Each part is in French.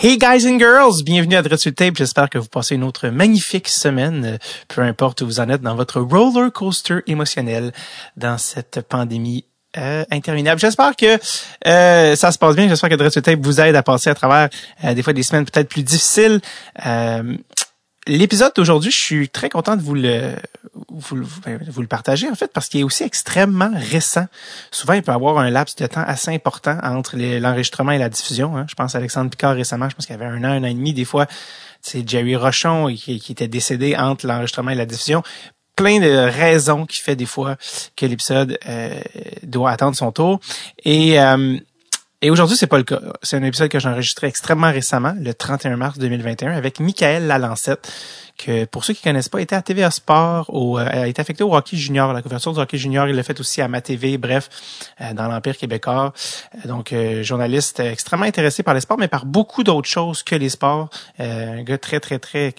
Hey guys and girls, bienvenue à Dreadful Tape. J'espère que vous passez une autre magnifique semaine, euh, peu importe où vous en êtes dans votre roller coaster émotionnel dans cette pandémie euh, interminable. J'espère que euh, ça se passe bien. J'espère que Dreadful Tape vous aide à passer à travers des fois des semaines peut-être plus difficiles. L'épisode d'aujourd'hui, je suis très content de vous le vous, ben, vous, le partager en fait parce qu'il est aussi extrêmement récent. Souvent, il peut avoir un laps de temps assez important entre l'enregistrement et la diffusion. Hein. Je pense à Alexandre Picard récemment, je pense qu'il y avait un an, un an et demi. Des fois, c'est Jerry Rochon qui, qui, était décédé entre l'enregistrement et la diffusion. Plein de raisons qui fait des fois que l'épisode euh, doit attendre son tour. Et euh, et aujourd'hui, c'est pas le cas. C'est un épisode que j'ai enregistré extrêmement récemment, le 31 mars 2021, avec Michael Lalancette, que pour ceux qui connaissent pas, était à TVA Sport, au, euh, été affecté au hockey junior, la couverture du hockey junior, il l'a fait aussi à ma TV, bref, euh, dans l'Empire québécois. Euh, donc, journaliste extrêmement intéressé par les sports, mais par beaucoup d'autres choses que les sports. un gars très, très, très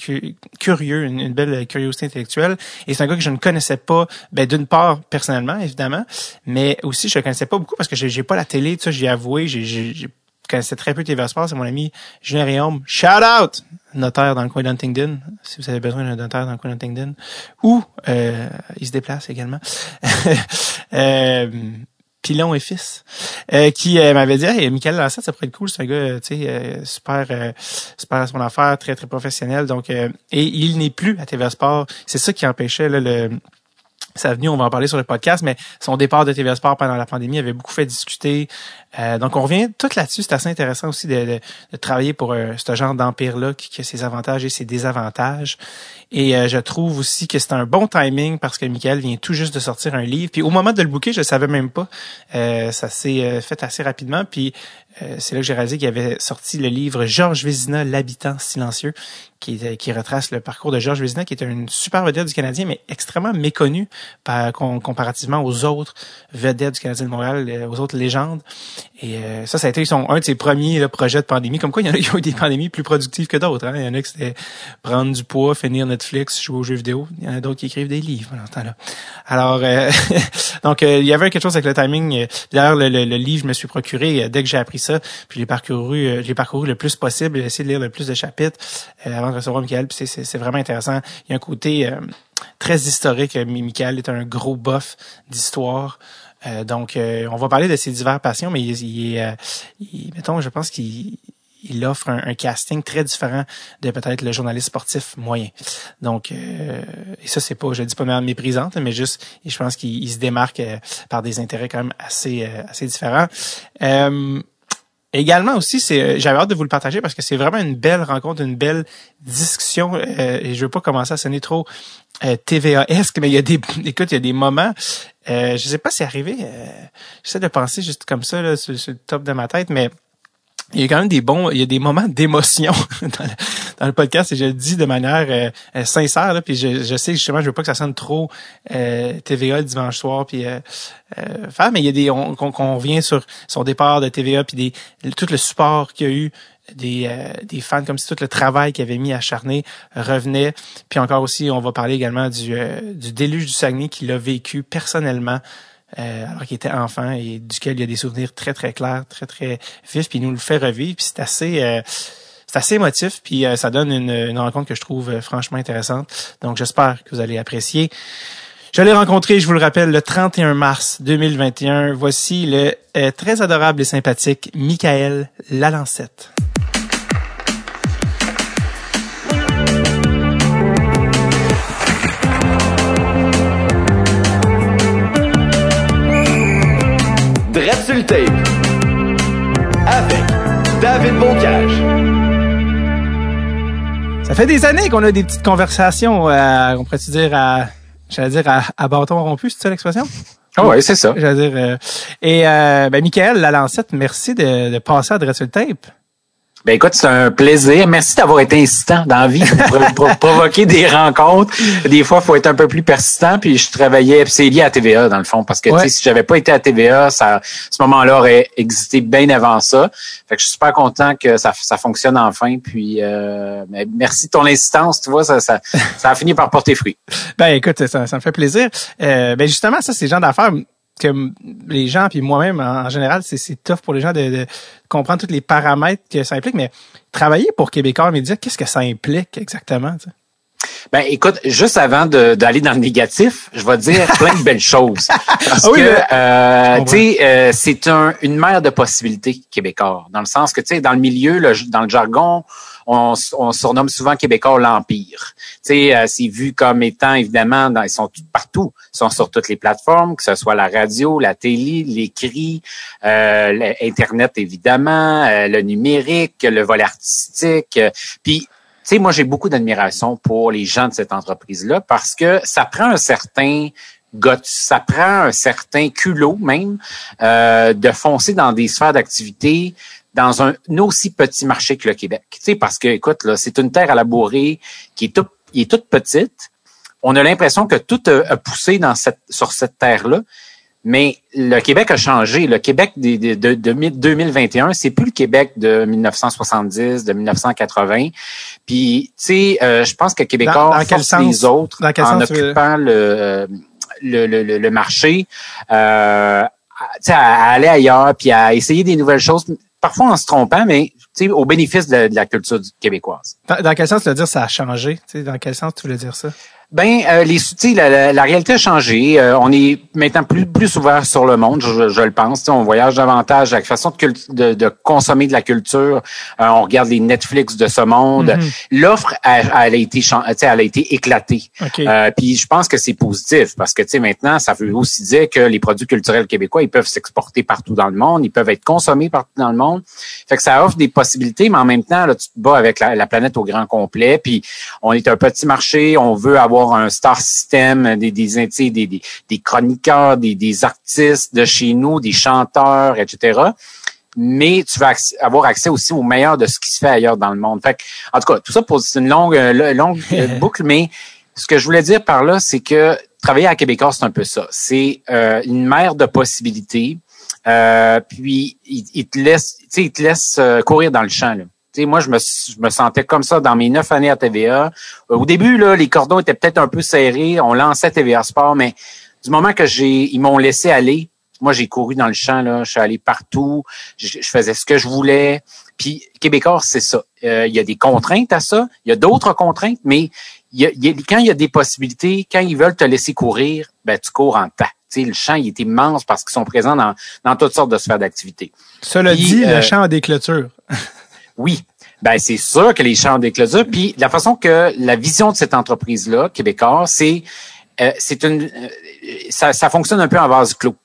curieux, une, belle curiosité intellectuelle. Et c'est un gars que je ne connaissais pas, ben, d'une part, personnellement, évidemment, mais aussi, je le connaissais pas beaucoup parce que j'ai pas la télé, tout ça, j'ai avoué, j'ai connaissais très peu TVA Sport, c'est mon ami Julien Réaume. Shout out! Notaire dans le coin d'Huntingdon, si vous avez besoin d'un notaire dans le coin d'Huntingdon. Ou, euh, il se déplace également. euh, Pilon et fils, euh, qui euh, m'avait dit hey, Michael Lassette, ça pourrait être cool, c'est un gars tu sais super super à son affaire, très très professionnel donc et il n'est plus à TVA Sport, c'est ça qui empêchait là, le sa venue, on va en parler sur le podcast, mais son départ de TVA Sport pendant la pandémie avait beaucoup fait discuter. Euh, donc, on revient tout là-dessus. C'est assez intéressant aussi de, travailler pour euh, ce genre d'empire-là qui, a ses avantages et ses désavantages. Et euh, je trouve aussi que c'est un bon timing parce que Michael vient tout juste de sortir un livre. Puis au moment de le booker, je savais même pas. ça s'est fait assez rapidement. Puis c'est là que j'ai réalisé qu'il avait sorti le livre Georges Vézina, l'habitant silencieux, qui, qui retrace le parcours de Georges Vézina, qui est une super vedette du Canadien, mais extrêmement méconnu par, comparativement aux autres vedettes du Canadien de Montréal, aux autres légendes. Et euh, ça, ça a été un de ses premiers projets de pandémie. Comme quoi, il y en a qui ont eu des pandémies plus productives que d'autres. Hein. Il y en a qui c'était prendre du poids, finir Netflix, jouer aux jeux vidéo. Il y en a d'autres qui écrivent des livres dans ce temps-là. Alors, euh, donc, euh, il y avait quelque chose avec le timing. D'ailleurs, le, le, livre, je me suis procuré dès que j'ai appris ça. Puis, je l'ai parcouru, j'ai parcouru le plus possible. J'ai essayé de lire le plus de chapitres avant de recevoir Michael. Puis, c'est vraiment intéressant. Il y a un côté très historique. Michael est un gros bof d'histoire. Euh, donc, euh, on va parler de ses divers passions, mais il, il, euh, il mettons, je pense qu'il il offre un, casting très différent de peut-être le journaliste sportif moyen. Donc, et ça, c'est pas, je dis pas mal méprisante, mais juste, je pense qu'il se démarque par des intérêts quand même assez, assez différents. Également aussi, c'est, j'avais hâte de vous le partager parce que c'est vraiment une belle rencontre, une belle discussion. et je veux pas commencer à sonner trop euh, TVA-esque, mais il y a des, écoute, il y a des moments, euh, je sais pas si c'est arrivé, euh, j'essaie de penser juste comme ça, là, sur, le top de ma tête, mais il y a quand même des bons, il y a des moments d'émotion dans, le podcast et je le dis de manière euh, euh, sincère, là, puis je, je sais justement, je veux pas que ça sonne trop TVA le dimanche soir, puis faire, mais il y a des, on, qu'on revient sur son départ de TVA, puis des, tout le support qu'il y a eu des, euh, des fans, comme si tout le travail qu'il avait mis à Charnay revenait. Puis encore aussi, on va parler également du, euh, du déluge du Saguenay qu'il a vécu personnellement euh, alors qu'il était enfant et duquel il y a des souvenirs très, très clairs, très, très vifs. Puis il nous le fait revivre. Puis c'est assez... c'est assez émotif, puis ça donne une, une, rencontre que je trouve franchement intéressante. Donc j'espère que vous allez apprécier. Je l'ai rencontré, je vous le rappelle, le 31 mars 2021. Voici le très adorable et sympathique Michael Lalancette. Avec David Bocage. Ça fait des années qu'on a des petites conversations, euh, on pourrait dire à, j'allais dire à, bâton rompu, c'est ça l'expression? Ah oui, c'est ça. J'allais dire. Euh, et euh, ben, Michael Lalancette, merci de, de passer à Dress Tape. Ben écoute, c'est un plaisir. Merci d'avoir été insistant dans la vie pour, provoquer des rencontres. Des fois, il faut être un peu plus persistant. Puis je travaillais, c'est lié à TVA dans le fond, parce que si j'avais pas été à TVA, ça, ce moment-là aurait existé bien avant ça. Fait que je suis super content que ça, ça fonctionne enfin. Puis euh, merci de ton insistance. Tu vois, ça, ça, ça a fini par porter fruit. Ben écoute, ça, ça me fait plaisir. Euh, ben justement, ça, c'est le genre d'affaires que les gens, puis moi-même en, général, c'est, tough pour les gens de, de, comprendre tous les paramètres que ça implique, mais travailler pour Québécois Média, qu'est-ce que ça implique exactement? Ben, écoute, juste avant d'aller dans le négatif, je vais dire plein de belles choses. Parce ah que, euh, tu sais, euh, c'est un, une mer de possibilités québécois. Dans le sens que, tu sais, dans le milieu, dans le jargon, on, on surnomme souvent Québécois l'Empire. Euh, c'est vu comme étant, évidemment, dans, ils sont partout. Ils sont sur toutes les plateformes, que ce soit la radio, la télé, l'écrit, euh, Internet, évidemment, euh, le numérique, le vol artistique. Puis, tu sais, moi, j'ai beaucoup d'admiration pour les gens de cette entreprise-là parce que ça prend un certain goût, ça prend un certain culot même euh, de foncer dans des sphères d'activité dans un aussi petit marché que le Québec. Tu sais, parce que, écoute, là, c'est une terre à labourer qui est, tout, qui est toute petite. On a l'impression que tout a, poussé dans cette, sur cette terre-là. Mais le Québec a changé. Le Québec de, de, de 2021, c'est plus le Québec de 1970, de 1980. Puis, tu sais, euh, je pense que Québécois dans, les autres en occupant le, le, le, le, marché, euh, à, aller ailleurs, puis à essayer des nouvelles choses, parfois en se trompant, mais au bénéfice de, la culture québécoise. Dans, quel sens tu veux dire ça a changé? Dans quel sens tu voulais dire ça? Ben, euh, les la, la, la, réalité a changé. Euh, on est maintenant plus plus ouvert sur le monde, je, je le pense. on voyage davantage. La façon de, de, de consommer de la culture, euh, on regarde les Netflix de ce monde. Mm-hmm. L'offre, elle, a été, elle a été éclatée. Euh, puis je pense que c'est positif parce que tu sais maintenant, ça veut aussi dire que les produits culturels québécois, ils peuvent s'exporter partout dans le monde, ils peuvent être consommés partout dans le monde. Fait que ça offre des possibilités, mais en même temps, là, tu te bats avec la, la planète au grand complet. Puis on est un petit marché, on veut avoir un star system, des, des, des, des, chroniqueurs, des, des artistes de chez nous, des chanteurs, etc mais tu vas avoir accès aussi au meilleur de ce qui se fait ailleurs dans le monde. Fait en tout cas, tout ça pour une longue, euh, longue euh, boucle, mais ce que je voulais dire par là, c'est que travailler à Québécois, c'est un peu ça. C'est euh, une mer de possibilités. puis il, te laisse, il te laisse courir dans le champ. Là moi, je me, je me sentais comme ça dans mes neuf années à TVA. Euh, au début, là, les cordons étaient peut-être un peu serrés. On lançait TVA Sport, mais du moment que j'ai, ils m'ont laissé aller, moi, j'ai couru dans le champ, là. Je suis allé partout. Je, faisais ce que je voulais. Puis, Québécois, c'est ça. Euh, il y a des contraintes à ça. Il y a d'autres contraintes, mais il y a, quand il y a des possibilités, quand ils veulent te laisser courir, ben, tu cours en sais, le champ, il est immense parce qu'ils sont présents dans, dans toutes sortes de sphères d'activité. Cela dit, le euh, champ a des clôtures. Oui, ben c'est sûr que les champs d'éclosure. Puis la façon que la vision de cette entreprise-là, québécois, c'est euh, c'est une euh, ça, ça fonctionne un peu en vase clos.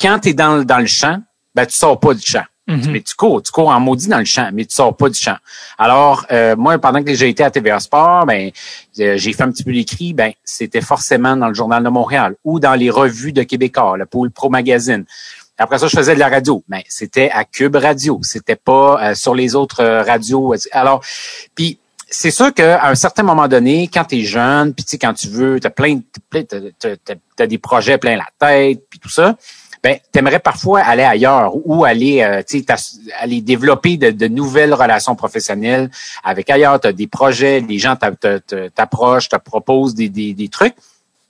Quand tu es dans, dans le champ, ben tu sors pas du champ. Mm-hmm. Mais tu cours, tu cours en maudit dans le champ, mais tu sors pas du champ. Alors, euh, moi, pendant que j'ai été à TVA Sport, ben, j'ai fait un petit peu l'écrit, ben, c'était forcément dans le Journal de Montréal ou dans les revues de Québécois, le Pôle Pro Magazine. Après ça, je faisais de la radio, mais c'était à Cube Radio, c'était pas euh, sur les autres euh, radios. Alors, puis c'est sûr qu'à un certain moment donné, quand tu es jeune, puis tu quand tu veux, tu as plein, t'as, des projets plein la tête, puis tout ça, ben, t'aimerais parfois aller ailleurs ou aller, euh, aller développer de, nouvelles relations professionnelles avec ailleurs. Tu as des projets, les gens t'approchent, te proposent des, des, des trucs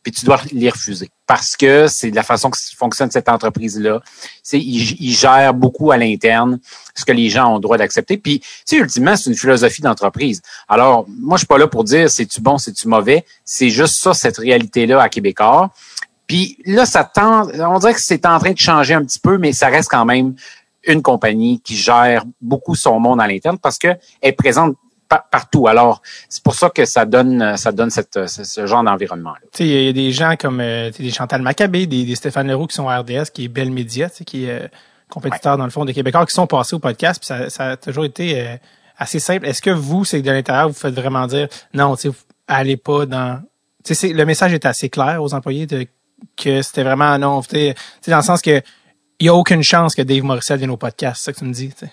puis tu dois les refuser parce que c'est la façon que fonctionne cette entreprise-là. C'est ils, gèrent beaucoup à l'interne ce que les gens ont le droit d'accepter. Puis, tu ultimement, c'est une philosophie d'entreprise. Alors, moi, je suis pas là pour dire c'est-tu bon, c'est-tu mauvais? C'est juste ça, cette réalité-là à Québécois. Puis là, ça tend, on dirait que c'est en train de changer un petit peu, mais ça reste quand même une compagnie qui gère beaucoup son monde à l'interne parce que elle présente partout. Alors, c'est pour ça que ça donne, ça donne cette, ce, genre d'environnement. Tu sais, il y a des gens comme euh, des Chantal Maccabé, des, des, Stéphane Leroux qui sont à RDS, qui est Belle Média, qui est euh, compétiteur dans le fond des Québécois, qui sont passés au podcast. Puis ça, ça a toujours été euh, assez simple. Est-ce que vous, c'est que de l'intérieur, vous faites vraiment dire non, tu sais, allez pas dans. Tu sais, le message est assez clair aux employés de que c'était vraiment non, tu sais, dans le sens que il y a aucune chance que Dave Morissette vienne au podcast, c'est ça que tu me dis. sais.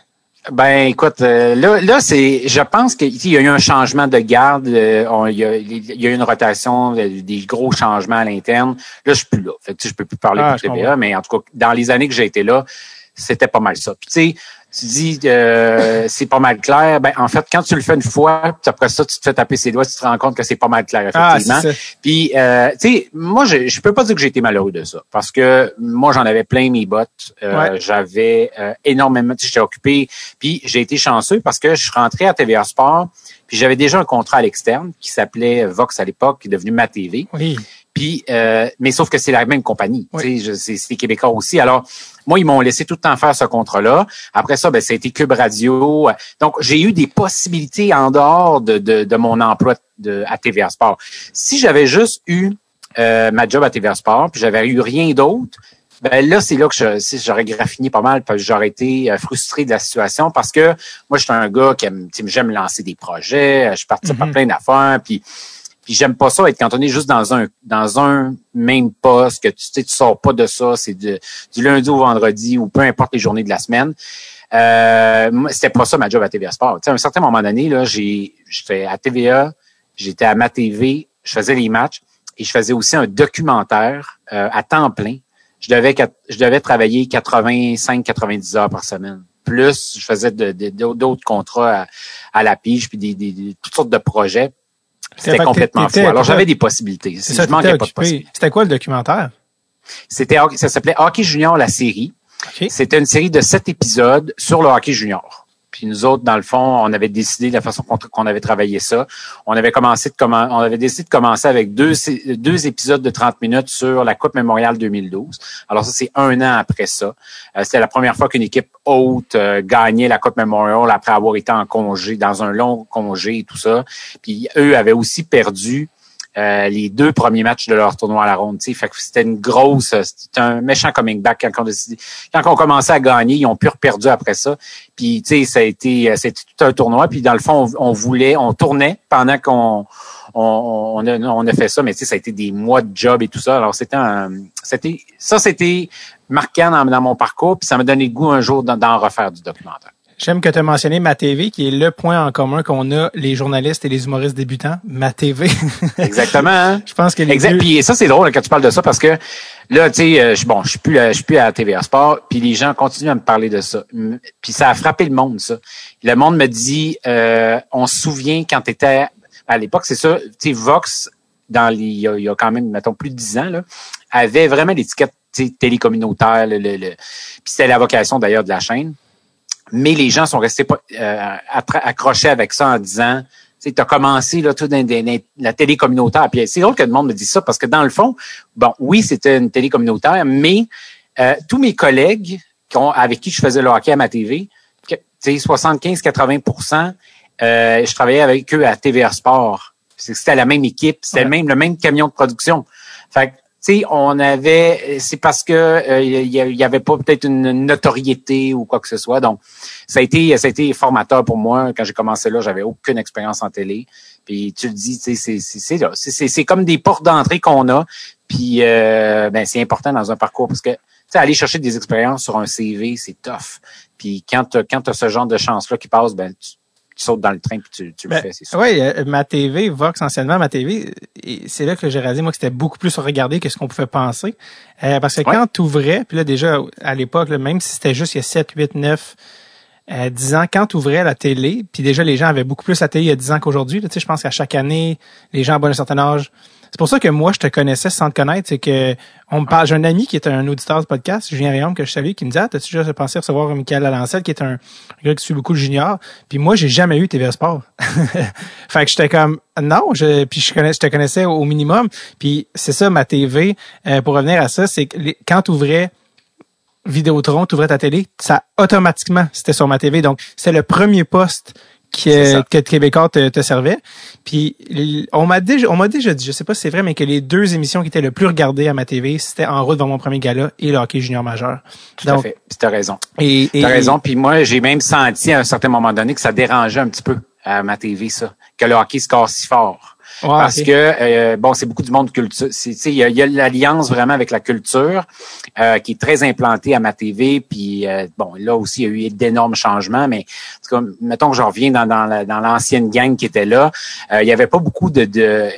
Ben, écoute, euh, là, là, c'est, je pense qu'il y a eu un changement de garde. Euh, il, y a, il, y a, eu une rotation, euh, des gros changements à l'interne. Là, je suis plus là. Fait que, je peux plus parler ah, de TVA, mais en tout cas, dans les années que j'ai été là, c'était pas mal ça. Puis, tu sais, tu dis euh, c'est pas mal clair. Ben en fait, quand tu le fais une fois, puis après ça, tu te fais taper ses doigts, tu te rends compte que c'est pas mal clair Ah, effectivement. puis euh, tu sais, moi je, je peux pas dire que j'ai été malheureux de ça parce que moi j'en avais plein mes bottes. Euh, Ouais. J'avais euh, énormément, j'étais occupé. Puis j'ai été chanceux parce que je suis rentré à TVA Sport. Puis j'avais déjà un contrat à l'externe qui s'appelait Vox à l'époque, qui est devenu Ma TV. Oui. Puis, euh, mais sauf que c'est la même compagnie. Oui. C'est les Québécois aussi. Alors, moi, ils m'ont laissé tout le temps faire ce contrat-là. Après ça, ben, ça a été Cube Radio. Donc, j'ai eu des possibilités en dehors de, de, de mon emploi de, à TVA Sport. Si j'avais juste eu euh, ma job à TVA Sport, puis j'avais eu rien d'autre, ben là, c'est là que je- j'aurais graffiné pas mal, parce que j'aurais été euh, frustré de la situation parce que moi, je suis un gars qui aime, j'aime lancer des projets, je participe à Mhm. plein d'affaires, puis puis j'aime pas ça être cantonné juste dans un dans un même poste que tu sais tu sors pas de ça, c'est de- du lundi au vendredi ou peu importe les journées de la semaine. Euh, c'était pas ça ma job à TVA Sport. Tu sais, à un certain moment donné là, j'ai j'étais à TVA, j'étais à ma TV, je faisais les matchs et je faisais aussi un documentaire euh, à temps plein. Je devais je devais travailler 85 90 heures par semaine. Plus je faisais de- de- d'autres contrats à, à la pige puis des- des- toutes sortes de projets. C'était complètement fou. Alors, j'avais des possibilités. Ça, je manquais pas de possibilités. C'était quoi le documentaire? C'était, ça s'appelait Hockey Junior, la série. OK. C'était une série de sept épisodes sur le hockey junior. Puis nous autres, dans le fond, on avait décidé de la façon qu'on avait travaillé ça. On avait commencé de on avait décidé de commencer avec deux épisodes de 30 minutes sur la Coupe Mémoriale 2012. Alors ça, c'est un an après ça. Euh, C'était la première fois qu'une équipe haute euh, gagnait la Coupe Memorial après avoir été en congé, dans un long congé et tout ça. Puis eux avaient aussi perdu euh, les deux premiers matchs de leur tournoi à la ronde. tu sais. Fait que c'était une grosse, c'était un méchant coming back quand on décidé. Quand on commençait à gagner, ils ont pu perdu après ça. Puis tu sais, ça a été, euh, c'était tout un tournoi. Puis dans le fond, on, voulait, on tournait pendant qu'on on, on, a, on a fait ça, mais tu sais, ça a été des mois de job et tout ça. Alors c'était c'était, ça c'était marquant dans, dans mon parcours. Puis ça m'a donné le goût un jour d'en refaire du documentaire. J'aime que tu as mentionné Ma TV, qui est le point en commun qu'on a, les journalistes et les humoristes débutants. Ma TV. Exactement. hein? Je pense que les Exact. deux... Puis ça, c'est drôle quand tu parles de ça parce que là, tu sais, euh, je bon, je suis plus, à- je suis plus à TVA Sport, puis les gens continuent à me parler de ça. Puis ça a frappé le monde, ça. Le monde me dit, euh, on se souvient quand tu étais à l'époque, c'est ça, tu sais, Vox, dans les, il y, a, il y a quand même, mettons, plus de dix ans, là, avait vraiment l'étiquette télécommunautaire, le, le, le- puis c'était la vocation d'ailleurs de la chaîne. Mais les gens sont restés euh, accrochés avec ça en disant, tu as commencé là, tout dans, dans- dans la télé communautaire. Puis c'est drôle que le monde me dise ça parce que dans le fond, bon, oui, c'était une télé communautaire, mais euh, tous mes collègues qui ont, avec qui je faisais le hockey à ma TV, que, tu sais, 75-80% euh, je travaillais avec eux à TVR Sport. C'était la même équipe, c'était le même le même camion de production. Fait que, sais, on avait, c'est parce que euh, il y, y avait pas peut-être une notoriété ou quoi que ce soit. Donc, ça a été, ça a été formateur pour moi. Quand j'ai commencé là, j'avais aucune expérience en télé. Puis tu le dis, tu sais, c'est là, c'est comme des portes d'entrée qu'on a. Puis euh, ben c'est important dans un parcours parce que tu sais aller chercher des expériences sur un CV, c'est tough. Puis quand tu as ce genre de chance là qui passe, ben tu, tu sautes dans le train puis tu, tu le Ben, fais, c'est sûr. Oui, ma TV, Vox, anciennement, ma TV, c'est là que j'ai réalisé, moi, que c'était beaucoup plus regardé que ce qu'on pouvait penser. Euh, parce que Ouais. quand tu ouvrais, puis là, déjà, à l'époque, même si c'était juste il y a 7, 8, 9, euh, 10 ans, quand tu ouvrais la télé, puis déjà, les gens avaient beaucoup plus la télé il y a 10 ans qu'aujourd'hui. Tu sais, Je pense qu'à chaque année, les gens à un certain âge... C'est pour ça que moi, je te connaissais sans te connaître. C'est que on me parle. J'ai un ami qui est un auditeur du podcast, Julien Réaume, que je salue, qui me dit Ah, t'as-tu déjà pensé recevoir Michael Lalancette, qui est un gars qui suit beaucoup le junior? Puis moi, j'ai jamais eu TV Sport. fait que j'étais comme non, je, puis je, te connaissais au minimum. Puis c'est ça, ma TV, euh, pour revenir à ça, c'est que quand tu ouvrais Vidéotron, tu ouvrais ta télé, ça automatiquement, c'était sur ma TV. Donc, c'est le premier poste que, que Québécois te, te servait. Puis on m'a déjà, on m'a déjà dit, je sais pas si c'est vrai, mais que les deux émissions qui étaient le plus regardées à ma TV, c'était En route vers mon premier gala et le hockey junior majeur. Tout à fait. Tu as raison. Et, et- T'as raison. Puis moi, j'ai même senti à un certain moment donné que ça dérangeait un petit peu à ma TV, ça, que le hockey score si fort. Parce que euh, bon, c'est beaucoup du monde culture. C'est- tu sais, Il y a, l'alliance vraiment avec la culture euh, qui est très implantée à ma TV. Puis euh, bon, là aussi, il y a eu d'énormes changements. Mais en tout cas, mettons que je reviens dans, dans, la- dans l'ancienne gang qui était là, euh, il y avait pas beaucoup de, de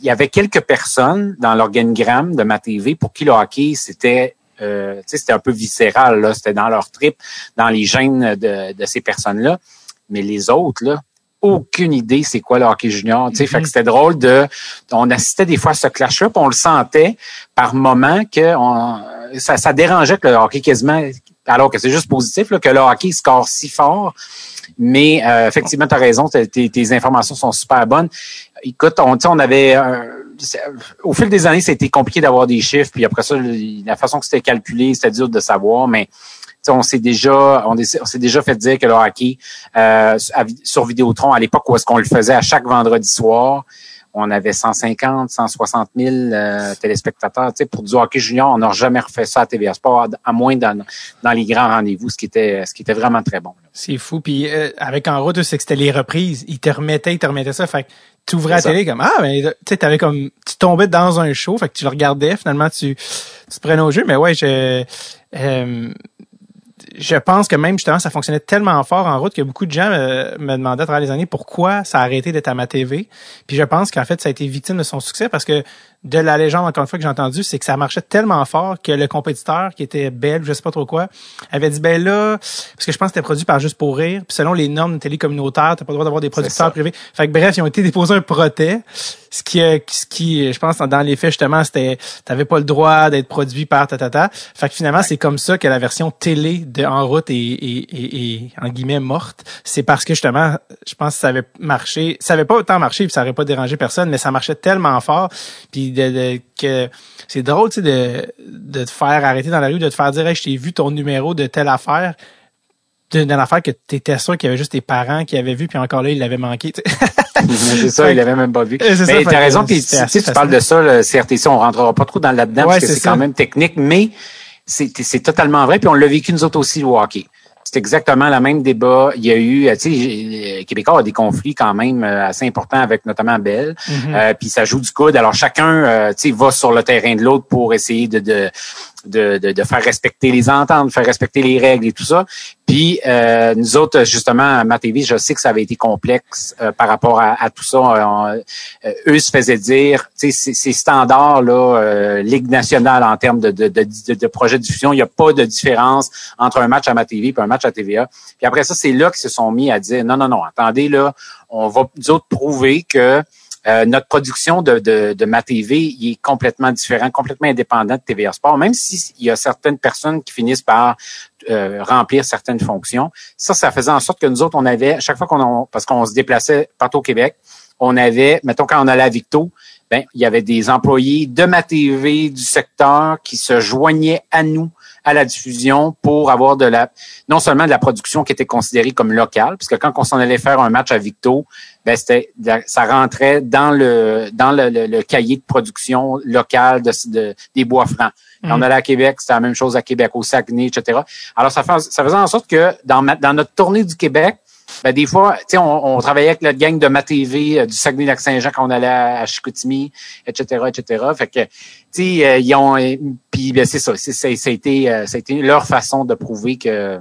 il y avait quelques personnes dans l'organigramme de ma TV pour qui le hockey c'était euh, c'était un peu viscéral, là. C'était dans leur trip, dans les gènes de, de ces personnes-là. Mais les autres, là, aucune idée c'est quoi le hockey junior. Tu sais, fait que c'était drôle de, on assistait des fois à ce clash-up, on le sentait par moment que on, ça, ça dérangeait que le hockey quasiment, alors que c'est juste positif, là, que le hockey score si fort. Mais euh, effectivement, tu as raison, tes, tes, informations sont super bonnes. Écoute, on, on avait au fil des années, c'était compliqué d'avoir des chiffres, puis après ça, la façon que c'était calculé, c'était dur de savoir, mais on s'est déjà, on, s'est déjà fait dire que le hockey euh, sur Vidéotron, à l'époque où est-ce qu'on le faisait à chaque vendredi soir, on avait 150, 160 000 euh, téléspectateurs. Tu pour du hockey junior, on n'a jamais refait ça à TVA Sport, à moins dans, dans les grands rendez-vous, ce qui était, ce qui était vraiment très bon. C'est fou. Puis euh, avec En route, c'est que c'était les reprises. Ils te remettaient, ils te remettaient ça. Fait que tu ouvrais la télé comme ah mais tu sais t'avais comme tu tombais dans un show fait que tu le regardais finalement tu tu prenais au jeu mais ouais je je pense que même justement, ça fonctionnait tellement fort en route que beaucoup de gens euh, me demandaient à travers les années pourquoi ça a arrêté d'être à ma TV. Puis je pense qu'en fait, ça a été victime de son succès parce que de la légende, encore une fois, que j'ai entendu, c'est que ça marchait tellement fort que le compétiteur, qui était belge, je sais pas trop quoi, avait dit, ben là, parce que je pense que c'était produit par Juste pour rire, puis selon les normes de télé communautaire, t'as pas le droit d'avoir des producteurs privés. Fait que bref, ils ont été déposés un protet, ce qui, ce qui, je pense, dans les faits, justement, c'était, t'avais pas le droit d'être produit par tatata. Fait que finalement, c'est comme ça que la version télé de En route est, est, en guillemets, morte. C'est parce que, justement, je pense que ça avait marché, ça avait pas autant marché, puis ça aurait pas dérangé personne, mais ça marchait tellement fort, puis de, que c'est drôle, tu sais, de, de te faire arrêter dans la rue, de te faire dire, hey, je t'ai vu ton numéro de telle affaire d'une affaire que tu étais sûr qu'il y avait juste tes parents qui avaient vu, puis encore là, ils l'avaient manqué. c'est ça, il l'avait même pas vu. Mais t'as raison, puis tu, tu parles de ça, le CRTC, on rentrera pas trop dans là-dedans, parce que c'est quand même technique, mais c'est totalement vrai, puis on l'a vécu nous autres aussi, le hockey c'est exactement le même débat. Il y a eu, tu sais, Québécois a des conflits quand même euh, assez importants avec notamment Bell. Mm-hmm. Euh, puis ça joue du coude. Alors chacun, euh, tu sais, va sur le terrain de l'autre pour essayer de, de de, de, de, faire respecter les ententes, de faire respecter les règles et tout ça. Puis euh, nous autres, justement, à ma TV, je sais que ça avait été complexe euh, par rapport à, tout ça. Euh, eux se faisaient dire, tu sais, ces standards là, Ligue nationale en termes de, de, de, de projet de diffusion, il n'y a pas de différence entre un match à ma TV et un match à TVA. Puis après ça, c'est là qu'ils se sont mis à dire, non, non, non, attendez là, on va nous autres prouver que euh, notre production de, de, de ma TV il est complètement différent, complètement indépendant de TVA Sport, même s'il y a certaines personnes qui finissent par euh, remplir certaines fonctions. Ça, ça faisait en sorte que nous autres, on avait, chaque fois qu'on parce qu'on se déplaçait partout au Québec, on avait, mettons quand on allait à Victo, ben, il y avait des employés de ma TV du secteur qui se joignaient à nous à la diffusion pour avoir de la non seulement de la production qui était considérée comme locale, puisque quand on s'en allait faire un match à Victo, ben c'était ça rentrait dans le dans le, le, cahier de production local de, des bois francs. On mm. allait à Québec, c'était la même chose à Québec, au Saguenay, etc. Alors ça, fait, ça faisait en sorte que dans, dans notre tournée du Québec, ben, des fois, tu sais, on, on, travaillait avec notre gang de ma TV euh, du Saguenay-Lac-Saint-Jean quand on allait à, Chicoutimi, etc., etc. Fait que, tu sais, euh, ils ont, euh, puis ben, c'est ça, c'est, ça, a été, ça a été leur façon de prouver que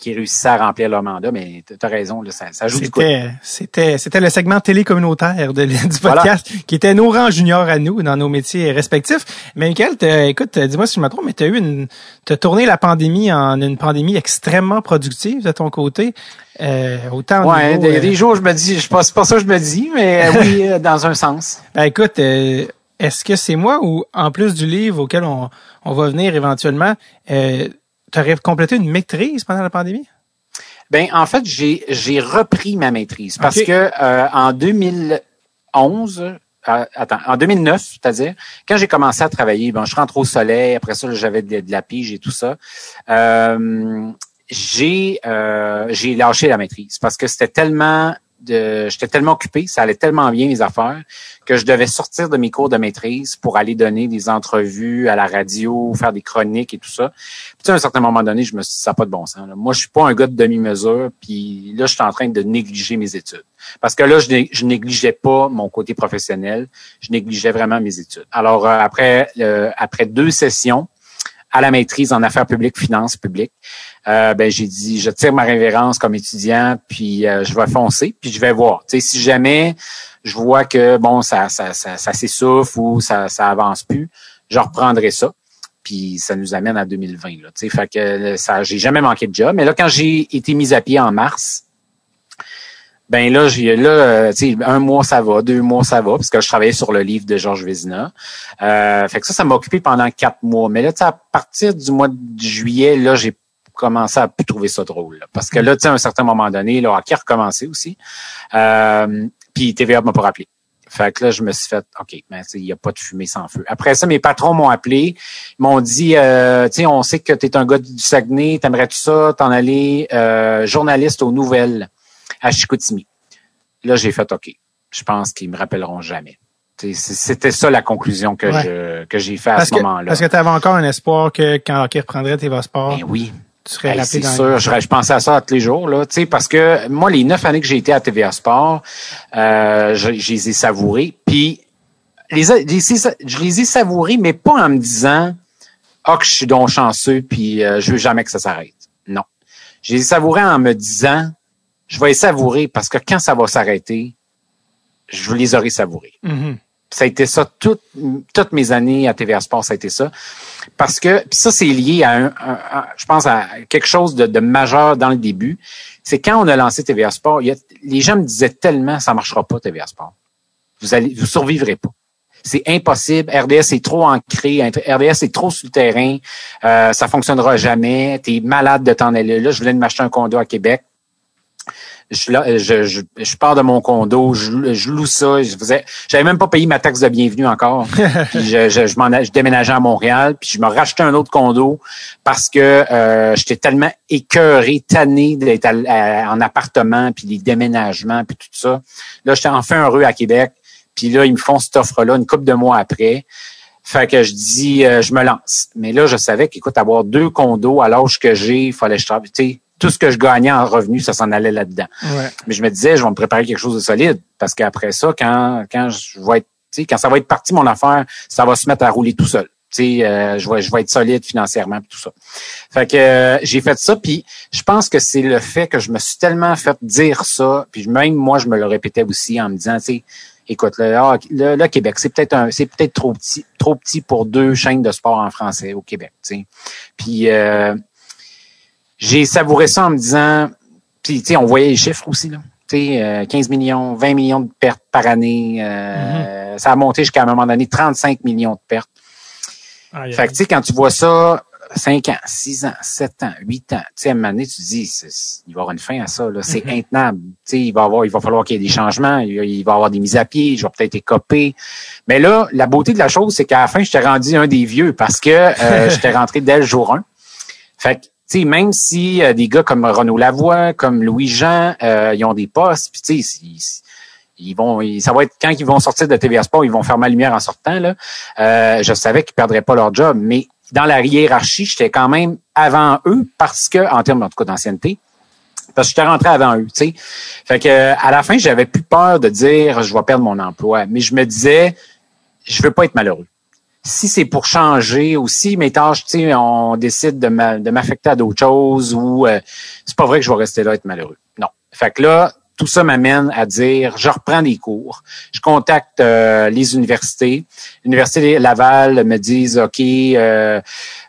qui réussissaient à remplir leur mandat, mais tu as raison, là, ça, ça joue du coup. C'était, c'était le segment télé communautaire de, du podcast qui était nos rangs juniors à nous dans nos métiers respectifs. Mais Michael, écoute, dis-moi si je me trompe, mais tu as eu une, t'as tourné la pandémie en une pandémie extrêmement productive de ton côté. Euh, autant ouais, y a des jours je me dis, je pense pas ça que je me dis, mais euh, oui, euh, dans un sens. Ben écoute, euh, est-ce que c'est moi ou en plus du livre auquel on, on va venir éventuellement, euh, tu aurais complété une maîtrise pendant la pandémie? Ben en fait, j'ai j'ai repris ma maîtrise parce que euh, en 2011 euh, attends, en 2009, c'est-à-dire, quand j'ai commencé à travailler, bon, je rentre au soleil, après ça, j'avais de, la pige et tout ça. Euh, j'ai euh, j'ai lâché la maîtrise parce que c'était tellement j'étais tellement occupé, ça allait tellement bien mes affaires que je devais sortir de mes cours de maîtrise pour aller donner des entrevues à la radio, faire des chroniques et tout ça. Puis à un certain moment donné, je me suis dit ça pas de bon sens. Moi, je suis pas un gars de demi-mesure, puis là je suis en train de négliger mes études. Parce que là je, je négligeais pas mon côté professionnel, je négligeais vraiment mes études. Alors euh, après euh, après deux sessions à la maîtrise en affaires publiques, finances publiques, euh, ben j'ai dit je tire ma révérence comme étudiant puis euh, je vais foncer puis je vais voir tu sais si jamais je vois que bon ça ça ça, ça s'essouffle ou ça ça avance plus je reprendrai ça puis ça nous amène à 2020. Là, fait que ça, j'ai jamais manqué de job. Mais là, quand j'ai été mis à pied en mars, ben là, j'ai là, euh, un mois ça va, deux mois ça va, parce que je travaillais sur le livre de Georges Vézina. Euh, fait que ça, ça m'a occupé pendant quatre mois. Mais là, à partir du mois de juillet, là, j'ai commencé à plus trouver ça drôle. parce que là, tu sais, à un certain moment donné, le hockey a recommencé aussi. Euh, puis TVA m'a pas rappelé. Fait que là, je me suis fait, OK, mais il n'y a pas de fumée sans feu. Après ça, mes patrons m'ont appelé, m'ont dit, euh, tu sais, on sait que tu es un gars du Saguenay, t'aimerais-tu ça, t'en aller euh, journaliste aux nouvelles à Chicoutimi? Là, j'ai fait OK. Je pense qu'ils me rappelleront jamais. C'était ça la conclusion que je que j'ai fait à ce moment-là. Parce que tu avais encore un espoir que quand hockey reprendrait TV Sport. Ben oui. Tu serais rappelé C'est sûr, je, pensais à ça tous les jours là, parce que moi les neuf années que j'ai été à TVA Sport, euh, je, les ai savourées. Puis les, je les ai savourées, mais pas en me disant oh que je suis donc chanceux puis euh, je veux jamais que ça s'arrête. Non, je les ai savourées en me disant je vais les savourer parce que quand ça va s'arrêter, je les aurai savourés. Mm-hmm. Ça a été ça toutes mes années à TVA Sport, ça a été ça. Parce que ça, c'est lié à, un, je pense, à quelque chose de, majeur dans le début. C'est quand on a lancé TVA Sport, les gens me disaient tellement ça marchera pas TVA Sport. Vous allez, vous survivrez pas. C'est impossible. RDS est trop ancré. RDS est trop sur le terrain. Euh, ça fonctionnera jamais. Tu es malade de t'en aller là. Je voulais m'acheter un condo à Québec je, je, je, pars de mon condo, je, je loue ça. Je faisais, j'avais même pas payé ma taxe de bienvenue encore. puis je, je, je, m'en, je déménageais à Montréal, puis je me rachetais un autre condo parce que euh, j'étais tellement écœuré, tanné d'être en appartement, puis les déménagements, puis tout ça. Là, j'étais enfin heureux à Québec. Puis là, ils me font cette offre-là une couple de mois après. Fait que je dis, euh, je me lance. Mais là, je savais qu'écoute, avoir deux condos à l'âge que j'ai, il fallait que je travaille tout ce que je gagnais en revenus, ça s'en allait là-dedans. Mais je me disais, je vais me préparer quelque chose de solide parce qu'après ça, quand, quand je vais être, quand ça va être parti mon affaire, ça va se mettre à rouler tout seul. Euh, je vais je vais être solide financièrement et tout ça. Fait que euh, j'ai fait ça puis je pense que c'est le fait que je me suis tellement fait dire ça puis même moi je me le répétais aussi en me disant tu sais écoute le, le, Québec c'est peut-être un c'est peut-être trop petit trop petit pour deux chaînes de sport en français au Québec tu sais. Puis euh, j'ai savouré ça en me disant, puis tu sais, on voyait les chiffres aussi là. Tu sais, 15 euh, millions, 20 millions de pertes par année. Euh, mm-hmm. Ça a monté jusqu'à un moment donné 35 millions de pertes. fait que tu sais, quand tu vois ça, 5 ans, 6 ans, 7 ans, 8 ans, tu sais, à un moment donné, tu te dis, il va y avoir une fin à ça, là. C'est mm-hmm. intenable. Tu sais, il va avoir, il va falloir qu'il y ait des changements, il, va y avoir des mises à pied, je vais peut-être écoper. Mais là, la beauté de la chose, c'est qu'à la fin, je t'ai rendu un des vieux parce que euh, j'étais rentré dès le jour 1. Fait que même si euh, des gars comme Renaud Lavoie, comme Louis Jean, euh, ils ont des postes, puis sais, ils, vont, ça va être quand ils vont sortir de TVA Sport, ils vont faire ma lumière en sortant là. Euh, je savais qu'ils perdraient pas leur job, mais dans la hiérarchie, j'étais quand même avant eux parce que en termes en tout cas d'ancienneté, parce que j'étais rentré avant eux, tu. Fait que à la fin, j'avais plus peur de dire je vais perdre mon emploi, mais je me disais je veux pas être malheureux si c'est pour changer aussi mes tâches, tu sais, on décide de m'affecter à d'autres choses ou euh, c'est pas vrai que je vais rester là et être malheureux. Non. Fait que là, tout ça m'amène à dire, je reprends des cours, je contacte euh, les universités. L'université Laval me disent, OK, euh,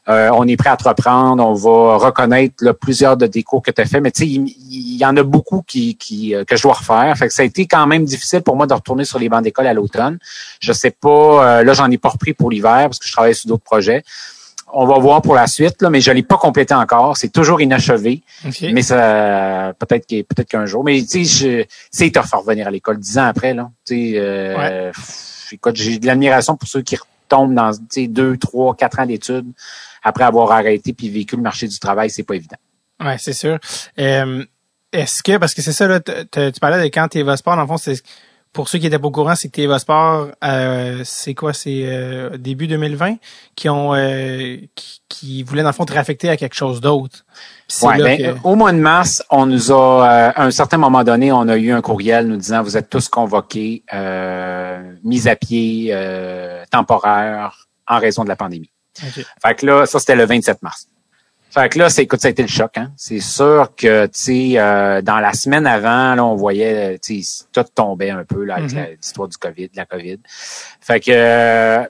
euh, on est prêt à te reprendre, on va reconnaître là, plusieurs de tes cours que tu as fait, mais tu sais, il, y en a beaucoup qui, qui que je dois refaire. Fait que ça a été quand même difficile pour moi de retourner sur les bancs d'école à l'automne. Je sais pas, là, j'en ai pas repris pour l'hiver parce que je travaille sur d'autres projets on va voir pour la suite, là, mais je l'ai pas complété encore. C'est toujours inachevé. Mais ça peut-être peut-être qu'un jour. Mais tu sais, c'est tough à revenir à l'école dix ans après. Là. Tu sais, euh, j'ai de l'admiration pour ceux qui retombent dans deux, trois, quatre ans d'études après avoir arrêté puis vécu le marché du travail, c'est pas évident. Ouais, c'est sûr. Euh, est-ce que, parce que c'est ça, là, tu parlais de quand tu vas sport, dans le fond, c'est pour ceux qui étaient pas au courant, c'est que TVA Sport, euh, c'est quoi, c'est euh, début 2020, qui ont euh, qui, voulaient dans le fond te réaffecter à quelque chose d'autre. Ouais, ben, Au mois de mars, on nous a, à un certain moment donné, on a eu un courriel nous disant vous êtes tous convoqués, mis à pied temporaire en raison de la pandémie. Fait que là, ça c'était le 27 mars. Fait que là, c'est, écoute, ça a été le choc. Hein? C'est sûr que, tu sais, euh, dans la semaine avant, là, on voyait, tu sais, tout tombait un peu là avec mm-hmm. l'histoire du COVID, de la COVID. Fait que euh,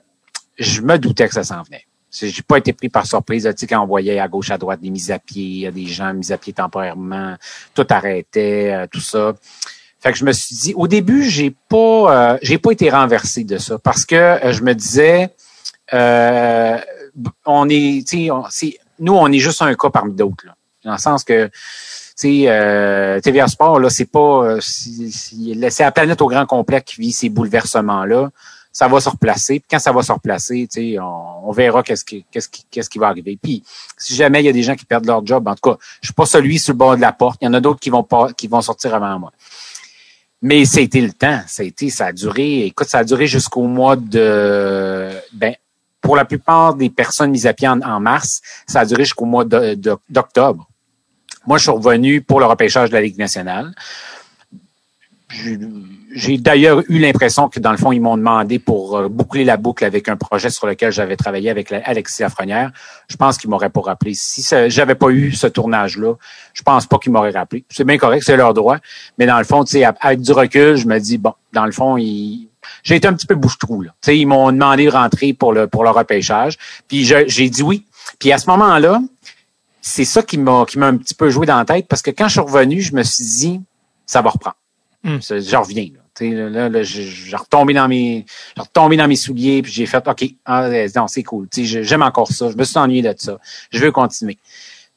je me doutais que ça s'en venait. J'ai pas été pris par surprise. Tu sais, quand on voyait à gauche, à droite des mises à pied, des gens mis à pied temporairement, tout arrêtait, euh, tout ça. Fait que je me suis dit, au début, j'ai pas, euh, j'ai pas été renversé de ça parce que euh, je me disais, on est, tu sais, nous, on est juste un cas parmi d'autres, dans le sens que euh, TVA Sport, là, c'est pas, c'est la planète au grand complet qui vit ces bouleversements-là ça va se replacer. Puis quand ça va se replacer, on, on verra qu'est-ce qui, qu'est-ce qui, qu'est-ce qui va arriver. Puis si jamais il y a des gens qui perdent leur job, en tout cas, je suis pas celui sur le bord de la porte. Il y en a d'autres qui vont qui vont sortir avant moi. Mais été le temps. Ça a été, ça a duré. Écoute, ça a duré jusqu'au mois de, ben, pour la plupart des personnes mises à pied en, mars, ça a duré jusqu'au mois d'octobre. Moi, je suis revenu pour le repêchage de la Ligue nationale j'ai d'ailleurs eu l'impression que dans le fond, ils m'ont demandé pour euh, boucler la boucle avec un projet sur lequel j'avais travaillé avec Alexis Lafrenière. Je pense qu'ils m'auraient pas rappelé. Si j'avais pas eu ce tournage-là, je pense pas qu'ils m'auraient rappelé. C'est bien correct, c'est leur droit. Mais dans le fond, avec du recul, je me dis, bon, dans le fond, ils, j'ai été un petit peu bouche-trou. Là. ils m'ont demandé de rentrer pour le pour le repêchage. Puis j'ai dit oui. Puis à ce moment-là, c'est ça qui m'a qui m'a un petit peu joué dans la tête parce que quand je suis revenu, je me suis dit ça va reprendre. Hmm. J'en reviens. Là, là, j'ai retombé dans mes, j'ai retombé dans mes souliers puis j'ai fait, ok, ah, non, c'est cool. J'aime encore ça. Je me suis ennuyé de ça. Je veux continuer.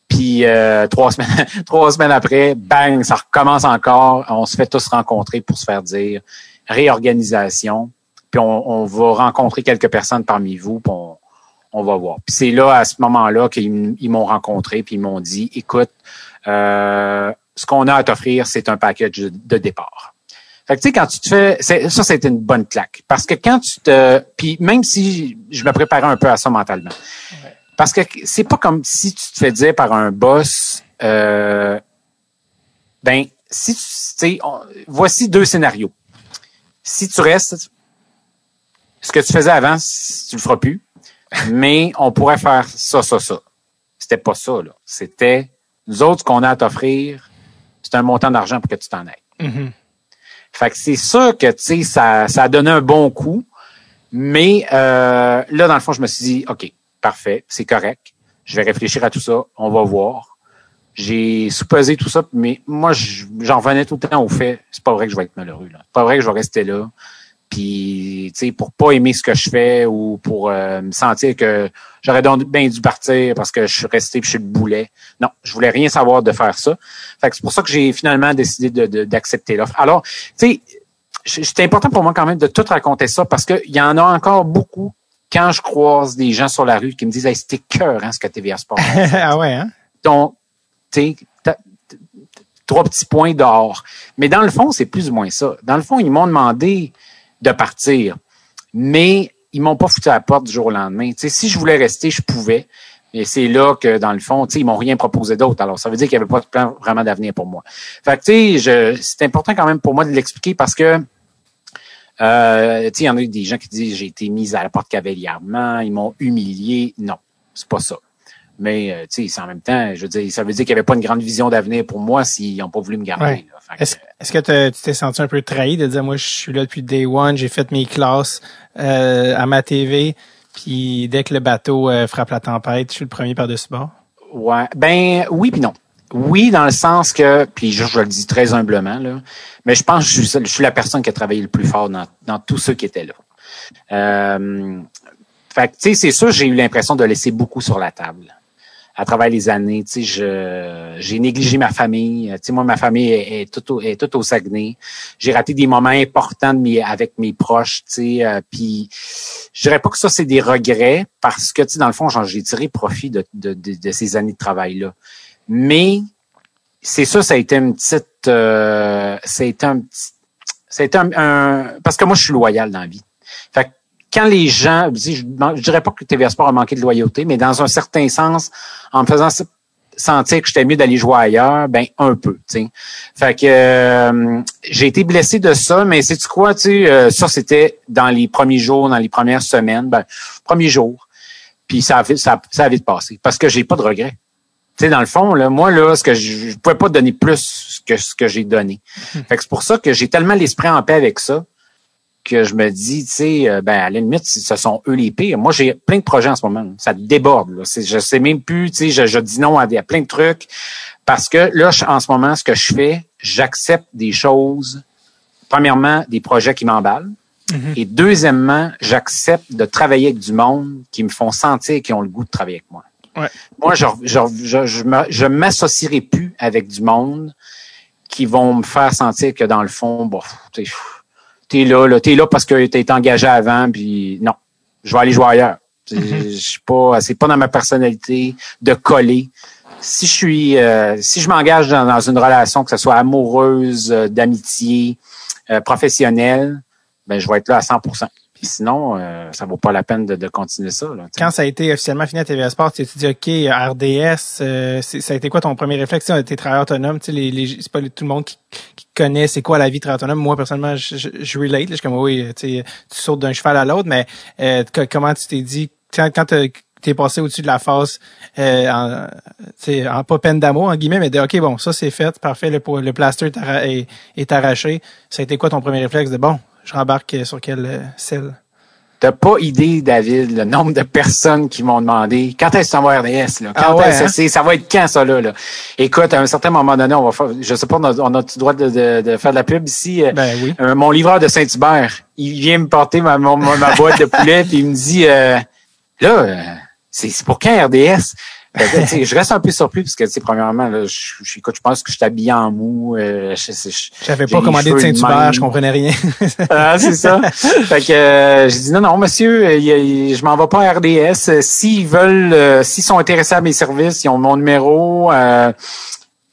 Puis euh, trois semaines, trois semaines après, bang, ça recommence encore. On se fait tous rencontrer pour se faire dire réorganisation. Puis on, on va rencontrer quelques personnes parmi vous. Puis on, on va voir. Puis c'est là, à ce moment-là, qu'ils m'ont rencontré, puis ils m'ont dit, écoute, euh, ce qu'on a à t'offrir, c'est un package de départ. Fait que tu sais, quand tu te fais. Ça, c'était une bonne claque. Parce que quand tu te. Puis même si je me préparais un peu à ça mentalement. Parce que c'est pas comme si tu te fais dire par un boss euh, ben, si tu sais, voici deux scénarios. Si tu restes, ce que tu faisais avant, tu le feras plus. mais on pourrait faire ça, ça, ça. C'était pas ça, là. C'était nous autres, ce qu'on a à t'offrir, c'est un montant d'argent pour que tu t'en ailles. Mm-hmm. Fait que c'est ça que, tu sais, ça, ça a donné un bon coup. Mais euh, là, dans le fond, je me suis dit, OK, parfait, c'est correct. Je vais réfléchir à tout ça. On va voir. J'ai sous-pesé tout ça, mais moi, j'en revenais tout le temps au fait, c'est pas vrai que je vais être malheureux. C'est pas vrai que je vais rester là. Puis, tu sais, pour pas aimer ce que je fais ou pour euh, me sentir que j'aurais donc bien dû partir parce que je suis resté puis je suis le boulet. Non, je voulais rien savoir de faire ça. Fait que c'est pour ça que j'ai finalement décidé d'accepter de, l'offre. Alors, tu sais, c'est important pour moi quand même de tout raconter ça parce qu'il y en a encore beaucoup quand je croise des gens sur la rue qui me disent hey, c'était cœur hein, ce que TVA Sport. ah ouais, hein? Donc, trois petits points d'or. Mais dans le fond, c'est plus ou moins ça. Dans le fond, ils m'ont demandé de partir. Mais ils m'ont pas foutu à la porte du jour au lendemain. si je voulais rester, je pouvais. Et c'est là que, dans le fond, ils m'ont rien proposé d'autre. Alors, ça veut dire qu'il n'y avait pas de plan vraiment d'avenir pour moi. Fait tu sais, c'est important quand même pour moi de l'expliquer parce que, euh, il y en a eu des gens qui disent j'ai été mise à la porte cavalièrement, ils m'ont humilié. Non, c'est pas ça. Mais euh, tu sais, en même temps, je veux dire, ça veut dire qu'il n'y avait pas une grande vision d'avenir pour moi s'ils n'ont pas voulu me garder. Est-ce que tu t'es senti un peu trahi de dire moi je suis là depuis day one, j'ai fait mes classes euh, à ma TV, puis dès que le bateau euh, frappe la tempête, je suis le premier par-dessus bord? Ouais. Ben oui puis non. Oui, dans le sens que, puis je, je, le dis très humblement, là, mais je pense que je suis, je suis la personne qui a travaillé le plus fort dans, dans tous ceux qui étaient là. Euh, fait tu sais, c'est sûr, j'ai eu l'impression de laisser beaucoup sur la table à travers les années. Tu sais, j'ai négligé ma famille. Tu sais, moi, ma famille est, est tout, au, est tout au Saguenay. J'ai raté des moments importants de mes, avec mes proches. Tu sais, euh, puis je dirais pas que ça c'est des regrets parce que tu sais, dans le fond, j'ai tiré profit de, de, de, ces années de travail là. Mais c'est ça, ça a été une petite, euh, ça a été un petit, ça a été un, parce que moi, je suis loyal dans la vie. Fait quand les gens, je, je dirais pas que TVA Sport a manqué de loyauté, mais dans un certain sens, en me faisant sentir que j'étais mieux d'aller jouer ailleurs, ben un peu, tu sais. Fait que euh, j'ai été blessé de ça, mais c'est tu quoi, tu sais, euh, ça c'était dans les premiers jours, dans les premières semaines, ben premier jour. Puis ça a vite, ça, ça a vite passé parce que j'ai pas de regrets. Tu sais, dans le fond, là, moi, là, ce que je, je pouvais pas donner plus que ce que j'ai donné. Hmm. Fait que c'est pour ça que j'ai tellement l'esprit en paix avec ça que je me dis, tu sais, euh, ben à la limite, ce sont eux les pires. Moi, j'ai plein de projets en ce moment. Ça déborde. Là. Je sais même plus, tu sais, je, je dis non à, plein de trucs. Parce que là, en ce moment, ce que je fais, j'accepte des choses. Premièrement, des projets qui m'emballent. Et deuxièmement, j'accepte de travailler avec du monde qui me font sentir qu'ils ont le goût de travailler avec moi. Ouais. Moi, je, je, je, je, m'associerai plus avec du monde qui vont me faire sentir que dans le fond, bon, t'es, t'es là, là, t'es là parce que t'es engagé avant, puis non, je vais aller jouer ailleurs. Je je suis pas, c'est pas dans ma personnalité de coller. Si je suis, euh, si je m'engage dans, dans une relation, que ce soit amoureuse, euh, d'amitié, euh, professionnelle, ben je vais être là à 100 Sinon, euh, ça vaut pas la peine de, de continuer ça. Là, tu. Quand ça a été officiellement fini à TVA Sport, tu t'es dit, OK, RDS, euh, ça a été quoi ton premier réflexe? Tu T'es travailleur autonome, tu sais, les, les, c'est pas tout le monde qui, qui connaît c'est quoi la vie de travailleur autonome. Moi, personnellement, je, je, relate. là. Je suis comme, oui, tu tu sautes d'un cheval à l'autre, mais euh, comment tu t'es dit, quand, quand t'es passé au-dessus de la phase, euh, en, tu en pas peine d'amour, en guillemets, mais de, OK, bon, ça c'est fait, parfait, le, le plaster est, est arraché. Ça a été quoi ton premier réflexe de, bon, je rembarque sur quelle euh, selle? T'as pas idée, David, le nombre de personnes qui m'ont demandé quand est-ce que tu vas RDS, là? Quand Ah ouais, est-ce que hein? c'est? Ça va être quand, ça, là, là? Écoute, à un certain moment donné, on va faire, je sais pas, on a, on a le droit de, de, de faire de la pub ici? Euh, Ben oui. euh, mon livreur de Saint-Hubert, il vient me porter ma, mon- ma boîte de poulet, puis il me dit, euh, là, euh, c'est c'est pour quand RDS? Que, tu sais, je reste un peu surpris parce que, premièrement, là, je, je, écoute, je pense que je suis habillé en mou. Euh, je, j'ai pas commandé de Saint-Hubert, je comprenais rien. Ah, c'est ça. fait que euh, j'ai dit non, non, monsieur, euh, y a- y- je m'en vais pas à RDS. Euh, S'ils veulent, euh, s'ils sont intéressés à mes services, ils ont mon numéro. Euh,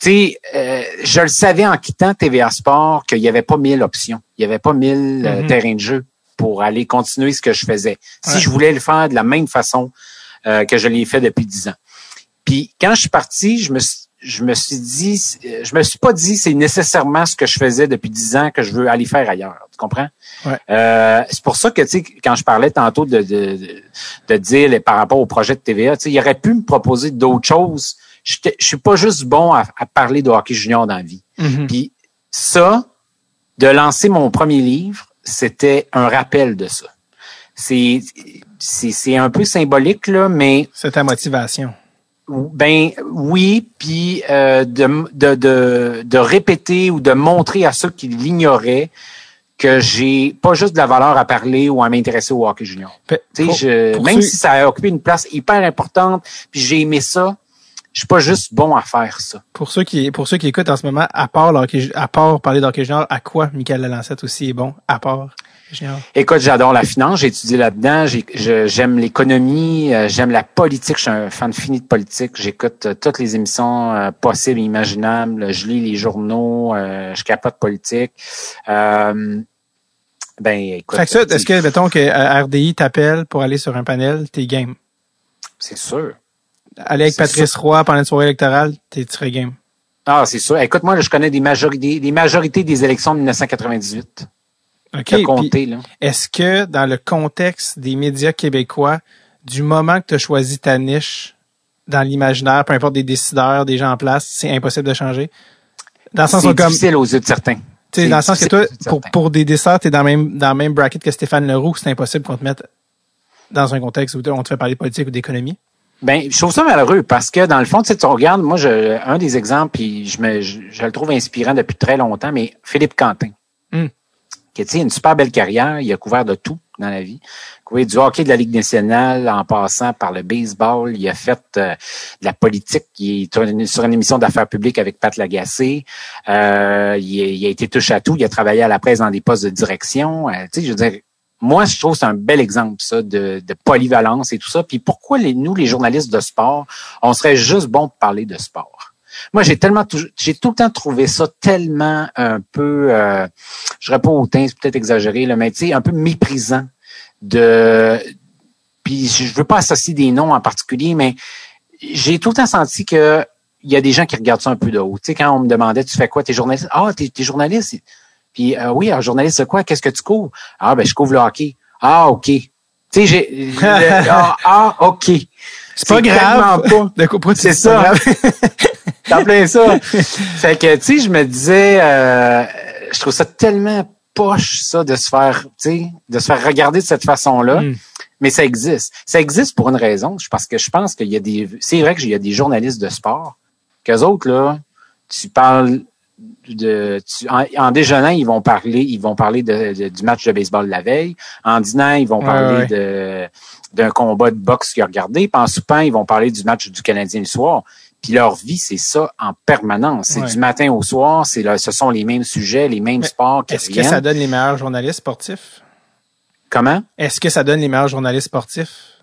tu sais, euh, je le savais en quittant TVA Sport qu'il y avait pas mille options. Il y avait pas mille Mhm. terrains de jeu pour aller continuer ce que je faisais. Si Ouais. je voulais le faire de la même façon euh, que je l'ai fait depuis dix ans. Puis quand je suis parti, je me suis je me suis dit, euh, je me suis pas dit c'est nécessairement ce que je faisais depuis dix ans que je veux aller faire ailleurs. Tu comprends? Ouais. Euh, c'est pour ça que, tu sais, quand je parlais tantôt de, de, de, dire par rapport au projet de TVA, tu sais, il aurait pu me proposer d'autres choses. Je je suis pas juste bon à, à parler de hockey junior dans la vie. Mhm. Puis ça, de lancer mon premier livre, c'était un rappel de ça. C'est c'est c'est un peu symbolique là, mais C'est ta motivation. Ben oui, puis euh, de, de, de, de répéter ou de montrer à ceux qui l'ignoraient que j'ai pas juste de la valeur à parler ou à m'intéresser au hockey junior. Pour- je- pour même ceux- si ça a occupé une place hyper importante, puis j'ai aimé ça, je suis pas juste bon à faire ça. Pour ceux qui pour ceux qui écoutent en ce moment, à part hockey- à part parler d'hockey junior, à quoi Michael Lalancette aussi est bon à part? Écoute, j'adore la finance, j'ai étudié là-dedans, j'aime l'économie, euh, j'aime la politique, je suis un fan fini de politique, j'écoute euh, toutes les émissions euh, possibles et imaginables, je lis les journaux, je capote politique. Ben écoute, Fait que ça, tu- est-ce que mettons que RDI t'appelle pour aller sur un panel, t'es game? c'est sûr. Aller avec Patrice Roy pendant une soirée électorale, t'es serais game. Ah, c'est sûr. Écoute, moi, là, je connais des majorités, des majorités des élections de 1998. OK. Est-ce que dans le contexte des médias québécois, du moment que tu as choisi ta niche dans l'imaginaire, peu importe des décideurs, des gens en place, c'est impossible de changer? Dans le sens où C'est comme difficile aux yeux de certains. Tu sais, C'est dans le sens que toi, pour, pour des desserts, t'es dans le même, dans le même bracket que Stéphane Leroux, c'est impossible qu'on te mette dans un contexte où on te fait parler politique ou d'économie. Ben, je trouve ça malheureux parce que dans le fond, tu sais, tu regardes, moi, je, un des exemples, puis je, me, je, je le trouve inspirant depuis très longtemps, mais Philippe Quentin, Hmm. Qui a une super belle carrière, il a couvert de tout dans la vie. Il du hockey de la Ligue nationale en passant par le baseball. Il a fait euh, de la politique. Il est sur une, émission d'affaires publiques avec Pat Lagacé. Euh, il, a, été touche à tout. Il a travaillé à la presse dans des postes de direction. Euh, tu sais, je veux dire, moi, je trouve que c'est un bel exemple, ça, de, de polyvalence et tout ça. Puis pourquoi les, nous, les journalistes de sport, on serait juste bon pour parler de sport? Moi, j'ai tellement, j'ai tout le temps trouvé ça tellement un peu, euh, je dirais pas hautain, c'est peut-être exagéré, là, mais tu sais, un peu méprisant de, puis je veux pas associer des noms en particulier, mais j'ai tout le temps senti que il y a des gens qui regardent ça un peu de haut. Tu sais, quand on me demandait, tu fais quoi, t'es journaliste? Ah, t'es, t'es journaliste? Puis euh, oui, alors, journaliste, c'est quoi? Qu'est-ce que tu couvres? Ah, ben je couvre le hockey. Ah, OK. Tu sais, j'ai. le- ah, ah, OK. C'est pas grave. pas. De C'est ça. grave? T'en plein ça. fait que, tu sais, je me disais, euh, je trouve ça tellement poche, ça, de se faire, tu sais, de se faire regarder de cette façon-là. Mm. Mais ça existe. Ça existe pour une raison. Parce que je pense qu'il y a des. C'est vrai qu'il y a des journalistes de sport. Qu'eux autres, là, tu parles de. tu- en, en déjeunant, ils vont parler, ils vont parler de, de- du match de baseball de la veille. En dînant, ils vont Ouais, parler ouais. de d'un combat de boxe qu'ils ont regardé. Puis en soupant, ils vont parler du match du Canadien le soir. Puis leur vie, c'est ça en permanence. C'est Ouais. du matin au soir. C'est là, ce sont les mêmes sujets, les mêmes Mais sports qui Est-ce que ça donne les meilleurs journalistes sportifs? Comment? Est-ce que ça donne les meilleurs journalistes sportifs?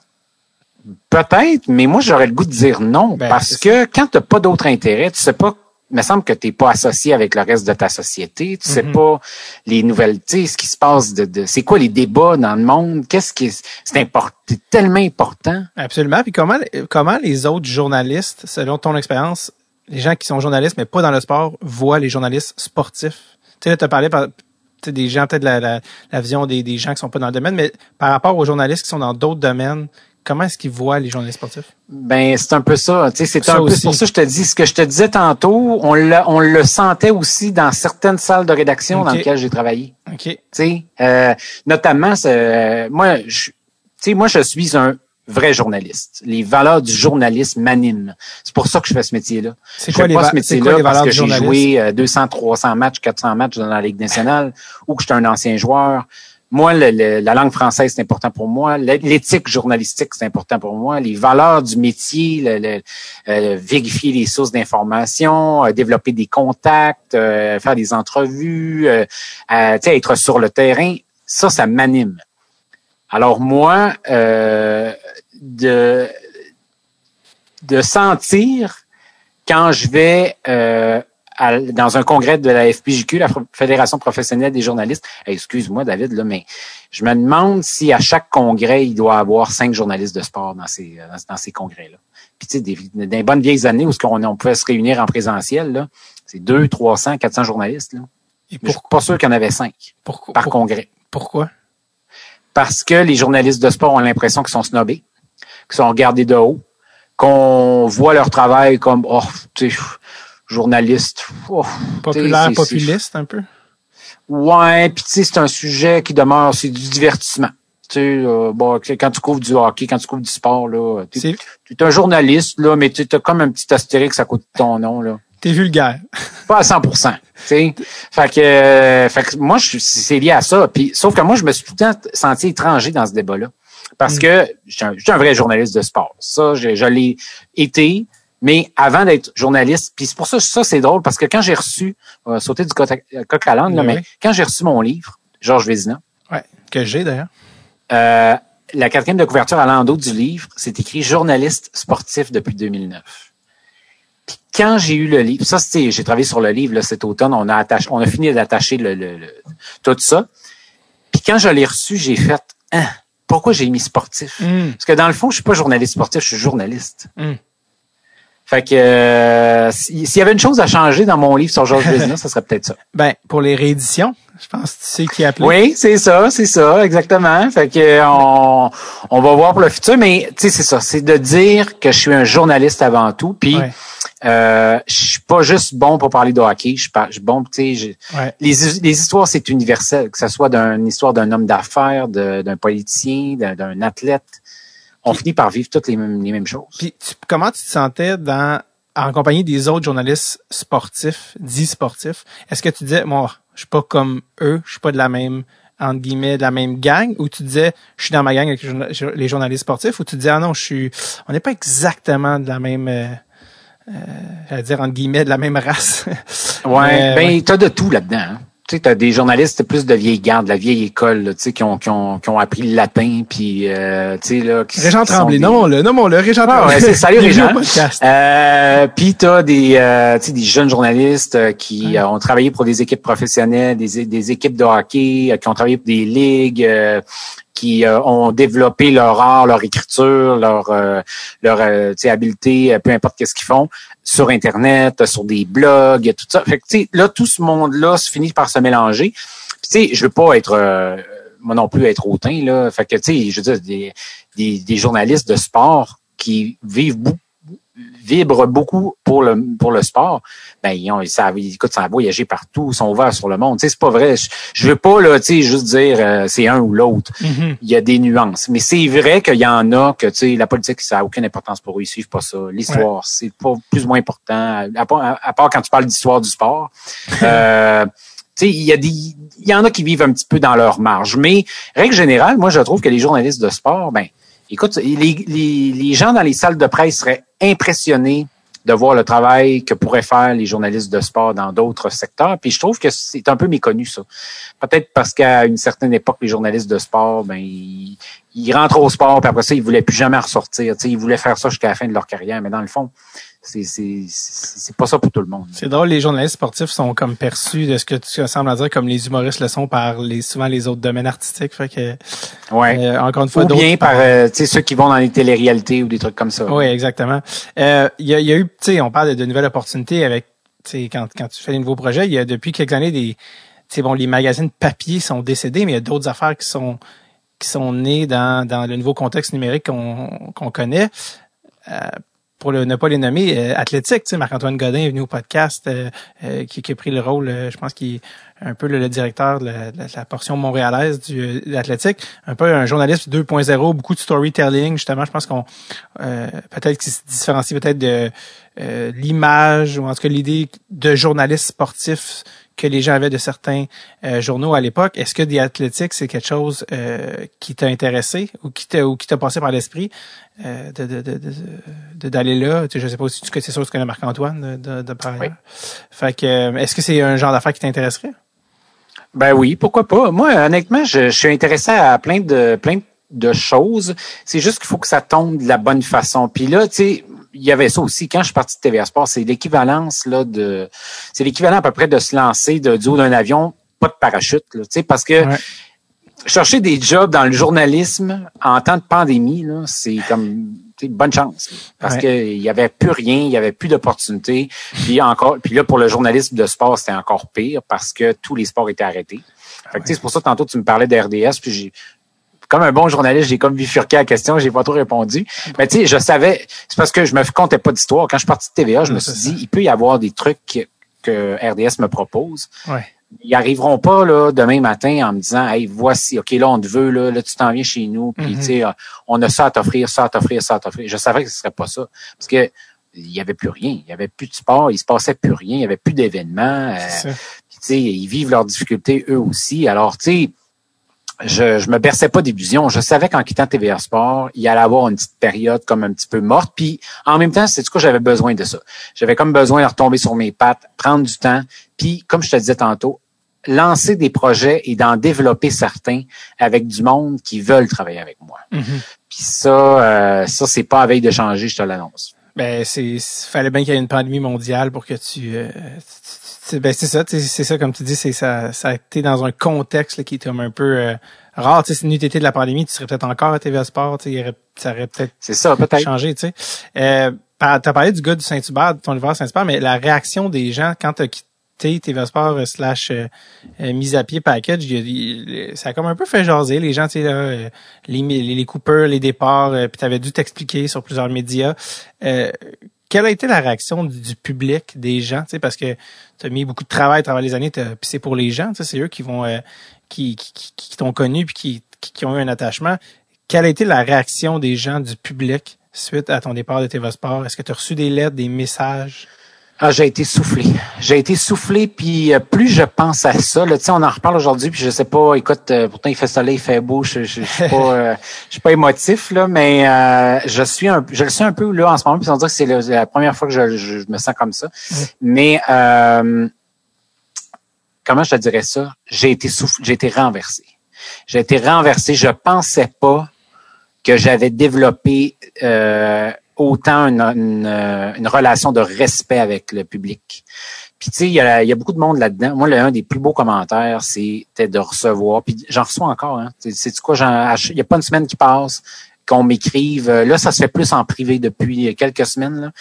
Peut-être, mais moi, j'aurais le goût de dire non. Ben, parce que quand tu n'as pas d'autre intérêt, tu sais pas, il me semble que tu n'es pas associé avec le reste de ta société. Tu sais Mhm. pas les nouvelles, tu sais, ce qui se passe de, de c'est quoi les débats dans le monde, qu'est-ce qui est, c'est important, c'est tellement important. Absolument. Puis comment, comment les autres journalistes, selon ton expérience, les gens qui sont journalistes mais pas dans le sport, voient les journalistes sportifs? Tu sais, tu as parlé par, des gens, peut-être la, la, la vision des, des gens qui sont pas dans le domaine, mais par rapport aux journalistes qui sont dans d'autres domaines, comment est-ce qu'ils voient les journalistes sportifs? Ben, c'est un peu ça. C'est un peu pour ça que je te dis ce que je te disais tantôt. On le, on le sentait aussi dans certaines salles de rédaction dans lesquelles j'ai travaillé. OK. Tu sais, euh, notamment, c'est- moi, je, tu sais, moi, je suis un vrai journaliste. Les valeurs du journalisme m'animent. C'est pour ça que je fais ce métier-là. C'est Je quoi fais les, pas ce quoi les parce que j'ai joué euh, 200, 300 matchs, 400 matchs dans la Ligue nationale ou que j'étais un ancien joueur. Moi, le- le- la langue française, c'est important pour moi. L'é- L'éthique journalistique, c'est important pour moi. Les valeurs du métier, le- euh, vérifier les sources d'information, euh, développer des contacts, euh, faire des entrevues, euh, euh, être sur le terrain, ça, ça m'anime. Alors moi, de de sentir quand je vais à- dans un congrès de la FPJQ, la Fédération professionnelle des journalistes. Excuse-moi, David, là, mais je me demande si à chaque congrès, il doit y avoir cinq journalistes de sport dans ces, dans, dans ces congrès-là. Puis tu sais, des, des bonnes vieilles années où ce qu'on on pouvait se réunir en présentiel, là, c'est 200, 300, 400 journalistes. Là. Et Mais je suis pour- pas sûr qu'il y en avait cinq pourquoi, par congrès. pourquoi? Parce que les journalistes de sport ont l'impression qu'ils sont snobés, qu'ils sont regardés de haut, qu'on voit leur travail comme, oh, tu sais, journaliste. oh, Populaire, populiste, un peu? Ouais, puis tu sais, c'est un sujet qui demeure, c'est du divertissement. Tu sais, euh, bon, quand tu couvres du hockey, quand tu couvres du sport, là, tu es un journaliste, là, mais tu as comme un petit astérix à côté de ton nom, là. T'es vulgaire. Pas à 100% tu sais. Fait que, euh, fait que moi, je, c'est lié à ça. Puis, sauf que moi, je me suis tout le temps senti étranger dans ce débat-là. Parce Mm. que je suis un, vrai journaliste de sport. Ça, je, je l'ai été. Mais avant d'être journaliste, puis c'est pour ça, ça c'est drôle, parce que quand j'ai reçu, on va sauter du coq à, à l'âne, là, Oui, mais quand j'ai reçu mon livre, Georges Vézina, Ouais. Que j'ai, d'ailleurs. euh, la quatrième de couverture à l'endos du livre, c'est écrit journaliste sportif depuis 2009. Puis quand j'ai eu le livre, ça c'était, j'ai travaillé sur le livre là, cet automne, on a attaché, on a fini d'attacher le, le- le- tout ça. Puis quand je l'ai reçu, j'ai fait, hein, pourquoi j'ai mis sportif? Hum. Parce que dans le fond, je suis pas journaliste sportif, je suis journaliste. Hum. Fait que euh, si- s'il y avait une chose à changer dans mon livre sur Georges Vézina, ça serait peut-être ça. Ben, pour les rééditions, je pense que tu sais qui appeler. Oui, c'est ça, c'est ça, exactement. Fait que on, on va voir pour le futur, mais tu sais, c'est ça, c'est de dire que je suis un journaliste avant tout, puis Ouais. euh, je suis pas juste bon pour parler de hockey, je suis pas- je bon, tu sais, Ouais. les, les histoires c'est universel, que ce soit d'une histoire d'un homme d'affaires, d'un politicien, d'un- d'un athlète, on finit par vivre toutes les mêmes, les mêmes choses. Puis tu- comment tu te sentais dans en compagnie des autres journalistes sportifs, dits sportifs? Est-ce que tu disais, moi, je suis pas comme eux, je suis pas de la même entre guillemets de la même gang, ou tu disais, je suis dans ma gang avec les journa- les journalistes sportifs, ou tu disais, ah non, je suis, on n'est pas exactement de la même, euh, euh, j'allais dire entre guillemets de la même race? Ouais, Mais, ben ouais. t'as de tout là-dedans. hein. Tu sais, t'as des journalistes plus de vieille garde, de la vieille école, là, tu sais, qui ont, qui ont, qui ont appris le latin, puis euh, tu sais là. qui- Régent qui Tremblay, des- nommons-le, nommons-le, Régent Ah, Tremblay. ouais, salut, Régent. Euh, puis t'as des, euh, tu sais, des jeunes journalistes euh, qui Ouais. euh, ont travaillé pour des équipes professionnelles, des, des équipes de hockey, euh, qui ont travaillé pour des ligues, euh, qui euh, ont développé leur art, leur écriture, leur euh, leur euh, habileté, euh, peu importe qu'est-ce qu'ils font, sur Internet, euh, sur des blogs, tout ça. Fait que là, tout ce monde-là se finit par se mélanger. Puis, je veux pas être moi non plus être hautain là. Fait que tu sais, je veux dire des, des, des journalistes de sport qui vivent beaucoup vibrent beaucoup pour le pour le sport, ben ils ont ça écoute ça a voyagé partout, ils sont ouverts sur le monde. Tu sais c'est pas vrai, je, je veux pas là, tu sais juste dire euh, c'est un ou l'autre. Mhm. Il y a des nuances, mais c'est vrai qu'il y en a que tu sais la politique ça a aucune importance pour eux, ils suivent pas ça. L'histoire c'est pas plus ou moins important à, part, à part quand tu parles d'histoire du sport. Euh, tu sais, il y a des, il y en a qui vivent un petit peu dans leur marge. Mais, règle générale, moi, je trouve que les journalistes de sport, ben, écoute, les, gens dans les salles de presse seraient impressionnés de voir le travail que pourraient faire les journalistes de sport dans d'autres secteurs. Puis je trouve que c'est un peu méconnu, ça. Peut-être parce qu'à une certaine époque, les journalistes de sport, ben, ils, rentrent au sport, puis après ça, ils voulaient plus jamais ressortir. Tu sais, ils voulaient faire ça jusqu'à la fin de leur carrière. Mais dans le fond, c'est c'est c'est pas ça pour tout le monde. C'est drôle, les journalistes sportifs sont comme perçus de ce que tu sembles dire comme les humoristes le sont par les souvent les autres domaines artistiques. Fait que ouais. Euh, encore une fois, ou bien par euh, tu sais ceux qui vont dans les téléréalités ou des trucs comme ça. Oui, exactement. Euh, il y, a, y a eu, tu sais, on parle de, de nouvelles opportunités avec, tu sais, quand quand tu fais des nouveaux projets, il y a depuis quelques années des, tu sais, bon, les magazines papier sont décédés, mais il y a d'autres affaires qui sont qui sont nées dans dans le nouveau contexte numérique qu'on qu'on connaît. Euh, pour le, ne pas les nommer, euh, athlétique, tu sais, Marc-Antoine Godin est venu au podcast, euh, euh, qui, qui, a pris le rôle, je pense qu'il est un peu le, le directeur de la, de la, portion montréalaise du de l'athlétique, un peu un journaliste 2.0, beaucoup de storytelling, justement, je pense qu'on peut-être qu'il se différencie peut-être de l'image, ou en tout cas l'idée de journaliste sportif que les gens avaient de certains euh, journaux à l'époque. Est-ce que des athlétiques, c'est quelque chose euh, qui t'a intéressé ou qui t'a ou qui t'a passé par l'esprit euh, de, de, de, d'aller là? Tu sais, je sais pas si tu c'est sûr que tu connais Marc-Antoine de, de, par. Fait que est-ce que c'est un genre d'affaire qui t'intéresserait? Ben oui, pourquoi pas. Moi, honnêtement, je, je suis intéressé à plein de plein de choses. C'est juste qu'il faut que ça tombe de la bonne façon. Puis là, tu sais, il y avait ça aussi. Quand je suis parti de TVA Sport, c'est l'équivalence là de, c'est l'équivalent à peu près de se lancer de, du haut d'un avion, pas de parachute, là, tu sais, parce que Ouais. chercher des jobs dans le journalisme en temps de pandémie, là, c'est comme tu sais, bonne chance. Parce Ouais. que il y avait plus rien, il y avait plus d'opportunités. Puis encore, puis là pour le journalisme de sport, c'était encore pire parce que tous les sports étaient arrêtés. Fait que, c'est pour ça tantôt tu me parlais de RDS, puis j'ai comme un bon journaliste, j'ai comme bifurqué la question, j'ai pas trop répondu. Mais tu sais, je savais, c'est parce que je me comptais pas d'histoire. Quand je suis parti de TVA, je me suis dit, il peut y avoir des trucs que, que RDS me propose. Ouais. Ils arriveront pas là demain matin en me disant, hey, voici, ok, là on te veut, là, là tu t'en viens chez nous, puis tu sais, euh, on a ça à t'offrir, ça à t'offrir, ça à t'offrir. Je savais que ce serait pas ça, parce que il y avait plus rien, il y avait plus de sport, il se passait plus rien, il y avait plus d'événements. euh, ils vivent leurs difficultés eux aussi. Alors, tu sais, je, je me berçais pas d'illusions. Je savais qu'en quittant TVA Sport, il allait avoir une petite période comme un petit peu morte. Puis en même temps, c'est du coup, j'avais besoin de ça? J'avais comme besoin de retomber sur mes pattes, prendre du temps. Puis, comme je te disais tantôt, lancer des projets et d'en développer certains avec du monde qui veulent travailler avec moi. Mhm. Puis ça, euh, ça, c'est pas à veille de changer, je te l'annonce. Ben c'est fallait bien qu'il y ait une pandémie mondiale pour que tu, euh, ben c'est ça, c'est ça comme tu dis, c'est ça ça a été dans un contexte là, qui est comme un peu euh, rare, tu sais, si n'eût été de la pandémie, tu serais peut-être encore à TVA Sport, tu sais, il y aurait- ça aurait peut-être C'est ça, peut-être. changé, tu sais. Euh, t'as parlé du gars du Saint-Hubert, de ton univers Saint-Hubert, mais la réaction des gens quand t'as quitté TVA Sport euh, slash euh, euh, mise à pied package, y a- il- ça a comme un peu fait jaser les gens, tu sais là, les, les, les coupeurs, les départs, puis t'avais dû t'expliquer sur plusieurs médias. Quelle a été la réaction du, public, des gens, parce que tu as mis beaucoup de travail à travers les années, puis c'est pour les gens, c'est eux qui vont, euh, qui, qui, qui, t'ont connu puis qui, qui, ont eu un attachement. Quelle a été la réaction des gens, du public, suite à ton départ de TV Sport? Est-ce que tu as reçu des lettres, des messages? Ah, j'ai été soufflé. J'ai été soufflé, puis euh, plus je pense à ça, là, on en reparle aujourd'hui, puis je sais pas, écoute, euh, pourtant il fait soleil, il fait beau, je, je, je suis pas, euh, je suis pas émotif là, mais euh, je suis un, je le suis un peu là en ce moment, puis on dirait que c'est la première fois que je, je me sens comme ça. Mais euh, comment je te dirais ça? J'ai été soufflé, j'ai été renversé. J'ai été renversé. Je pensais pas que j'avais développé euh, autant une, une, euh, une relation de respect avec le public. Puis tu sais, il y a, y a beaucoup de monde là-dedans. Moi, l'un des plus beaux commentaires, c'était de recevoir. Puis j'en reçois encore. Hein. C'est quoi Il y a pas une semaine qui passe qu'on m'écrive. Là, ça se fait plus en privé depuis quelques semaines. Là.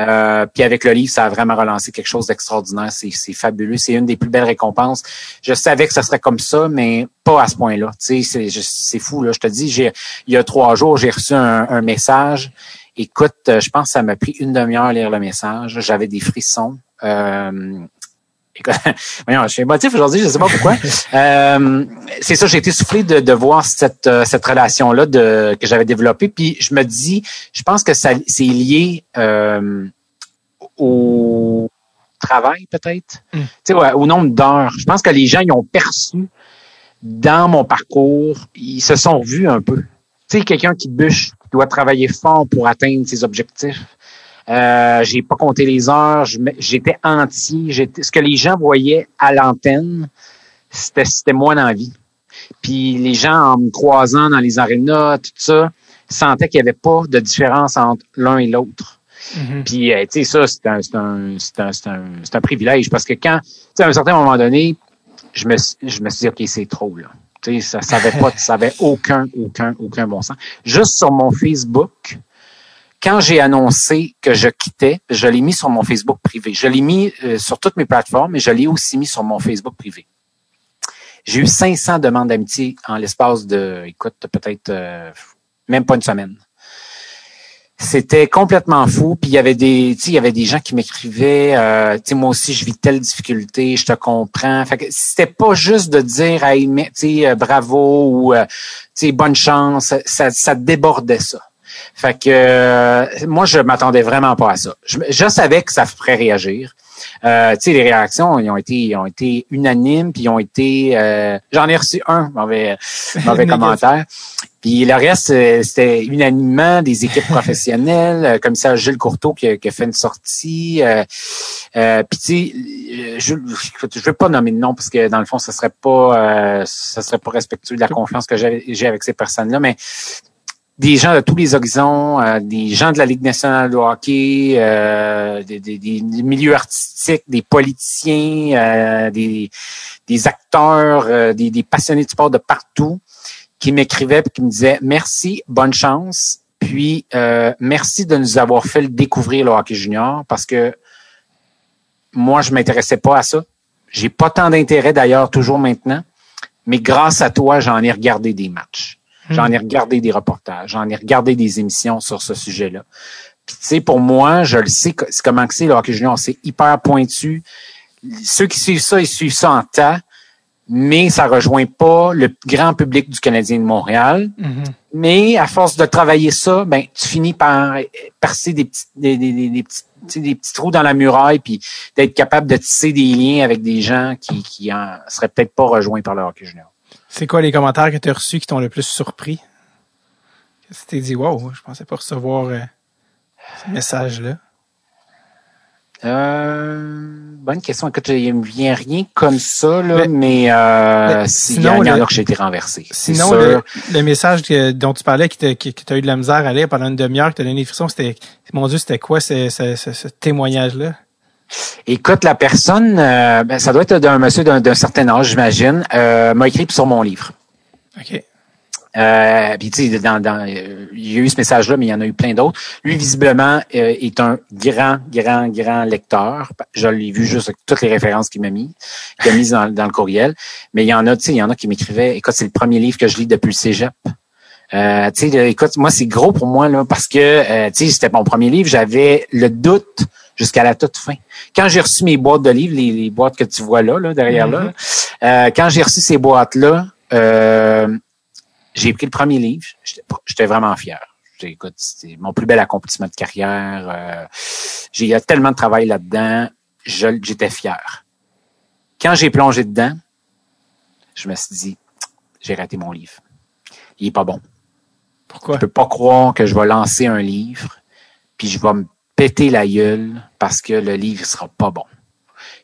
Euh, puis avec le livre, ça a vraiment relancé quelque chose d'extraordinaire. C'est fabuleux. C'est une des plus belles récompenses. Je savais que ça serait comme ça, mais pas à ce point-là. Tu sais, c'est fou. Là. Je te dis, il y a trois jours, j'ai reçu un, un message Écoute, je pense que ça m'a pris une demi-heure à lire le message. J'avais des frissons. Euh, je suis émotif aujourd'hui, je ne sais pas pourquoi. euh, c'est ça, j'ai été soufflé de, de voir cette, euh, cette relation-là que j'avais développée. Puis je me dis, je pense que ça c'est lié euh, au travail, peut-être. Mm. sais, Ouais, au nombre d'heures. Je pense que les gens ils ont perçu dans mon parcours, ils se sont vus un peu. Tu sais, quelqu'un qui bûche, doit travailler fort pour atteindre ses objectifs. Euh, j'ai pas compté les heures, j'étais entier. Ce que les gens voyaient à l'antenne, c'était, c'était moi dans la vie. Puis les gens, en me croisant dans les arénas, tout ça, sentaient qu'il n'y avait pas de différence entre l'un et l'autre. Mm-hmm. Puis, euh, tu sais, ça, c'est un, c'est un, c'est un, c'est un, c'est un, privilège parce que quand, tu sais, à un certain moment donné, je me, je me suis dit, OK, c'est trop, là. Ça, ça avait pas, ça avait aucun, aucun, aucun bon sens. Juste sur mon Facebook, quand j'ai annoncé que je quittais, je l'ai mis sur mon Facebook privé. Je l'ai mis euh, sur toutes mes plateformes, mais je l'ai aussi mis sur mon Facebook privé. J'ai eu 500 demandes d'amitié en l'espace de, écoute, peut-être euh, même pas une semaine. C'était complètement fou. Puis il y avait des, il y avait des gens qui m'écrivaient, euh, tu sais, moi aussi je vis telle difficulté, je te comprends. Fait que c'était pas juste de dire, hey, tu euh, bravo ou, tu sais, bonne chance. Ça, ça débordait ça. Fait que euh, moi, je m'attendais vraiment pas à ça. Je, savais que ça ferait réagir. Euh, tu sais, les réactions, ils ont été, ont été unanimes, puis ils ont été. Euh, j'en ai reçu un mauvais, mauvais commentaire. Puis le reste, c'était unanimement des équipes professionnelles, comme ça Gilles Courteau qui a, fait une sortie. Euh, puis tu sais, je, je veux pas nommer de nom parce que dans le fond, ça serait pas, ça serait pas respectueux de la confiance que j'ai avec ces personnes-là, mais des gens de tous les horizons, euh, des gens de la Ligue nationale de hockey, euh, des, des, des, milieux artistiques, des politiciens, euh, des, des acteurs, des, des, passionnés de sport de partout, qui m'écrivaient et qui me disaient merci, bonne chance, puis merci de nous avoir fait découvrir le hockey junior parce que moi je m'intéressais pas à ça. J'ai pas tant d'intérêt d'ailleurs toujours maintenant, mais grâce à toi j'en ai regardé des matchs. J'en ai regardé des reportages, j'en ai regardé des émissions sur ce sujet-là. Puis, tu sais, pour moi, je le sais comment c'est le hockey junior, c'est hyper pointu. Ceux qui suivent ça, ils suivent ça en tas, mais ça rejoint pas le grand public du Canadien de Montréal. Mm-hmm. Mais à force de travailler ça, ben tu finis par percer des petits, des, des, des, petits, des petits trous dans la muraille, puis d'être capable de tisser des liens avec des gens qui, qui en seraient peut-être pas rejoints par le hockey junior. C'est quoi les commentaires que tu as reçus qui t'ont le plus surpris? Tu t'es dit, wow, je pensais pas recevoir euh, ce message-là? Euh, bonne question. Écoute, il me vient rien comme ça, là, mais, euh, sinon, il y en a que j'ai été renversé. Sinon, le, message dont tu parlais, qui t'a eu de la misère à lire pendant une demi-heure, qui t'a donné des frissons, c'était, mon Dieu, c'était quoi ce, ce témoignage-là? Écoute, la personne, euh, ben, ça doit être d'un monsieur d'un certain âge, j'imagine, euh, m'a écrit sur mon livre. OK. Euh, puis tu sais, dans, dans, il y a eu ce message-là, mais il y en a eu plein d'autres. Lui, visiblement, est un grand, grand, grand lecteur. Je l'ai vu juste avec toutes les références qu'il m'a mis, qu'il a mis dans, dans, le courriel. Mais il y en a, tu sais, il y en a qui m'écrivaient. Écoute, c'est le premier livre que je lis depuis le Cégep. Euh, tu sais, écoute, moi, c'est gros pour moi là, parce que tu sais, c'était mon premier livre. J'avais le doute jusqu'à la toute fin. Quand j'ai reçu mes boîtes de livres, les, boîtes que tu vois là, là derrière là, mm-hmm. euh, quand j'ai reçu ces boîtes-là, euh, j'ai pris le premier livre. J'étais vraiment fier. Écoute, c'était mon plus bel accomplissement de carrière. Euh, j'ai eu tellement de travail là-dedans. J'étais fier. Quand j'ai plongé dedans, je me suis dit, j'ai raté mon livre. Il est pas bon. Pourquoi? Je peux pas croire que je vais lancer un livre, puis je vais me péter la gueule parce que le livre sera pas bon.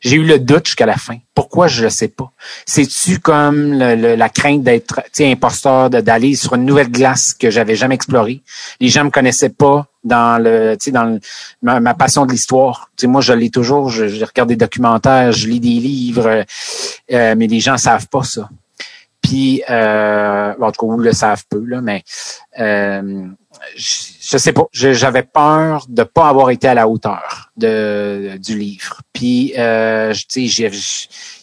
J'ai eu le doute jusqu'à la fin. Pourquoi je ne sais pas. C'est-tu comme la crainte d'être imposteur, d'aller sur une nouvelle glace que j'avais jamais explorée? Les gens me connaissaient pas dans le dans ma, passion de l'histoire. moi, je l'ai toujours. Je, regarde des documentaires, je lis des livres, euh, mais les gens savent pas ça. Puis, euh, en tout cas, vous le savent peu là, mais euh, je sais pas, j'avais peur de pas avoir été à la hauteur de du livre. Puis euh, tu sais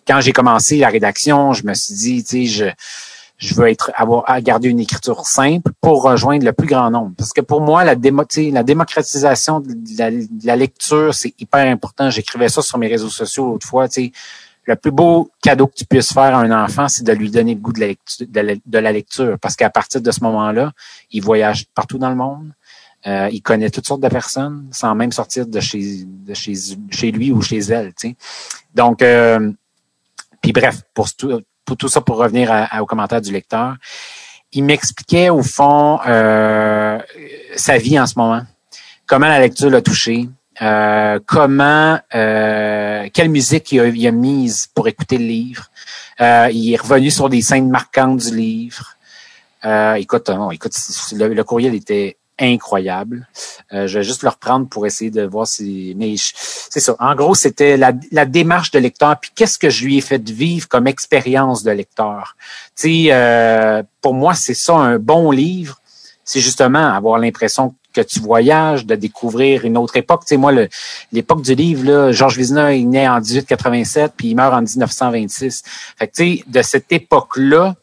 quand j'ai commencé la rédaction, je me suis dit tu sais je je veux être avoir garder une écriture simple pour rejoindre le plus grand nombre. Parce que pour moi, la, démo, la démocratisation de la, de la lecture, c'est hyper important. J'écrivais ça sur mes réseaux sociaux autrefois. Tu sais, le plus beau cadeau que tu puisses faire à un enfant, c'est de lui donner le goût de la lecture, parce qu'à partir de ce moment-là, il voyage partout dans le monde. Euh, il connaît toutes sortes de personnes sans même sortir de chez, de chez, chez lui ou chez elle. Tu sais. Donc, euh, puis bref, pour tout, pour tout ça, pour revenir à, au commentaire du lecteur, il m'expliquait au fond euh, sa vie en ce moment, comment la lecture l'a touché, euh, comment, euh, quelle musique il a, mise pour écouter le livre. Euh, il est revenu sur des scènes marquantes du livre. écoute, non, écoute, le, courriel était incroyable. je vais juste le reprendre pour essayer de voir si. Mais c'est ça. En gros, c'était la, la, démarche de lecteur. Puis qu'est-ce que je lui ai fait vivre comme expérience de lecteur. Tu sais, pour moi, c'est ça un bon livre. C'est justement avoir l'impression que tu voyages, de découvrir une autre époque. Tu sais, moi, l'époque du livre, Georges Vizina, il naît en 1887, puis il meurt en 1926. Fait que, tu sais, de cette époque-là,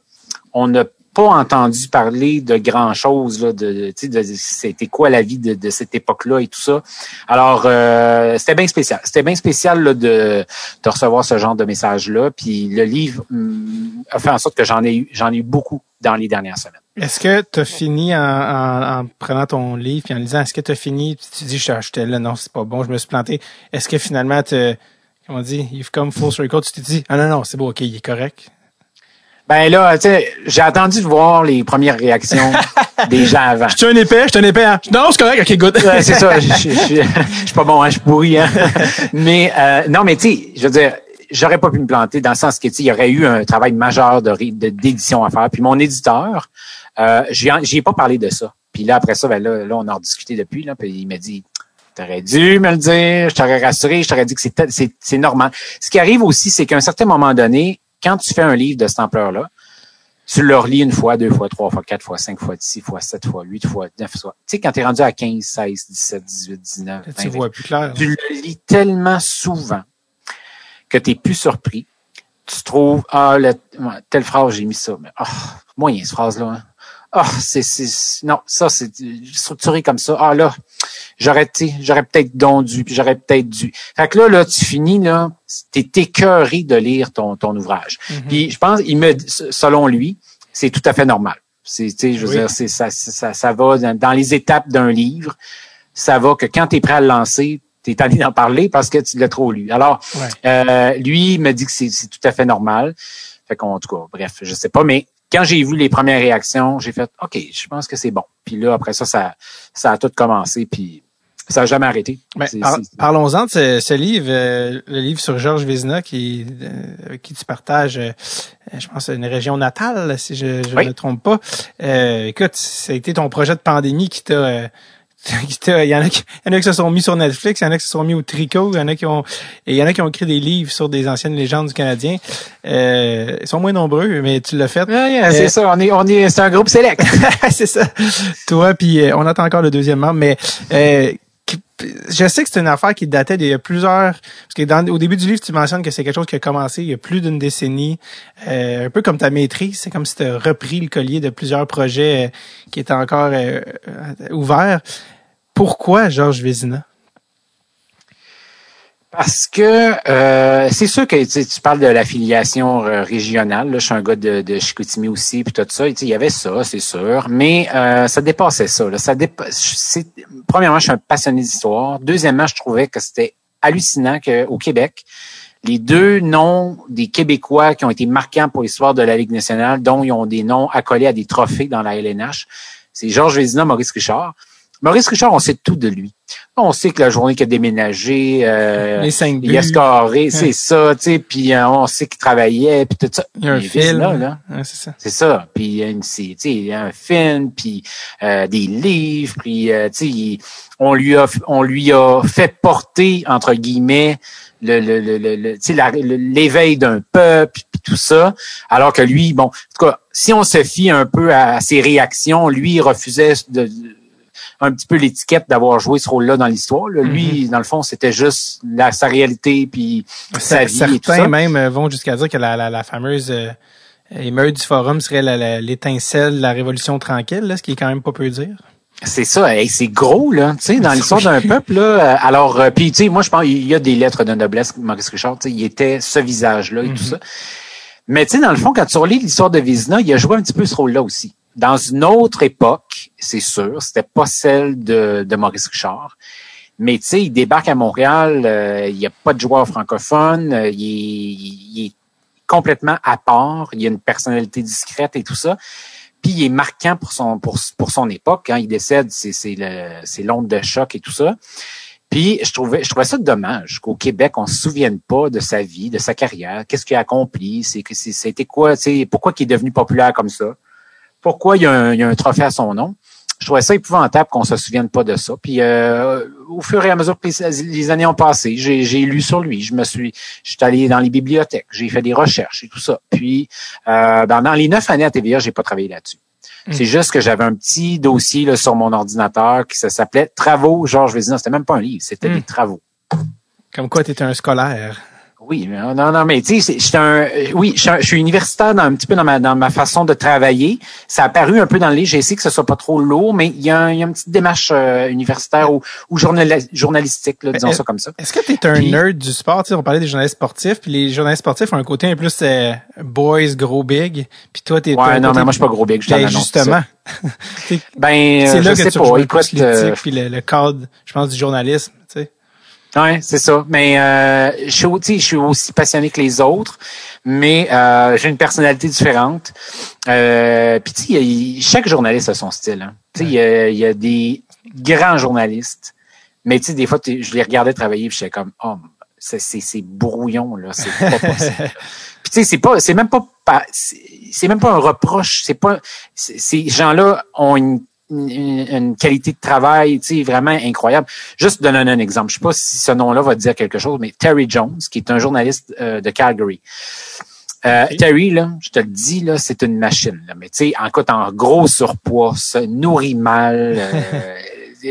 on n'a pas entendu parler de grand chose là, de, de, de c'était quoi la vie de, de cette époque-là et tout ça. Alors euh, c'était bien spécial. C'était bien spécial là, de, de recevoir ce genre de message-là. Puis le livre hum, a fait en sorte que j'en ai eu j'en ai eu beaucoup dans les dernières semaines. Est-ce que tu as fini en, en, prenant ton livre et en lisant, est-ce que tu as fini, tu dis, j'étais là, non, c'est pas bon, je me suis planté. Est-ce que finalement, tu, comment on dit, you've come full circle, tu t'es dit, ah non, non, c'est bon, ok, il est correct? Ben là, tu sais, j'ai attendu de voir les premières réactions des gens avant. Je suis un épais, je suis un épais. Hein? Non, c'est correct, ok, good. ouais, c'est ça, je suis pas bon, hein, je suis pourri. Hein? mais euh, non, mais tu sais, je veux dire, j'aurais pas pu me planter dans le sens que il y aurait eu un travail majeur de d'édition à faire. Puis mon éditeur, euh, j'y ai pas parlé de ça. Puis là après ça, ben là, là on a rediscuté depuis là. Puis il m'a dit, t'aurais dû me le dire, je t'aurais rassuré, je t'aurais dit que c'est c'est normal. Ce qui arrive aussi, c'est qu'à un certain moment donné, quand tu fais un livre de cette ampleur-là, tu le relis une fois, deux fois, trois fois, quatre fois, cinq fois, six fois, sept fois, huit fois, neuf fois. Tu sais, quand tu es rendu à 15, 16, 17, 18, 19, 20, tu vois plus clair. Tu le lis tellement souvent que tu es plus surpris. Tu trouves, ah, telle phrase, j'ai mis ça. Mais, ah, moyen, cette phrase-là. Hein? Ah, c'est, c'est, non, ça, c'est structuré comme ça. Ah, là, j'aurais, j'aurais peut-être donc dû, puis j'aurais peut-être dû. Fait que là, là, tu finis, là, t'es écœuré de lire ton, ton ouvrage. Mm-hmm. Puis, je pense, il me, selon lui, c'est tout à fait normal. C'est, je veux dire, c'est, ça, ça, ça va dans les étapes d'un livre. Ça va que quand tu es prêt à le lancer, tu es allé d'en parler parce que tu l'as trop lu. Alors, euh, lui, il me dit que c'est tout à fait normal. Fait qu'en tout cas, bref, je sais pas, mais quand j'ai vu les premières réactions, j'ai fait OK, je pense que c'est bon. Puis là, après ça, ça, ça a tout commencé, puis ça n'a jamais arrêté. Parlons-en de ce, livre, euh, le livre sur Georges Vézina, qui, euh, qui tu partages, euh, je pense, une région natale, si je ne me trompe pas. écoute, ça a été ton projet de pandémie qui t'a il y en a qui, y en a qui se sont mis sur Netflix, il y en a qui se sont mis au tricot, il y en a qui ont et il y en a qui ont écrit des livres sur des anciennes légendes du Canadien. Euh, ils sont moins nombreux, mais tu l'as fait. c'est euh, ça, on est on est c'est un groupe select. c'est ça. Toi puis euh, on attend encore le deuxième membre, mais euh, je sais que c'est une affaire qui datait d'il y a plusieurs parce que dans, au début du livre tu mentionnes que c'est quelque chose qui a commencé il y a plus d'une décennie euh, un peu comme ta maîtrise c'est comme si tu as repris le collier de plusieurs projets qui étaient encore ouverts pourquoi Georges Vézina? Parce que euh, c'est sûr que tu, parles de l'affiliation euh, régionale. Là, je suis un gars de, de Chicoutimi aussi, puis tout ça. Il y avait ça, c'est sûr, mais euh, ça dépassait ça. Là. ça premièrement, je suis un passionné d'histoire. Deuxièmement, je trouvais que c'était hallucinant qu'au Québec, les deux noms des Québécois qui ont été marquants pour l'histoire de la Ligue nationale, dont ils ont des noms accolés à des trophées dans la LNH, c'est Georges Vézina, Maurice Richard. Maurice Richard, on sait tout de lui. On sait que la journée qu'il a déménagé, euh, les cinq il a scoré, c'est ça, tu sais, puis euh, on sait qu'il travaillait, puis tout ça. Il y a un film. Là, c'est ça. C'est ça. Puis il y a une, tu sais, il y a un film, puis euh, des livres, puis euh, tu sais, on lui a, on lui a fait porter entre guillemets le, le, le, le l'éveil d'un peuple, puis tout ça, alors que lui, bon, en tout cas, si on se fie un peu à ses réactions, lui, il refusait de un petit peu l'étiquette d'avoir joué ce rôle-là dans l'histoire. Lui, mhm. dans le fond, c'était juste la, sa réalité puis sa vie Certains et tout ça. même euh, vont jusqu'à dire que la, la, fameuse euh, L'émeute du forum serait l'étincelle de la révolution tranquille, là, ce qui est quand même pas peu dire. C'est ça, c'est gros là, tu sais, dans l'histoire d'un peuple là. Alors, euh, puis tu sais, moi je pense il y a des lettres de noblesse, Maurice Richard, tu sais, il était ce visage-là et tout mm-hmm. ça. Mais tu sais, dans le fond, quand tu relis l'histoire de Vizina, il a joué un petit peu ce rôle-là aussi. Dans une autre époque, c'est sûr, c'était pas celle de, de Maurice Richard. Mais tu sais, il débarque à Montréal, euh, il n'y a pas de joueur francophone, il, est, est, complètement à part, il a une personnalité discrète et tout ça. Puis il est marquant pour son pour, pour son époque. Quand il décède, c'est c'est l'onde de choc et tout ça. Puis je trouvais je trouvais ça dommage qu'au Québec on se souvienne pas de sa vie, de sa carrière, qu'est-ce qu'il a accompli, c'est c'était quoi, tu pourquoi il est devenu populaire comme ça, pourquoi il y, a un, il y a un trophée à son nom je trouvais ça épouvantable qu'on se souvienne pas de ça. Puis euh, au fur et à mesure que les, années ont passé, j'ai lu sur lui. Je me suis, je allé dans les bibliothèques, j'ai fait des recherches et tout ça. Puis euh, dans, les neuf années à TVA, j'ai pas travaillé là-dessus. Hmm. C'est juste que j'avais un petit dossier là, sur mon ordinateur qui s'appelait Travaux Georges Vézina. C'était même pas un livre, c'était hmm. des travaux. Comme quoi, tu étais un scolaire. Oui, non, non, mais tu sais, je un, oui, je suis universitaire dans, un petit peu dans ma, dans ma façon de travailler. Ça a paru un peu dans le livre. J'ai essayé que ce soit pas trop lourd, mais il y y a une petite démarche euh, universitaire ou, ou journalistique, là, disons ça comme ça. Est-ce que tu es un nerd du sport? sais, on parlait des journalistes sportifs, puis les journalistes sportifs ont un côté un plus euh, boys, gros big, puis toi, t'es... Ouais, non, mais moi, je suis pas gros big, je ben, justement. ben, c'est là que tu pas, écoute, euh... puis le, le cadre, je pense, du journalisme, Oui, c'est ça. Mais euh, je, suis aussi, je suis aussi passionné que les autres, mais euh, j'ai une personnalité différente. Euh, Puis tu sais, chaque journaliste a son style. Hein. Tu sais, il, y a, des grands journalistes, mais tu sais, des fois, je les regardais travailler, j'étais comme, oh, c'est brouillon là, c'est pas possible. puis tu sais, c'est pas, c'est même pas, c'est même pas un reproche. C'est pas, ces gens-là ont une une, qualité de travail, tu sais, vraiment incroyable. Juste donner un, exemple. Je sais pas si ce nom-là va te dire quelque chose, mais Terry Jones, qui est un journaliste euh, de Calgary. Euh, Terry, là, je te le dis, là, c'est une machine. Là. Mais tu sais, en en gros surpoids, se nourrit mal, euh,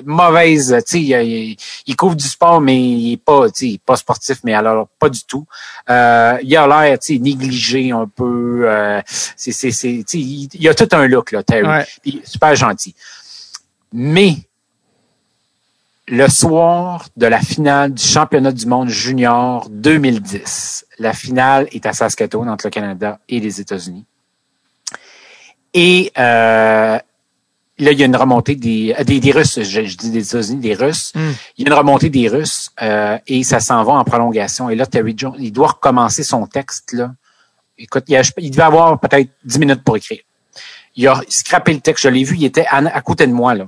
mauvaise, tu sais, il, couvre du sport, mais il est pas, tu sais, pas sportif, mais alors pas du tout. Euh, il a l'air, tu sais, négligé un peu. Euh, c'est, c'est, c'est, tu sais, il, a tout un look là, Terry, super gentil. Mais le soir de la finale du championnat du monde junior 2010, la finale est à Saskatoon entre le Canada et les États-Unis. Et euh, là, il y a une remontée des, euh, des, des Russes, je, dis des États-Unis, des Russes. Hmm. Il y a une remontée des Russes euh, et ça s'en va en prolongation. Et là, Terry Jones, il doit recommencer son texte. Là. Écoute, il, il devait avoir peut-être dix minutes pour écrire. Il a scrappé le texte, je l'ai vu, il était à, côté de moi. Là.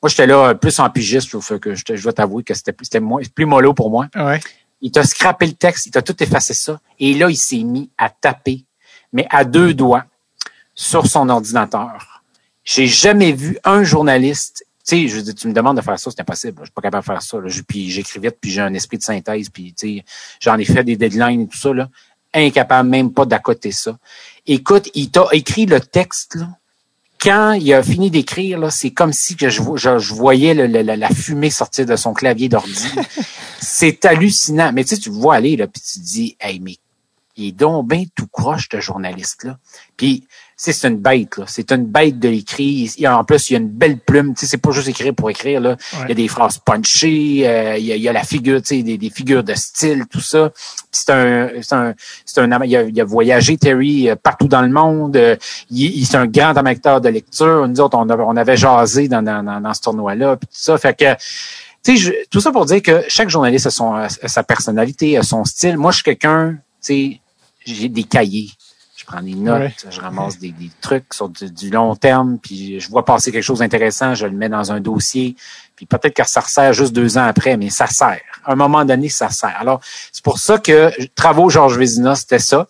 Moi, j'étais là plus en pigiste, que je, je dois t'avouer que c'était plus, plus mollo pour moi. Ouais. Il t'a scrappé le texte, il t'a tout effacé ça. Et là, il s'est mis à taper, mais à deux doigts, sur son ordinateur j'ai jamais vu un journaliste. Tu sais, je tu me demandes de faire ça, c'est impossible. Je suis pas capable de faire ça. Là. Puis j'écris vite, puis j'ai un esprit de synthèse, puis tu sais, j'en ai fait des deadlines et tout ça. Là. Incapable même pas d'accoter ça. Écoute, il t'a écrit le texte là. Quand il a fini d'écrire, là, c'est comme si que je, je, voyais la, fumée sortir de son clavier d'ordi. c'est hallucinant. Mais tu sais, tu vois aller, là, puis tu te dis, hey, mais il est donc bien tout croche, ce journaliste-là. Puis c'est une bête, là. C'est une bête de l'écrit. En plus, il y a une belle plume. Tu sais, c'est pas juste écrire pour écrire, là. Il y a des phrases punchées, euh, il, y a, la figure, tu sais, des, figures de style, tout ça. C'est un, c'est un, c'est un, il a, voyagé, Terry, euh, partout dans le monde. Euh, il, c'est un grand amateur de lecture. Nous autres, on, avait, on avait jasé dans, dans, dans ce tournoi-là, puis tout ça. Fait que, tu sais, tout ça pour dire que chaque journaliste a, son, a sa personnalité, a son style. Moi, je suis quelqu'un, tu sais, j'ai des cahiers prends des notes, je ramasse des, trucs sur du, long terme, puis je vois passer quelque chose d'intéressant, je le mets dans un dossier, puis peut-être que ça sert juste deux ans après, mais ça sert. À un moment donné, ça sert. Alors, c'est pour ça que Travaux Georges Vézina, c'était ça.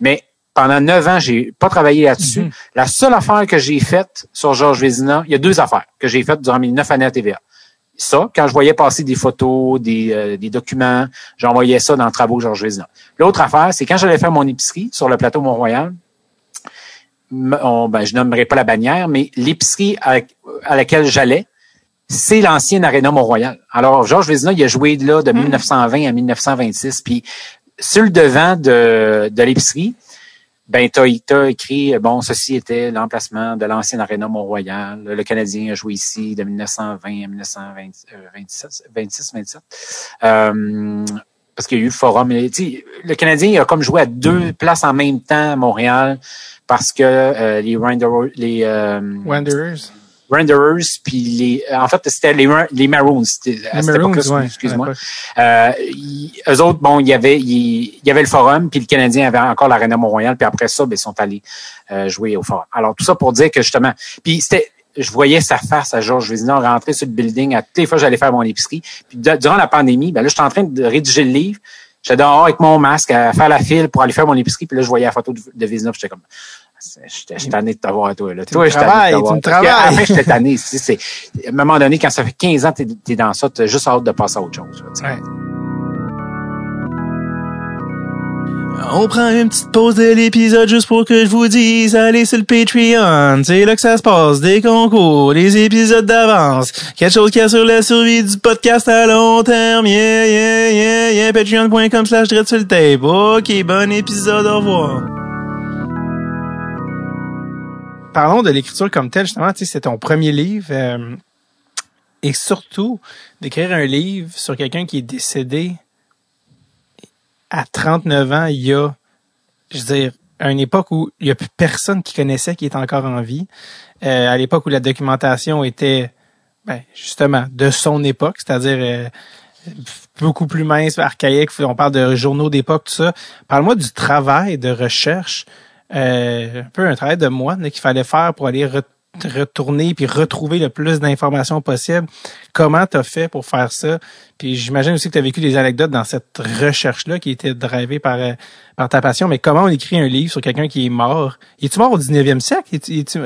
Mais pendant neuf ans, j'ai pas travaillé là-dessus. Mm-hmm. La seule affaire que j'ai faite sur Georges Vézina, il y a deux affaires que j'ai faites durant mes neuf années à TVA ça, quand je voyais passer des photos, des, euh, des documents, j'envoyais ça dans le travaux Georges Vézina. L'autre affaire, c'est quand j'allais faire mon épicerie sur le plateau Mont-Royal, ben, je nommerai pas la bannière, mais l'épicerie à, laquelle j'allais, c'est l'ancienne Arena Mont-Royal. Alors, Georges Vézina, il a joué de là de 1920 hmm. à 1926. Puis, sur le devant de, de l'épicerie, ben as écrit bon ceci était l'emplacement de l'ancienne aréna Mont-Royal. Le Canadien a joué ici de 1920 à 1926 26 27. Euh, parce qu'il y a eu le forum. le Canadien a comme joué à deux places en même temps à Montréal parce que euh, les Wanderers, les euh, Wanderers. Renderers, puis les, en fait, c'était les, les Maroons. À cette époque-là, excuse-moi. Euh, eux autres, bon, il y avait, il, y avait le Forum, puis le Canadien avait encore l'Arena Mont-Royal, puis après ça, ben, ils sont allés euh, jouer au Forum. Alors, tout ça pour dire que justement, puis c'était, je voyais sa face à Georges Vézina rentrer sur le building. À toutes les fois, j'allais faire mon épicerie. Puis durant la pandémie, ben là, j'étais en train de rédiger le livre. J'étais dehors avec mon masque à faire la file pour aller faire mon épicerie. Puis là, je voyais la photo de, de Vézina, j'étais comme J'étais tanné de t'avoir, toi. Là. toi, je travailles, tu me travailles. Après, j'étais tanné. C'est, à un moment donné, quand ça fait 15 ans que t'es, es dans ça, t'as juste hâte de passer à autre chose. ouais. On prend une petite pause de l'épisode juste pour que je vous dise, allez sur le Patreon, c'est là que ça se passe, des concours, des épisodes d'avance, quelque chose qui assure la survie du podcast à long terme, yeah, yeah, yeah, yeah, patreon.com slash sur le tape. Ok, bon épisode, au revoir parlons de l'écriture comme telle, justement, c'est ton premier livre. Euh, et surtout, d'écrire un livre sur quelqu'un qui est décédé à 39 ans, il y a, je veux dire, une époque où il n'y a plus personne qui connaissait qui est encore en vie. Euh, à l'époque où la documentation était, ben, justement, de son époque, c'est-à-dire euh, beaucoup plus mince, archaïque. On parle de journaux d'époque, tout ça. Parle-moi du travail de recherche euh, un peu un travail de moine qu'il fallait faire pour aller retourner puis retrouver le plus d'informations possible. Comment tu as fait pour faire ça? Puis j'imagine aussi que tu as vécu des anecdotes dans cette recherche-là qui était drivée par, euh, par ta passion. Mais comment on écrit un livre sur quelqu'un qui est mort? Es-tu mort au 19e siècle?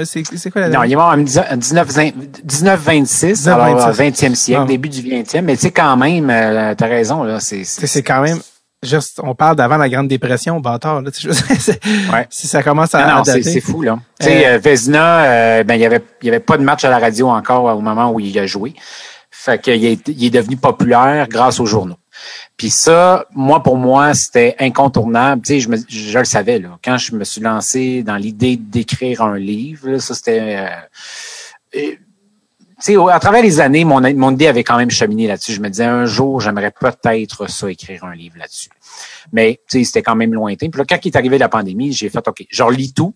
C'est quoi la Non, il est mort en 1926, alors 20e siècle, début du 20e. Mais tu sais, quand même, euh, tu as raison. là. C'est quand même juste, on parle d'avant la Grande Dépression, bâtard. Là, ouais. Si ça commence à, non, non, c'est fou là. Tu sais, euh, euh, Vezina, euh, ben il y avait, il avait pas de match à la radio encore au moment où il a joué. Fait qu'il est, il est devenu populaire grâce aux journaux. Puis ça, moi pour moi, c'était incontournable. Tu sais, je, me, je, le savais là. Quand je me suis lancé dans l'idée d'écrire un livre, là, ça c'était sais, à travers les années, mon, mon idée avait quand même cheminé là-dessus. Je me disais, un jour, j'aimerais peut-être ça, écrire un livre là-dessus. Mais, tu sais, c'était quand même lointain. Puis là, quand il est arrivé la pandémie, j'ai fait, OK, je relis tout,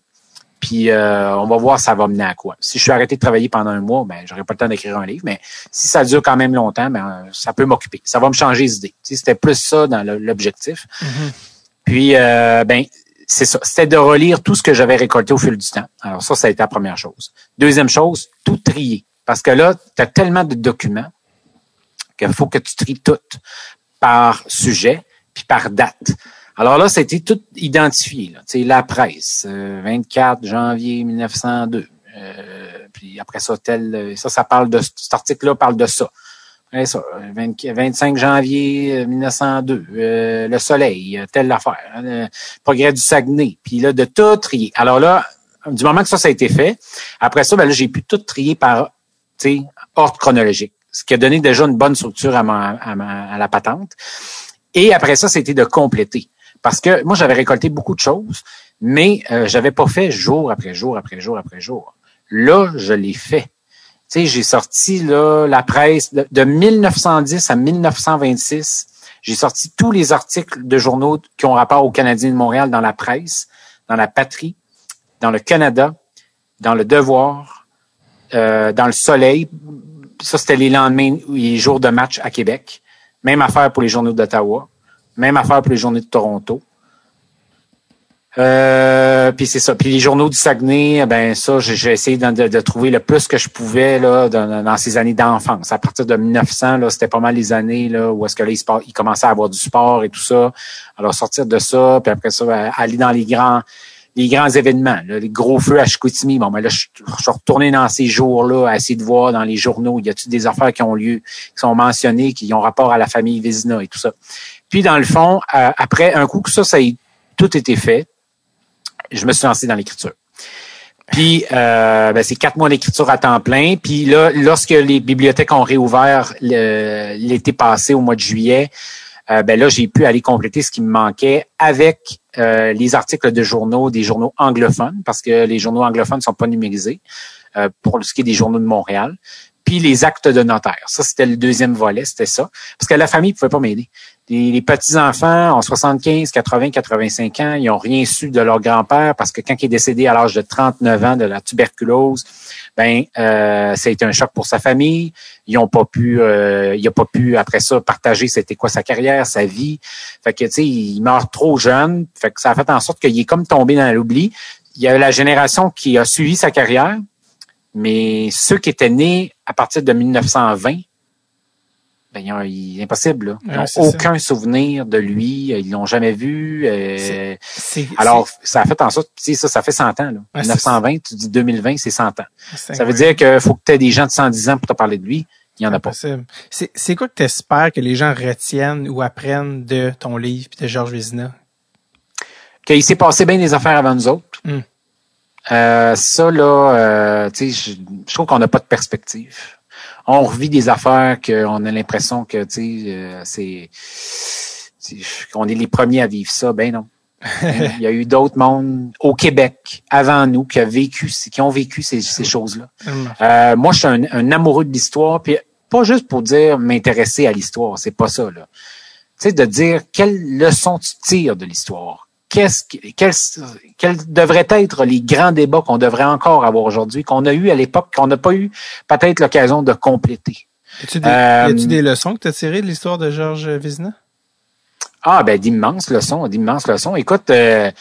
puis euh, on va voir ça va mener à quoi. Si je suis arrêté de travailler pendant un mois, ben j'aurais pas le temps d'écrire un livre, mais si ça dure quand même longtemps, ben ça peut m'occuper. Ça va me changer les idées. Tu sais, c'était plus ça dans l'objectif. Mm-hmm. Puis euh, ben c'est ça. C'était de relire tout ce que j'avais récolté au fil du temps. Alors ça, ça a été la première chose. Deuxième chose, tout trier. Parce que là, tu as tellement de documents qu'il faut que tu tries tout par sujet puis par date. Alors là, c'était tout identifié. Là. sais, la presse, 24 euh, janvier 1902. Euh, puis après ça, tel, ça, ça parle de cet article-là parle de ça. ça 25 janvier 1902, euh, le soleil, telle affaire, progrès du Saguenay, puis là de tout trier. Alors là, du moment que ça, ça a été fait, après ça, ben là, j'ai pu tout trier par ordre chronologique, ce qui a donné déjà une bonne structure à, ma, à, la patente. Et après ça, c'était de compléter. Parce que moi, j'avais récolté beaucoup de choses, mais euh, j'avais pas fait jour après jour après jour après jour. Là, je l'ai fait. Tu sais, j'ai sorti là la presse de, de 1910 à 1926. J'ai sorti tous les articles de journaux qui ont rapport au Canadien de Montréal dans la presse, dans la patrie, dans le Canada, dans le Devoir, euh, dans le soleil. Ça, c'était les lendemains, les jours de match à Québec. Même affaire pour les journaux d'Ottawa. Même affaire pour les journaux de Toronto. Euh, puis c'est ça. Puis les journaux du Saguenay, ben ça, j'ai essayé de, trouver le plus que je pouvais là dans, ces années d'enfance. À partir de 1900, là, c'était pas mal les années là où est-ce que là, il, il commençait à avoir du sport et tout ça. Alors sortir de ça, puis après ça, aller dans les grands les grands événements, les gros feux à Chicoutimi. Bon, mais là, je, suis retourné dans ces jours-là à essayer de voir dans les journaux, y a-t-il des affaires qui ont lieu, qui sont mentionnées, qui ont rapport à la famille Vézina et tout ça. Puis, dans le fond, euh, après un coup que ça, ça a tout été fait, je me suis lancé dans l'écriture. Puis, euh, ben, c'est quatre mois d'écriture à temps plein. Puis là, lorsque les bibliothèques ont réouvert l'été passé, au mois de juillet, euh, ben là, j'ai pu aller compléter ce qui me manquait avec euh, les articles de journaux, des journaux anglophones, parce que les journaux anglophones ne sont pas numérisés euh, pour ce qui est des journaux de Montréal. Puis les actes de notaire. Ça, c'était le deuxième volet, c'était ça. Parce que la famille ne pouvait pas m'aider. Les, petits-enfants en 75, 80, 85 ans, ils n'ont rien su de leur grand-père parce que quand il est décédé à l'âge de 39 ans de la tuberculose, ben euh, ça un choc pour sa famille. Ils ont pas pu, euh, il a pas pu après ça partager c'était quoi sa carrière, sa vie. Fait que tu sais, il meurt trop jeune. Fait que ça a fait en sorte qu'il est comme tombé dans l'oubli. Il y a la génération qui a suivi sa carrière, mais ceux qui étaient nés à partir de 1920 ben, impossible. Ils n'ont aucun souvenir de lui. Ils l'ont jamais vu. Euh, alors, ça a fait en sorte, ça, ça fait 100 ans. Là. 1920, tu dis 2020, c'est 100 ans. Ça veut dire qu'il faut que tu aies des gens de 110 ans pour te parler de lui. Il n'y en a pas. C'est quoi que tu espères que les gens retiennent ou apprennent de ton livre et de Georges Vézina? Qu'il s'est passé bien des affaires avant nous autres. Hmm. Euh, ça, là, euh, tu sais, je trouve qu'on n'a pas de perspective on revit des affaires qu'on a l'impression que tu sais euh, c'est qu'on est les premiers à vivre ça. Ben non. Il y a eu d'autres mondes au Québec avant nous qui, a vécu, qui ont vécu ces, choses-là. Euh, moi, je suis un, amoureux de l'histoire, puis pas juste pour dire m'intéresser à l'histoire, c'est pas ça. Là. Tu sais, de dire quelle leçon tu tires de l'histoire qu'est-ce quels devraient être les grands débats qu'on devrait encore avoir aujourd'hui, qu'on a eu à l'époque, qu'on n'a pas eu peut-être l'occasion de compléter. Y a-tu des, des, leçons que tu as tirées de l'histoire de Georges Vizina? Ah, ben d'immenses leçons, d'immenses leçons. Écoute, euh,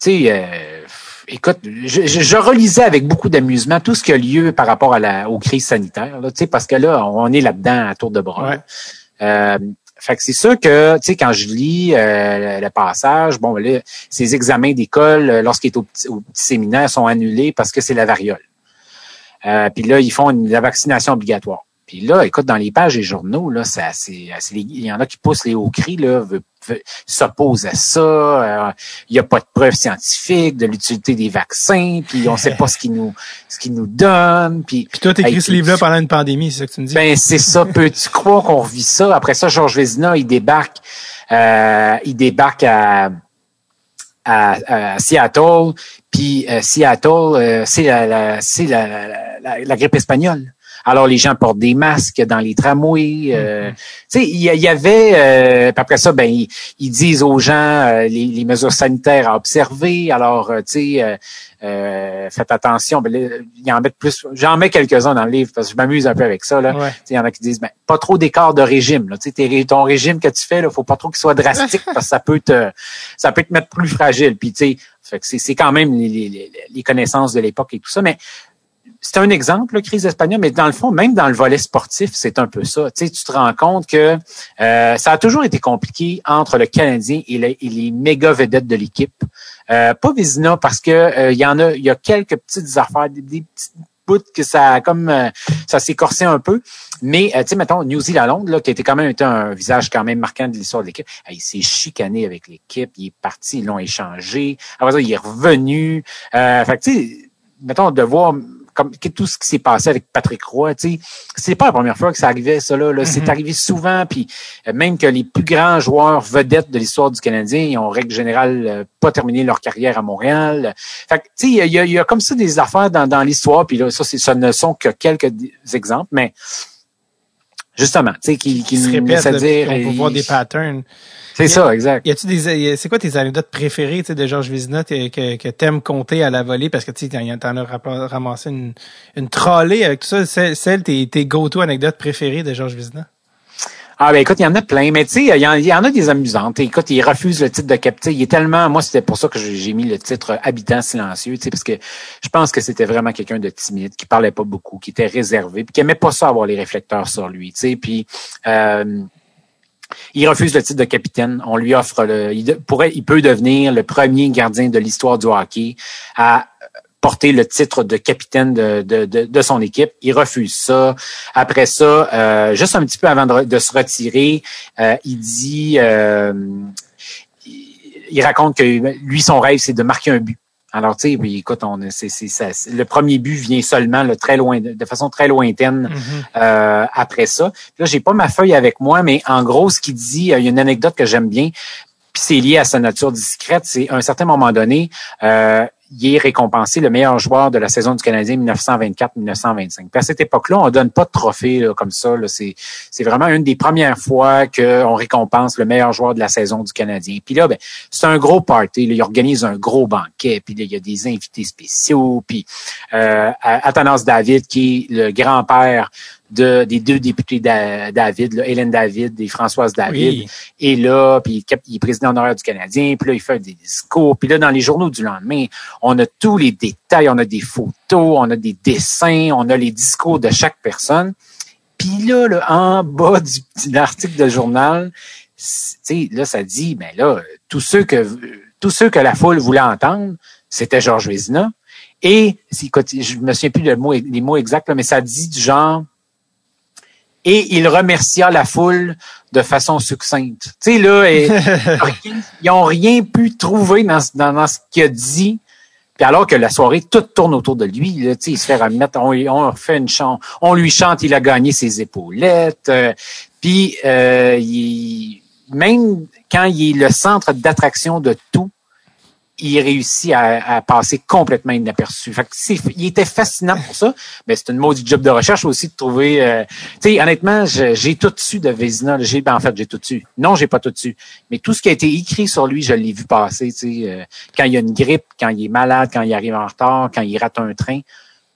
tu sais, euh, écoute, je, je, relisais avec beaucoup d'amusement tout ce qui a lieu par rapport à la, aux crises sanitaires, là, parce que là, on est là-dedans à tour de bras. Ouais. Euh, fait que c'est sûr que, tu sais, quand je lis euh, le passage, bon, là, ces examens d'école, euh, lorsqu'il est au petit, séminaire, sont annulés parce que c'est la variole. Euh, puis là, ils font la vaccination obligatoire. Puis là, écoute, dans les pages des journaux, là, c'est assez, il y en a qui poussent les hauts cris, là, s'opposent à ça. Euh, il n'y a pas de preuves scientifiques de l'utilité des vaccins, puis on ne sait pas ce qu'ils nous, ce qu'ils nous donnent. Puis, puis toi, t'écris ce livre-là pendant une pandémie, c'est ça que tu me dis? Ben, c'est ça. Peux-tu croire qu'on revit ça? Après ça, Georges Vézina, il débarque, euh, il débarque à, à, Seattle, puis euh, Seattle, euh, c'est la, c'est la, la, grippe espagnole. Alors les gens portent des masques dans les tramways. Euh, mm-hmm. Tu sais, il y, avait. Euh, après ça, ben ils, disent aux gens euh, les, mesures sanitaires à observer. Alors, tu sais, faites attention. Ben, il en met plus. J'en mets quelques-uns dans le livre parce que je m'amuse un peu avec ça. Là. Il y en a qui disent ben, pas trop d'écart de régime. Là. T'sais, ton régime que tu fais, là, faut pas trop qu'il soit drastique parce que ça peut te ça peut te mettre plus fragile. Puis tu sais, c'est quand même les, les connaissances de l'époque et tout ça. Mais c'est un exemple, la crise espagnole, mais dans le fond, même dans le volet sportif, c'est un peu ça. Tu, sais, tu te rends compte que euh, ça a toujours été compliqué entre le Canadien et, les méga vedettes de l'équipe. Euh, pas Vizina parce que euh, il y en a, il y a quelques petites affaires, des, petites bouts que ça comme ça s'est corsé un peu. Mais tu sais, mettons, New Zealand, là, qui été quand même un visage quand même marquant de l'histoire de l'équipe, il s'est chicané avec l'équipe, il est parti, ils l'ont échangé. Après ça, il est revenu. Euh, fait tu sais, mettons, de voir comme tout ce qui s'est passé avec Patrick Roy, tu sais, c'est pas la première fois que ça arrivait, ça là. C'est mm-hmm. arrivé souvent, puis euh, même que les plus grands joueurs vedettes de l'histoire du Canadien, ils ont en règle générale euh, pas terminé leur carrière à Montréal. Fait que, tu sais, il y a, comme ça des affaires dans, dans l'histoire, puis là, ça, ça ne sont que quelques exemples, mais justement, tu sais, qui, qui, se répètent, dire, on peut voir des patterns. C'est ça, exact. Y a-tu des, c'est quoi tes anecdotes préférées, de Georges Vizina que, que t'aimes compter à la volée? Parce que tu t'en as ramassé une, une trollée avec tout ça. Celle, celle tes, tes go-to anecdotes préférées de Georges Vizina? Ah ben écoute, il y en a plein, mais tu sais, il y, en a des amusantes. Écoute, il refuse le titre de capitaine. Il est tellement, moi c'était pour ça que j'ai mis le titre habitant silencieux, tu sais, parce que je pense que c'était vraiment quelqu'un de timide, qui parlait pas beaucoup, qui était réservé, puis qui aimait pas ça avoir les réflecteurs sur lui, tu sais. Puis euh, il refuse le titre de capitaine. On lui offre le, il pourrait, il peut devenir le premier gardien de l'histoire du hockey à porter le titre de capitaine de, de, de, son équipe. Il refuse ça. Après ça, euh, juste un petit peu avant de, se retirer, euh, il dit, euh, il raconte que lui, son rêve, c'est de marquer un but Alors, tu sais, oui, écoute, on, c'est, c'est, ça, le premier but vient seulement là, très loin, de façon très lointaine Mhm. euh, après ça. Là, j'ai pas ma feuille avec moi, mais en gros, ce qu'il dit, euh, il y a une anecdote que j'aime bien, puis c'est lié à sa nature discrète. C'est à un certain moment donné, euh, il est récompensé le meilleur joueur de la saison du Canadien 1924-1925. Puis à cette époque-là, on donne pas de trophée comme ça. c'est vraiment une des premières fois qu'on récompense le meilleur joueur de la saison du Canadien. Puis là, ben, c'est un gros party. Là. Il organise un gros banquet. Puis là, il y a des invités spéciaux. Puis euh, Athanas David, qui est le grand-père de, des deux députés da- David, là, Hélène David et Françoise David, Oui. est là, puis il est président honoraire du Canadien, puis là, il fait des discours, puis là, dans les journaux du lendemain, on a tous les détails, on a des photos, on a des dessins, on a les discours de chaque personne. Puis là, là, en bas du petit article de journal, c'est- tu sais, là, ça dit, ben là, tous ceux que tous ceux que la foule voulait entendre, c'était Georges Vézina. Et, écoute, je me souviens plus des mots, les mots exacts, là, mais ça dit du genre, et il remercia la foule de façon succincte. Tu sais, là, et- ils ont rien pu trouver dans, ce- dans, dans ce qu'il a dit. Puis alors que la soirée, tout tourne autour de lui. Là, tu sais, il se fait remettre, on, on fait une on lui chante, il a gagné ses épaulettes. euh, puis euh, il- même quand il est le centre d'attraction de tout, il réussit à, à passer complètement inaperçu. Fait que c'est- il était fascinant pour ça, mais c'est une maudite job de recherche aussi de trouver. euh, tu sais, honnêtement, j'ai tout su de Vézina. J'ai, ben, en fait, j'ai tout su. Non, j'ai pas tout su. Mais tout ce qui a été écrit sur lui, je l'ai vu passer. Tu sais, euh, quand il y a une grippe, quand il est malade, quand il arrive en retard, quand il rate un train.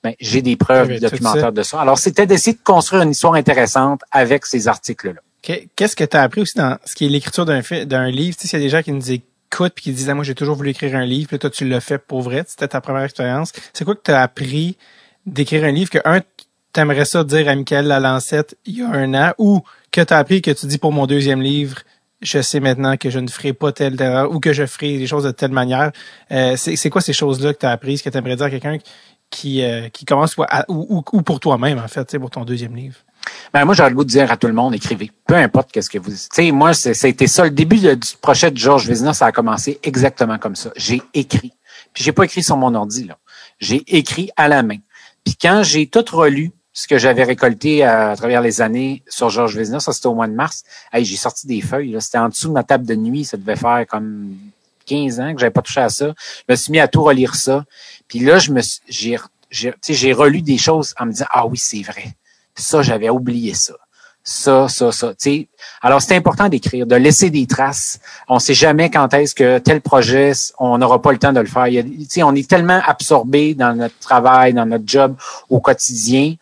Ben, j'ai des preuves Oui, documentaires de ça. Alors, c'était d'essayer de construire une histoire intéressante avec ces articles-là. Que- Qu'est-ce que tu as appris aussi dans ce qui est l'écriture d'un livre? Tu sais, s'il y a des gens qui nous écoutent puis qui disent, ah, moi, j'ai toujours voulu écrire un livre, puis toi, tu l'as fait pour vrai, c'était ta première expérience. C'est quoi que tu as appris d'écrire un livre que, un, t'aimerais ça dire à Michael Lalancette il y a un an, ou que tu as appris que tu dis pour mon deuxième livre, je sais maintenant que je ne ferai pas telle erreur ou que je ferai les choses de telle manière. Euh, c'est quoi ces choses-là que tu as apprises, que tu aimerais dire à quelqu'un qui, euh, qui commence ou, ou, ou- ou pour toi-même, en fait, tu pour ton deuxième livre? Ben, moi, j'ai le goût de dire à tout le monde, écrivez. Peu importe qu'est-ce que vous... Tu sais, moi, c'est- ça a été ça. Le début du projet de Georges Vézina, ça a commencé exactement comme ça. J'ai écrit. Puis j'ai pas écrit sur mon ordi, là. J'ai écrit à la main. Puis quand j'ai tout relu, ce que j'avais récolté à, travers les années sur Georges Vézina, ça c'était au mois de mars, hey, j'ai sorti des feuilles. C'était en dessous de ma table de nuit. Ça devait faire comme 15 ans que j'avais pas touché à ça. Je me suis mis à tout relire ça. Puis là, je me j'ai, j'ai relu des choses en me disant, ah oui, c'est vrai. Ça, j'avais oublié ça. Ça, ça, ça. Tu sais, alors, c'est important d'écrire, de laisser des traces. On sait jamais quand est-ce que tel projet, on n'aura pas le temps de le faire. Il y a- on est tellement absorbé dans notre travail, dans notre job au quotidien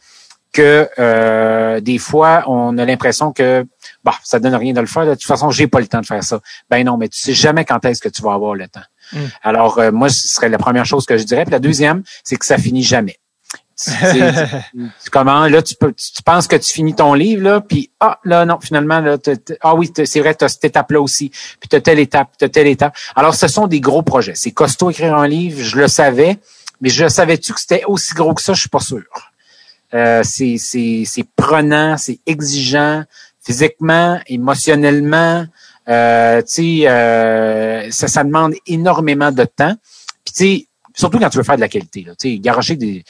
que euh, des fois, on a l'impression que bah, ça donne rien de le faire. De toute façon, j'ai pas le temps de faire ça. Ben non, mais tu sais jamais quand est-ce que tu vas avoir le temps. Mm. Alors, euh, moi, ce serait la première chose que je dirais. Puis la deuxième, c'est que ça finit jamais. Tu- comment là tu peux tu, tu penses que tu finis ton livre là puis ah là non finalement là ah oui c'est vrai tu as cette étape là aussi puis tu as telle étape tu as telle étape. Alors ce sont des gros projets. C'est costaud écrire un livre je le savais mais je savais-tu que c'était aussi gros que ça? Je suis pas sûr. Euh, c'est prenant c'est exigeant physiquement émotionnellement euh, tu sais euh, ça ça demande énormément de temps. Puis tu sais surtout quand tu veux faire de la qualité là. Garocher des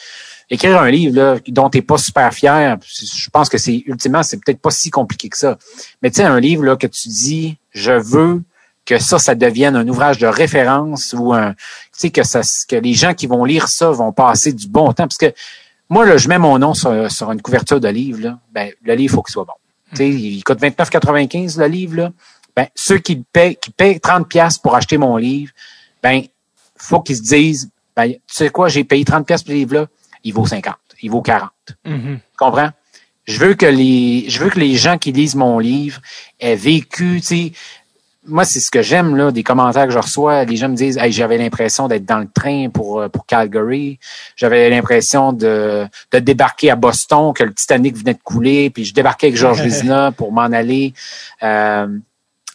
écrire un livre là, dont tu n'es pas super fier, je pense que c'est ultimement, c'est peut-être pas si compliqué que ça. Mais tu sais, un livre là, que tu dis, je veux que ça, ça devienne un ouvrage de référence ou un, tu sais, que ça, que les gens qui vont lire ça vont passer du bon temps. Parce que moi, là, je mets mon nom sur, sur une couverture de livre, là, ben, le livre, faut qu'il soit bon. Tu sais, il coûte 29,95 le livre, là. Ben, ceux qui paient, qui paient 30 pièces pour acheter mon livre, ben, faut qu'ils se disent, ben, tu sais quoi, j'ai payé 30 pièces pour le livre là, il vaut 50, il vaut 40. Mhm. Tu comprends? Je veux que les, je veux que les gens qui lisent mon livre aient vécu, tu sais, moi, c'est ce que j'aime, là, des commentaires que je reçois. Les gens me disent, hey, j'avais l'impression d'être dans le train pour, euh, pour Calgary. J'avais l'impression de, de débarquer à Boston, que le Titanic venait de couler, puis je débarquais avec Georges Vézina pour m'en aller euh,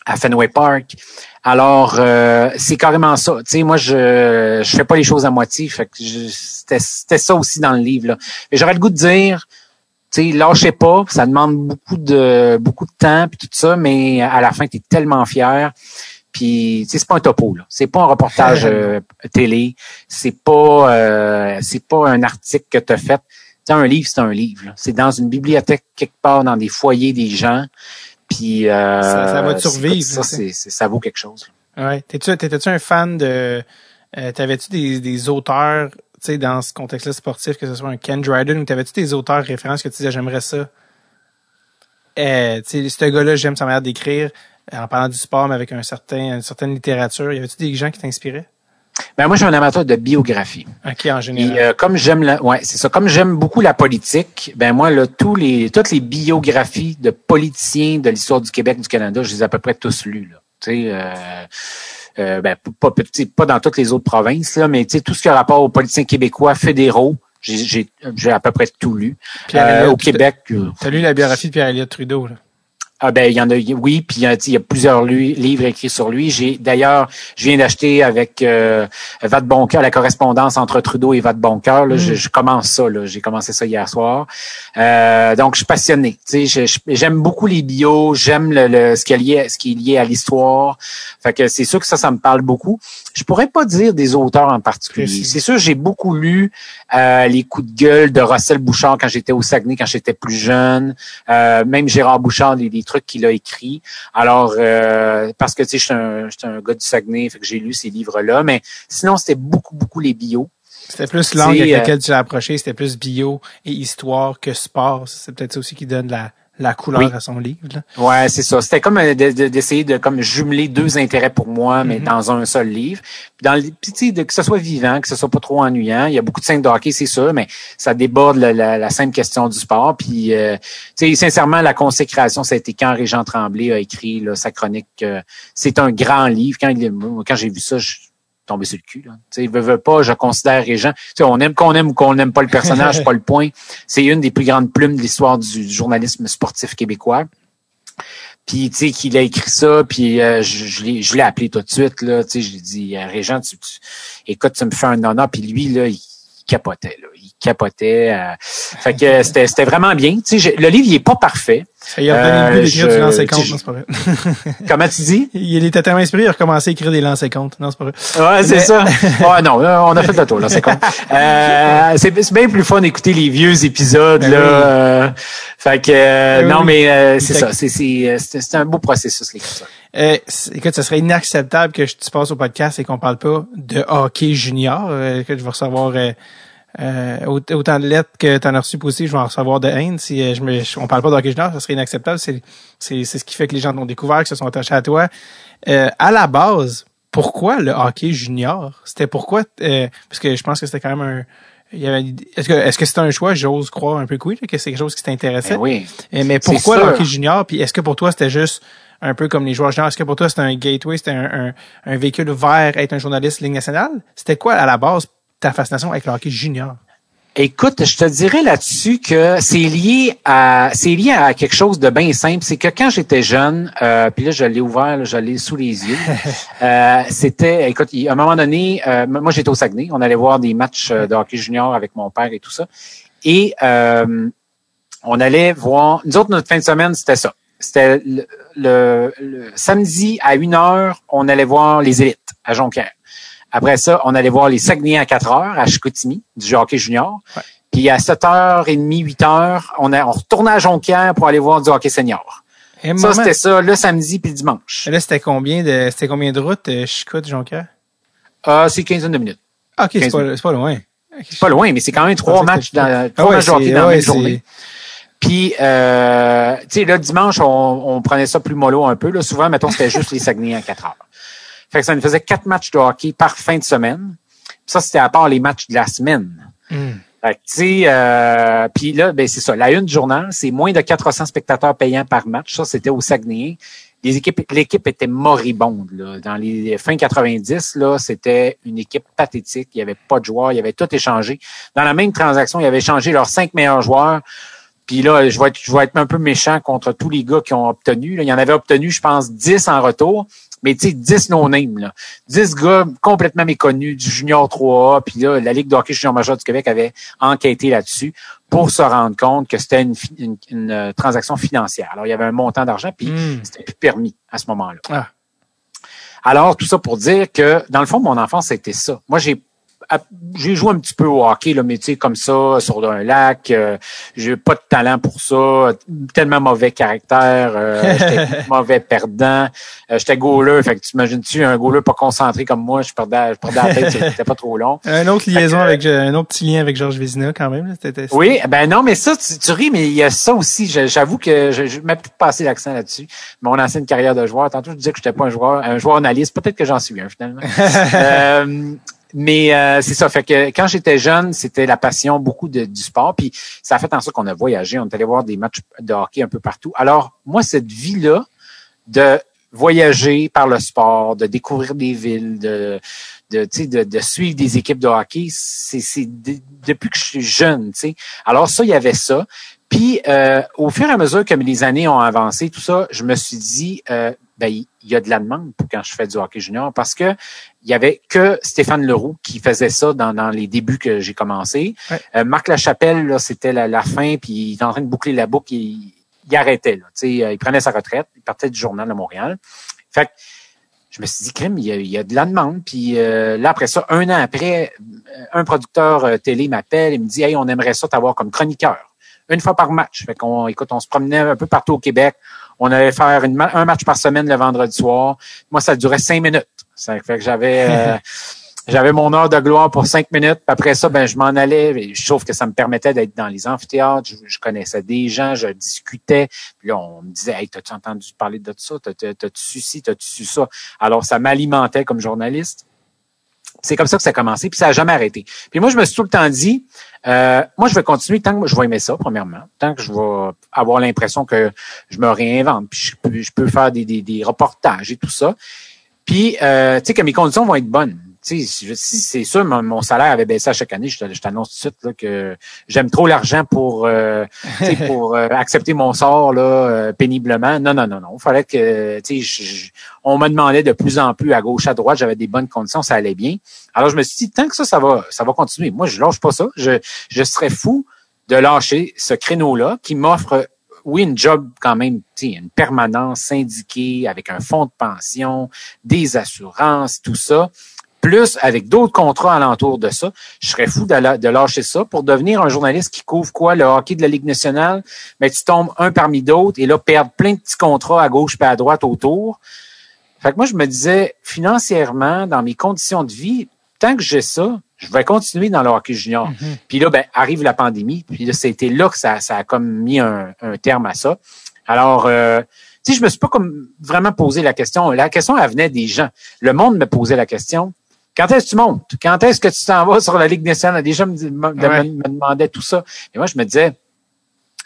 à Fenway Park. Alors, euh, c'est carrément ça. Tu sais, moi, je je fais pas les choses à moitié. Fait que je- c'était c'était ça aussi dans le livre. Là. Mais j'aurais le goût de dire, tu sais, lâchez pas. Ça demande beaucoup de beaucoup de temps puis tout ça, mais à la fin, tu es tellement fier. Puis, tu sais, c'est pas un topo, là. C'est pas un reportage euh, télé. C'est pas, euh, c'est pas un article que tu as fait. Tu un livre, c'est un livre. là. C'est dans une bibliothèque quelque part, dans des foyers des gens. Puis, euh, Ça- ça va te survivre, Ça, c'est, ça vaut quelque chose. là. Ouais. T'es-tu, t'étais-tu un fan de, euh, t'avais-tu des, des auteurs, tu sais, dans ce contexte-là sportif, que ce soit un Ken Dryden, ou t'avais-tu des auteurs références que tu disais, j'aimerais ça? Euh, tu sais, ce gars-là, j'aime sa manière d'écrire, euh, en parlant du sport, mais avec un certain, une certaine littérature. Y avait-tu des gens qui t'inspiraient? Ben, moi, je suis un amateur de biographie. Ok, en général. Puis, euh, comme j'aime la, ouais, c'est ça. Comme j'aime beaucoup la politique, ben moi, là, tous les, toutes les biographies de politiciens de l'histoire du Québec, du Canada, je les ai à peu près tous lus. Là. Tu sais, euh, euh, ben, pas, pas, dans toutes les autres provinces, là, mais tu sais, tout ce qui a rapport aux politiciens québécois fédéraux, j'ai, j'ai, j'ai à peu près tout lu. Euh, au Québec, T'as lu la biographie de Pierre-Éliott Trudeau, là? Ah ben il y en a oui puis il y a, plusieurs lui- livres écrits sur lui. J'ai d'ailleurs je viens d'acheter avec euh, Vat Boncoeur la correspondance entre Trudeau et Vat Boncoeur. Là, je, je commence ça là. J'ai commencé ça hier soir. Euh, donc je suis passionné. J'aime beaucoup les bios. J'aime le, le- ce qui est lié ce qui est lié à l'histoire. Fait que c'est sûr que ça ça me parle beaucoup. Je pourrais pas dire des auteurs en particulier. C'est sûr j'ai beaucoup lu euh, les coups de gueule de Russell Bouchard quand j'étais au Saguenay quand j'étais plus jeune. Euh, même Gérard Bouchard, les, les trucs qu'il a écrits. Alors, euh, parce que tu sais, je suis un, gars du Saguenay, fait que j'ai lu ces livres-là. Mais sinon, c'était beaucoup, beaucoup les bios. C'était plus langue avec euh, laquelle tu l'as approché, c'était plus bio et histoire que sport. C'est peut-être ça aussi qui donne la, la couleur Oui. à son livre, là. Ouais, c'est ça. C'était comme euh, de- de- d'essayer de, comme jumeler deux intérêts pour moi, mais Mhm. dans un seul livre. Puis dans le, puis tu sais, de- que ce soit vivant, que ce soit pas trop ennuyant. Il y a beaucoup de scènes de hockey, c'est sûr, mais ça déborde la, la, la simple question du sport. Puis, euh, tu sais, sincèrement, la consécration, ça a été quand Régent Tremblay a écrit là, sa chronique. euh, c'est un grand livre. Quand, il, quand j'ai vu ça, je tombé sur le cul. Là. Tu sais, veut, veut pas, je considère Régent. Tu sais, on aime qu'on aime ou qu'on n'aime pas le personnage, pas le point. C'est une des plus grandes plumes de l'histoire du, du journalisme sportif québécois. Puis tu sais qu'il a écrit ça, puis euh, je, je l'ai je l'ai appelé tout de suite là, tu sais, je lui ai dit euh, Régent, tu, tu- écoute, tu me fais un honneur, puis lui là, il capotait là, il capotait. euh, fait que c'était c'était vraiment bien, tu sais, j'ai- le livre il est pas parfait. Ça y a Euh, goût d'écrire je- du lancer compte. Non, c'est pas vrai. Comment tu dis? Il était tellement inspiré, il a recommencé à écrire des lancers comptes. Non, c'est pas vrai. Ouais, c'est Mais- ça. Ouais, non, là, on a fait le tour, là, c'est con. Euh, c'est c'est bien plus fun d'écouter les vieux épisodes, Ben là. oui. euh, fait que, euh, Ben non, mais euh, c'est ça. C'est c'est- c'est c'est un beau processus, l'écriture. Euh, écoute, ce serait inacceptable que je, tu passes au podcast et qu'on parle pas de hockey junior. euh, que je vais recevoir euh, euh, aut- autant de lettres que tu en as reçu aussi, je vais en recevoir de haine. Si euh, je me, on parle pas junior, ça serait inacceptable. C'est, c'est, c'est ce qui fait que les gens t'ont découvert, que se sont attachés à toi. Euh, à la base, pourquoi le hockey junior? C'était pourquoi? euh, parce que je pense que c'était quand même un... il y avait- Est-ce que est-ce que c'était un choix, j'ose croire un peu que oui, là, que c'est quelque chose qui t'intéressait? Ben oui. Eh, Mais pourquoi le hockey junior? Puis est-ce que pour toi, c'était juste un peu comme les joueurs juniors? Est-ce que pour toi, c'était un gateway, c'était un, un, un véhicule vers être un journaliste Ligue nationale? C'était quoi, à la base, ta fascination avec le hockey junior? Écoute, je te dirais là-dessus que c'est lié à c'est lié à quelque chose de bien simple. C'est que quand j'étais jeune, euh, puis là je l'ai ouvert, là, je l'ai sous les yeux. euh, c'était, écoute, à un moment donné, euh, moi j'étais au Saguenay, on allait voir des matchs euh, de hockey junior avec mon père et tout ça, et euh, on allait voir. Nous autres, notre fin de semaine, c'était ça. C'était le, le- le samedi à une heure, on allait voir les élites à Jonquière. Après ça, on allait voir les Saguenayens à 4 heures à Chicoutimi, du hockey junior. Ouais. Puis à 7h30, 8h, on, a, on retournait à Jonquière pour aller voir du hockey senior. Et Ça, c'était ça le samedi puis le dimanche. là, c'était combien de, c'était combien de routes, euh, Chicout, Jonquière? Ah, c'est 15 de minutes. Ah, ok, c'est 15 pas, pas loin. C'est pas loin, mais c'est quand même trois matchs dans, Ah trois ouais, matchs de hockey c'est- dans la ouais, même journée. Puis, euh, tu sais, là, dimanche, on, on prenait ça plus mollo un peu. Là. Souvent, mettons, c'était juste les Saguenay à 4 heures. Fait que ça nous faisait quatre matchs de hockey par fin de semaine. Puis ça, c'était à part les matchs de la semaine. Hmm. Fait que, tu euh, puis là, ben, c'est ça. La une journal, c'est moins de 400 spectateurs payants par match. Ça, c'était au Saguenay. Les équipes, l'équipe était moribonde, là. Dans les fins 90, là, c'était une équipe pathétique. Il y avait pas de joueurs. Il y avait tout échangé. Dans la même transaction, il y avait échangé leurs cinq meilleurs joueurs. Puis là, je vais, être, je vais être un peu méchant contre tous les gars qui ont obtenu. Là. Il y en avait obtenu, je pense, 10 en retour. Mais tu sais, 10 no-name, là. 10 gars complètement méconnus du Junior 3A. Puis là, la Ligue de hockey junior majeur du Québec avait enquêté là-dessus pour se rendre compte que c'était une, une, une, euh, transaction financière. Alors, il y avait un montant d'argent, puis Hmm. c'était plus permis à ce moment-là. Ah. Alors, tout ça pour dire que, dans le fond, mon enfance, c'était ça. Moi, j'ai j'ai joué un petit peu au hockey, là, mais tu sais, comme ça, sur un lac. Euh, j'ai pas de talent pour ça. Tellement mauvais caractère. Euh, j'étais mauvais perdant. Euh, j'étais goaler. Fait que tu imagines-tu un goaler pas concentré comme moi, je perdais, je perdais la tête, c'était pas trop long. Un autre liaison avec un autre petit lien avec Georges Vézina quand même. Là, oui, ben non, mais ça, tu, ris, mais il y a ça aussi. J'avoue que je, je mets plus passé l'accent là-dessus. Mon ancienne carrière de joueur, tantôt je disais que j'étais pas un joueur, un joueur analyste. Peut-être que j'en suis un finalement. mais euh, c'est ça. Fait que quand j'étais jeune, c'était la passion beaucoup de, du sport. Puis ça a fait en sorte qu'on a voyagé. On est allé voir des matchs de hockey un peu partout. Alors, moi, cette vie-là de voyager par le sport, de découvrir des villes, de, de, de, de suivre des équipes de hockey, c'est, depuis que je suis jeune. sais. Alors, ça, il y avait ça. Puis, euh, au fur et à mesure que les années ont avancé, tout ça, je me suis dit, euh, ben, il y a de la demande pour quand je fais du hockey junior parce que il y avait que Stéphane Leroux qui faisait ça dans, dans les débuts que j'ai commencé. Euh, Marc Lachapelle, là, c'était la, fin, puis il était en train de boucler la boucle, il, il arrêtait. Là, euh, il prenait sa retraite, il partait du journal de Montréal. Fait que, je me suis dit, crime, il y a, il y a de la demande. Puis euh, là, après ça, un an après, un producteur télé m'appelle et me dit Hey, on aimerait ça t'avoir comme chroniqueur. Une fois par match. Fait qu'on, écoute, on se promenait un peu partout au Québec. On allait faire un match par semaine le vendredi soir. Moi, ça durait cinq minutes. Ça fait que j'avais euh, j'avais mon heure de gloire pour cinq minutes. Puis après ça, ben je m'en allais. je trouve que ça me permettait d'être dans les amphithéâtres. Je, connaissais des gens, je discutais. Puis là, on me disait Hey, t'as-tu entendu parler de ça? T'as-tu su ci, t'as-tu su ça? Alors, ça m'alimentait comme journaliste. C'est comme ça que ça a commencé, puis ça n'a jamais arrêté. Puis moi, je me suis tout le temps dit, euh, moi, je vais continuer tant que je vais aimer ça, premièrement, tant que je vais avoir l'impression que je me réinvente, puis je peux, faire des, des, des reportages et tout ça. Puis, euh, tu sais, que mes conditions vont être bonnes si, c'est sûr, mon, salaire avait baissé à chaque année, je, t'annonce tout de suite là, que j'aime trop l'argent pour euh, pour euh, accepter mon sort là euh, péniblement. Non, non, non, non. Il fallait que on me demandait de plus en plus à gauche, à droite, j'avais des bonnes conditions, ça allait bien. Alors je me suis dit, tant que ça, ça va, ça va continuer. Moi, je lâche pas ça. Je, je serais fou de lâcher ce créneau-là qui m'offre oui, une job quand même, une permanence syndiquée avec un fonds de pension, des assurances, tout ça plus avec d'autres contrats alentour de ça. Je serais fou de, de, lâcher ça pour devenir un journaliste qui couvre quoi? Le hockey de la Ligue nationale. Mais tu tombes un parmi d'autres et là, perdre plein de petits contrats à gauche et à droite autour. Fait que moi, je me disais, financièrement, dans mes conditions de vie, tant que j'ai ça, je vais continuer dans le hockey junior. Mm-hmm. Puis là, ben, arrive la pandémie. Puis là, c'était là que ça, ça a comme mis un, terme à ça. Alors, euh, tu sais, je me suis pas comme vraiment posé la question. La question, elle venait des gens. Le monde me posait la question. Quand est-ce que tu montes? Quand est-ce que tu t'en vas sur la Ligue nationale? Des gens me, demandaient tout ça. Et moi, je me disais,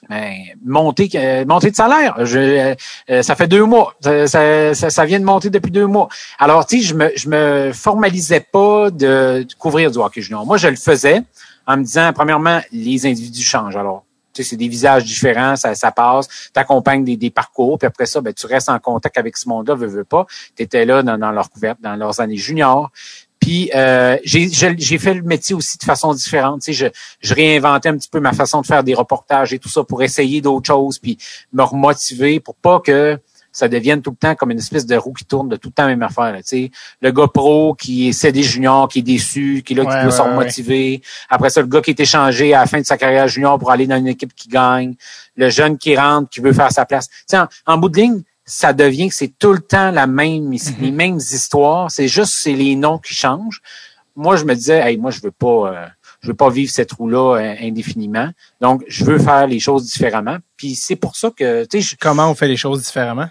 ben, monter, euh, monter de salaire. Je, euh, ça fait deux mois. Ça, ça, vient de monter depuis deux mois. Alors, tu sais, je me, je me formalisais pas de, couvrir du hockey junior. Moi, je le faisais en me disant, premièrement, les individus changent. Alors, tu sais, c'est des visages différents, ça, ça passe, tu accompagnes des, des, parcours, puis après ça, ben, tu restes en contact avec ce monde-là, veux, veux pas. Tu étais là dans, dans leur couverte, dans leurs années juniors. Puis euh, j'ai fait le métier aussi de façon différente. Tu sais, je, je réinventais un petit peu ma façon de faire des reportages et tout ça pour essayer d'autres choses, puis me remotiver pour pas que ça devienne tout le temps comme une espèce de roue qui tourne de tout le temps la même affaire. tu sais. Le gars pro qui est cédé junior, qui est déçu, qui est là, qui veut se remotiver. Après ça, le gars qui est échangé à la fin de sa carrière junior pour aller dans une équipe qui gagne. Le jeune qui rentre, qui veut faire sa place. Tu sais, en bout de ligne, ça devient que c'est tout le temps la même, les mhm. mêmes histoires. C'est juste c'est les noms qui changent. Moi, je me disais, hey, moi, je veux pas, euh, je veux pas vivre cette roue-là euh, indéfiniment. Donc, je veux faire les choses différemment. Puis c'est pour ça que, tu sais, comment on fait les choses différemment?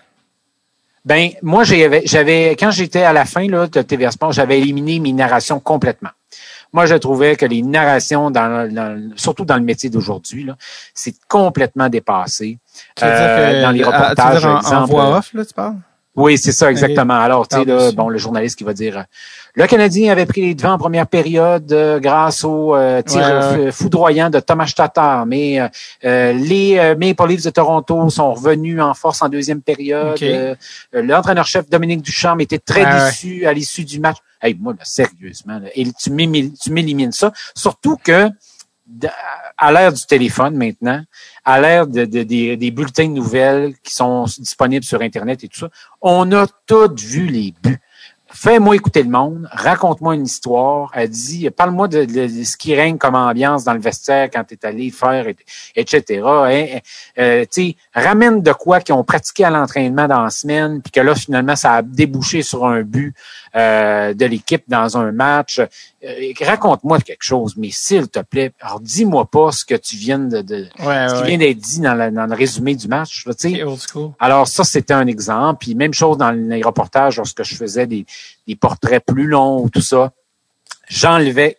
Ben, moi, j'avais, j'avais, quand j'étais à la fin là de TVA Sport, j'avais éliminé mes narrations complètement. Moi, je trouvais que les narrations, dans, surtout dans le métier d'aujourd'hui, c'est complètement dépassé. Euh, dans les reportages, en, voix off, là, tu parles? Oui, c'est ça, exactement. Alors, tu sais, là, bon, le journaliste qui va dire euh, le Canadien avait pris les devants en première période euh, grâce au tir foudroyant de Thomas Tatar, mais les Maple Leafs de Toronto sont revenus en force en deuxième période. L'entraîneur-chef Dominique Duchamp était très déçu à l'issue du match. Hey, moi, sérieusement, et tu m'élimines ça. Surtout que à l'ère du téléphone maintenant, à l'ère de, des bulletins de nouvelles qui sont disponibles sur Internet et tout ça, on a tous vu les buts. Fais-moi écouter le monde, raconte-moi une histoire. Elle dit, parle-moi de, ce qui règne comme ambiance dans le vestiaire quand tu es allé faire, etc. Hein, euh, ramène de quoi qu'ils ont pratiqué à l'entraînement dans la semaine, puis que là, finalement, ça a débouché sur un but euh, de l'équipe dans un match. Euh, raconte-moi quelque chose, mais s'il te plaît, alors dis-moi pas ce que tu viens de, ce qui vient d'être dit dans, le résumé du match. Alors ça, c'était un exemple. Puis même chose dans les reportages lorsque je faisais des, portraits plus longs ou tout ça. J'enlevais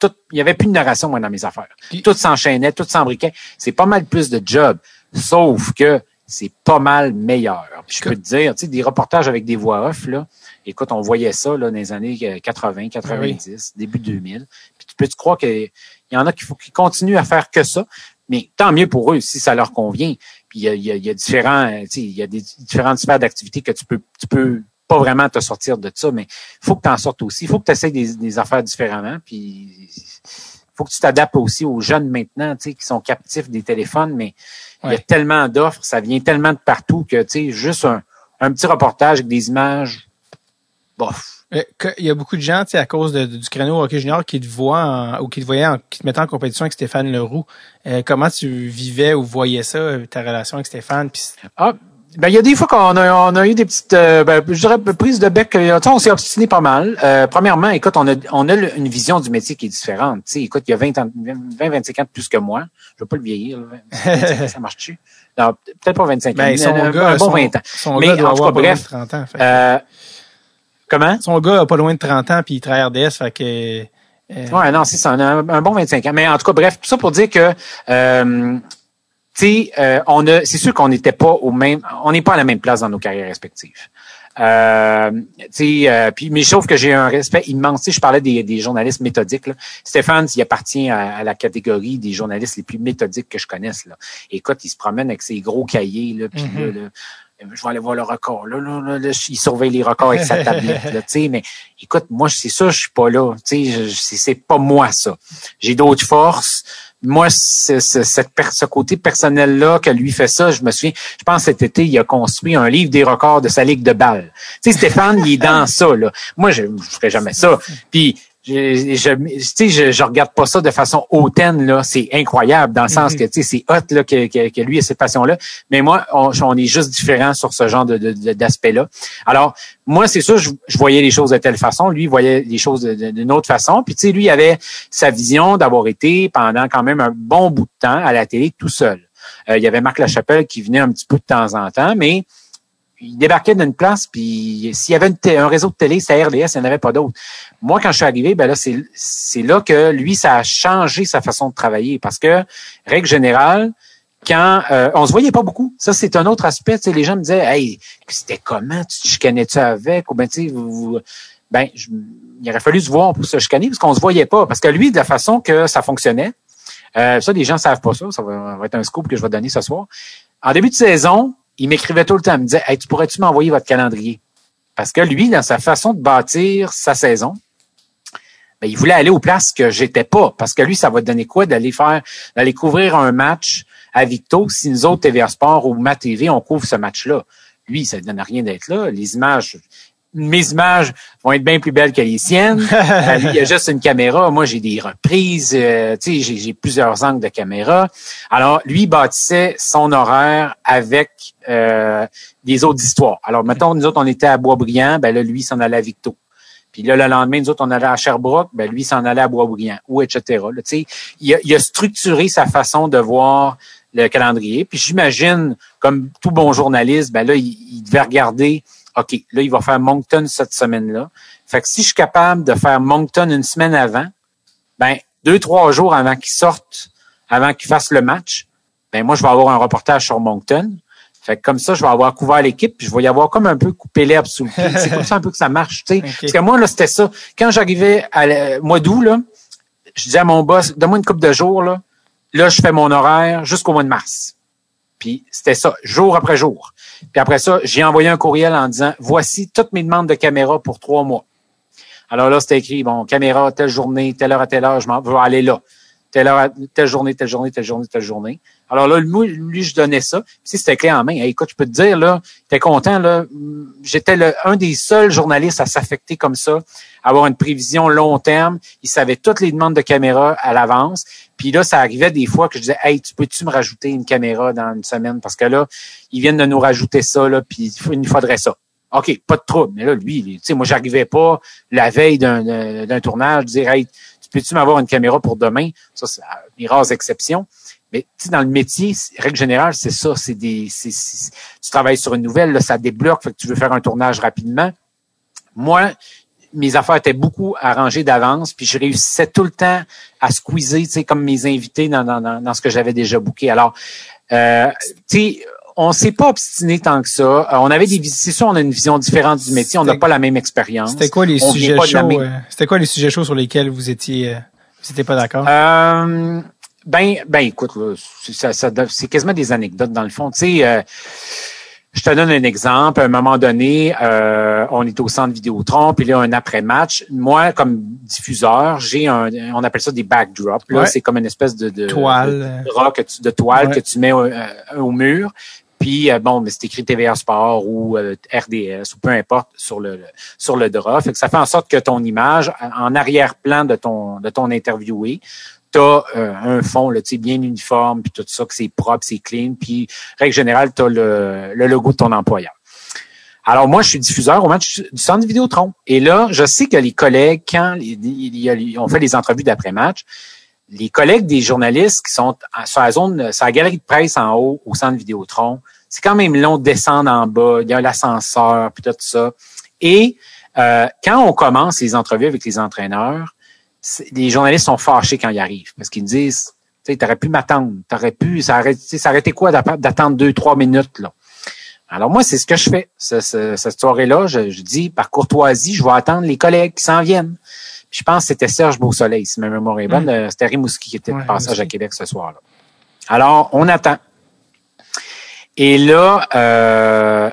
tout. Il y avait plus de narration moi dans mes affaires. Tout s'enchaînait, tout s'embriquait. C'est pas mal plus de job. Sauf que c'est pas mal meilleur. je peux te dire, tu sais, des reportages avec des voix off, là, écoute, on voyait ça là, dans les années 80, 90, début 2000. Puis tu peux te croire qu'il y en a qui, qui continuent à faire que ça, mais tant mieux pour eux si ça leur convient. Puis il y a, il y a, différents, tu sais, il y a des différentes sphères d'activités que tu peux, tu peux pas vraiment te sortir de ça, mais il faut que tu en sortes aussi. Il faut que tu essaies des, des affaires différemment. Puis faut que tu t'adaptes aussi aux jeunes maintenant, tu sais, qui sont captifs des téléphones, mais il y a tellement d'offres, ça vient tellement de partout que, tu sais, juste un, un petit reportage avec des images, bof. Euh, il y a beaucoup de gens, tu sais, à cause de, du créneau hockey junior qui te voient ou qui te voyaient, qui te mettaient en compétition avec Stéphane Leroux. Euh, comment tu vivais ou voyais ça, ta relation avec Stéphane? Ah, ben, il y a des fois qu'on a, on a eu des petites, euh, ben, je dirais, prises de bec. Euh, on s'est obstiné pas mal. Euh, premièrement, écoute, on a, on a une vision du métier qui est différente. Tu sais, écoute, il y a 20 ans, 20, 25 ans de plus que moi. Je veux pas le vieillir. ça marche-tu? Non, peut-être pas 25 ans. Ben, son un, gars, bon 20 ans. Son mais, gars en tout cas, bref. 30 ans, euh, comment? Son gars a pas loin de 30 ans, puis il travaille RDS, fait que... Ouais, non, c'est ça, un, un, bon 25 ans. Mais en tout cas, bref, tout ça pour dire que tu euh, on a, c'est sûr qu'on n'était pas au même, on n'est pas à la même place dans nos carrières respectives. Euh, euh, puis, mais je trouve que j'ai un respect immense. je parlais des, des journalistes méthodiques. Là. Stéphane, il appartient à, la catégorie des journalistes les plus méthodiques que je connaisse. Là. Écoute, il se promène avec ses gros cahiers, là, puis là, mm-hmm. je vais aller voir le record. Là, là, là, il surveille les records avec sa tablette. Là, mais écoute, moi, c'est ça, je suis pas là. C'est pas moi, ça. J'ai d'autres forces moi, c'est, cette ce côté personnel-là que lui fait ça, je me souviens, je pense cet été, il a construit un livre des records de sa ligue de balle. Tu sais, Stéphane, il est dans ça. Là. Moi, je ne ferais jamais ça. Puis je, je, je, je regarde pas ça de façon hautaine, là. C'est incroyable dans le sens mm-hmm. que, tu sais, c'est hot, là, que, que, que, lui a cette passion-là. Mais moi, on, on, est juste différents sur ce genre de, d'aspect-là. Alors, moi, c'est ça, je, voyais les choses de telle façon. Lui, voyait les choses d'une autre façon. Puis, tu sais, lui, il avait sa vision d'avoir été pendant quand même un bon bout de temps à la télé tout seul. Euh, il y avait Marc Lachapelle qui venait un petit peu de temps en temps, mais il débarquait d'une place, puis s'il y avait un réseau de télé, c'est RDS, il n'y en avait pas d'autres. Moi, quand je suis arrivé, ben là, c'est là que lui, ça a changé sa façon de travailler. Parce que, règle générale, quand euh, on se voyait pas beaucoup, ça c'est un autre aspect. Les gens me disaient, hey, c'était comment, tu chicanais-tu avec, ou ben tu sais, ben il aurait fallu se voir pour se chicaner parce qu'on se voyait pas. Parce que lui, de la façon que ça fonctionnait, euh, ça, les gens savent pas ça. Ça va, être un scoop que je vais donner ce soir. En début de saison, il m'écrivait tout le temps, il me disait hey, tu pourrais-tu m'envoyer votre calendrier? Parce que lui, dans sa façon de bâtir sa saison, ben, il voulait aller aux places que j'étais pas. Parce que lui, ça va te donner quoi d'aller faire, d'aller couvrir un match à Victo si nous autres, TVA Sport ou Ma on couvre ce match-là? Lui, ça ne donne rien d'être là. Les images, mes images vont être bien plus belles que les siennes. Euh, il y a juste une caméra. Moi, j'ai des reprises. Euh, tu sais, j'ai plusieurs angles de caméra. Alors, lui bâtissait son horaire avec euh, des autres histoires. Alors, mettons, nous autres, on était à Boisbriand. Ben là, lui, s'en allait à Victo. Puis là, le lendemain, nous autres, on allait à Sherbrooke. Ben lui, s'en allait à Boisbriand. Ou etc. Là, il, a, il a structuré sa façon de voir le calendrier. Puis j'imagine, comme tout bon journaliste, ben là, il, il devait regarder OK, là, il va faire Moncton cette semaine-là. Fait que si je suis capable de faire Moncton une semaine avant, ben, deux, trois jours avant qu'il sorte, avant qu'il fasse le match, ben, moi, je vais avoir un reportage sur Moncton. Fait que comme ça, je vais avoir couvert l'équipe, puis je vais y avoir comme un peu coupé l'herbe sous le pied. C'est comme ça un peu que ça marche, tu sais. Parce que moi, là, c'était ça. Quand j'arrivais à mois d'août, là, je disais à mon boss, donne-moi une couple de jours, là. Là, je fais mon horaire jusqu'au mois de mars. Puis c'était ça, jour après jour. Puis après ça, j'ai envoyé un courriel en disant voici toutes mes demandes de caméra pour trois mois. Alors là, c'était écrit bon, caméra, telle journée, telle heure à telle heure, je m'en vais aller là. telle heure, telle journée, telle journée, telle journée, telle journée. Alors là, lui, lui je donnais ça. Puis si c'était clé en main, écoute, je peux te dire, là, t'es content, là, j'étais un des seuls journalistes à s'affecter comme ça, avoir une prévision long terme. Il savait toutes les demandes de caméra à l'avance. Puis là, ça arrivait des fois que je disais, hey, tu peux-tu me rajouter une caméra dans une semaine? Parce que là, ils viennent de nous rajouter ça, là, puis il nous faudrait ça. OK, pas de trouble. Mais là, lui, tu sais, moi, j'arrivais pas la veille d'un tournage, dire, hey, tu peux-tu m'avoir une caméra pour demain? Ça, c'est une rare exception. Mais tu sais, dans le métier, règle générale, c'est ça. C'est des, tu travailles sur une nouvelle, là, ça débloque, fait que tu veux faire un tournage rapidement. Moi, mes affaires étaient beaucoup arrangées d'avance, puis je réussissais tout le temps à squeezer, tu sais, comme mes invités dans, dans, dans ce que j'avais déjà booké. Alors, euh, tu sais, on s'est pas obstiné tant que ça. Euh, on avait des c'est sûr, on a une vision différente du métier. On n'a pas la même expérience. C'était quoi les sujets chauds euh, C'était quoi les sujets chauds sur lesquels vous étiez, euh, vous étiez pas d'accord? Euh, Ben, ben, écoute, ça, ça, c'est quasiment des anecdotes dans le fond. Tu sais. Je te donne un exemple. À un moment donné, euh, on est au centre Vidéotron, puis là, un après-match. Moi, comme diffuseur, j'ai un, on appelle ça des backdrops. Là, c'est comme une espèce de, de toile, de, de toile que tu mets au, au mur. Puis euh, bon, mais c'est écrit TVA Sport ou euh, RDS ou peu importe sur le, sur le drap. Fait que ça fait en sorte que ton image, en arrière-plan de ton de ton interviewé, tu as euh, un fond là, bien uniforme, puis tout ça, que c'est propre, c'est clean, puis règle générale, tu as le, le logo de ton employeur. Alors moi, je suis diffuseur au match du centre Vidéotron. Et là, je sais que les collègues, quand ont fait les entrevues d'après-match, les collègues des journalistes qui sont sur la zone, sur la galerie de presse en haut, au centre Vidéotron, c'est quand même long de descendre en bas, il y a l'ascenseur, puis tout ça. Et euh, quand on commence les entrevues avec les entraîneurs, les journalistes sont fâchés quand ils arrivent parce qu'ils disent, tu sais, aurais pu m'attendre, t'aurais pu, ça aurait, ça aurait été quoi d'attendre deux, trois minutes, là? Alors moi, c'est ce que je fais. cette soirée-là, je, dis, par courtoisie, je vais attendre les collègues qui s'en viennent. je pense que c'était Serge Beausoleil, si ma mémoire est bonne. Mm. C'était Rimouski qui était de passage à Québec ce soir-là. Alors, on attend. Et là, euh,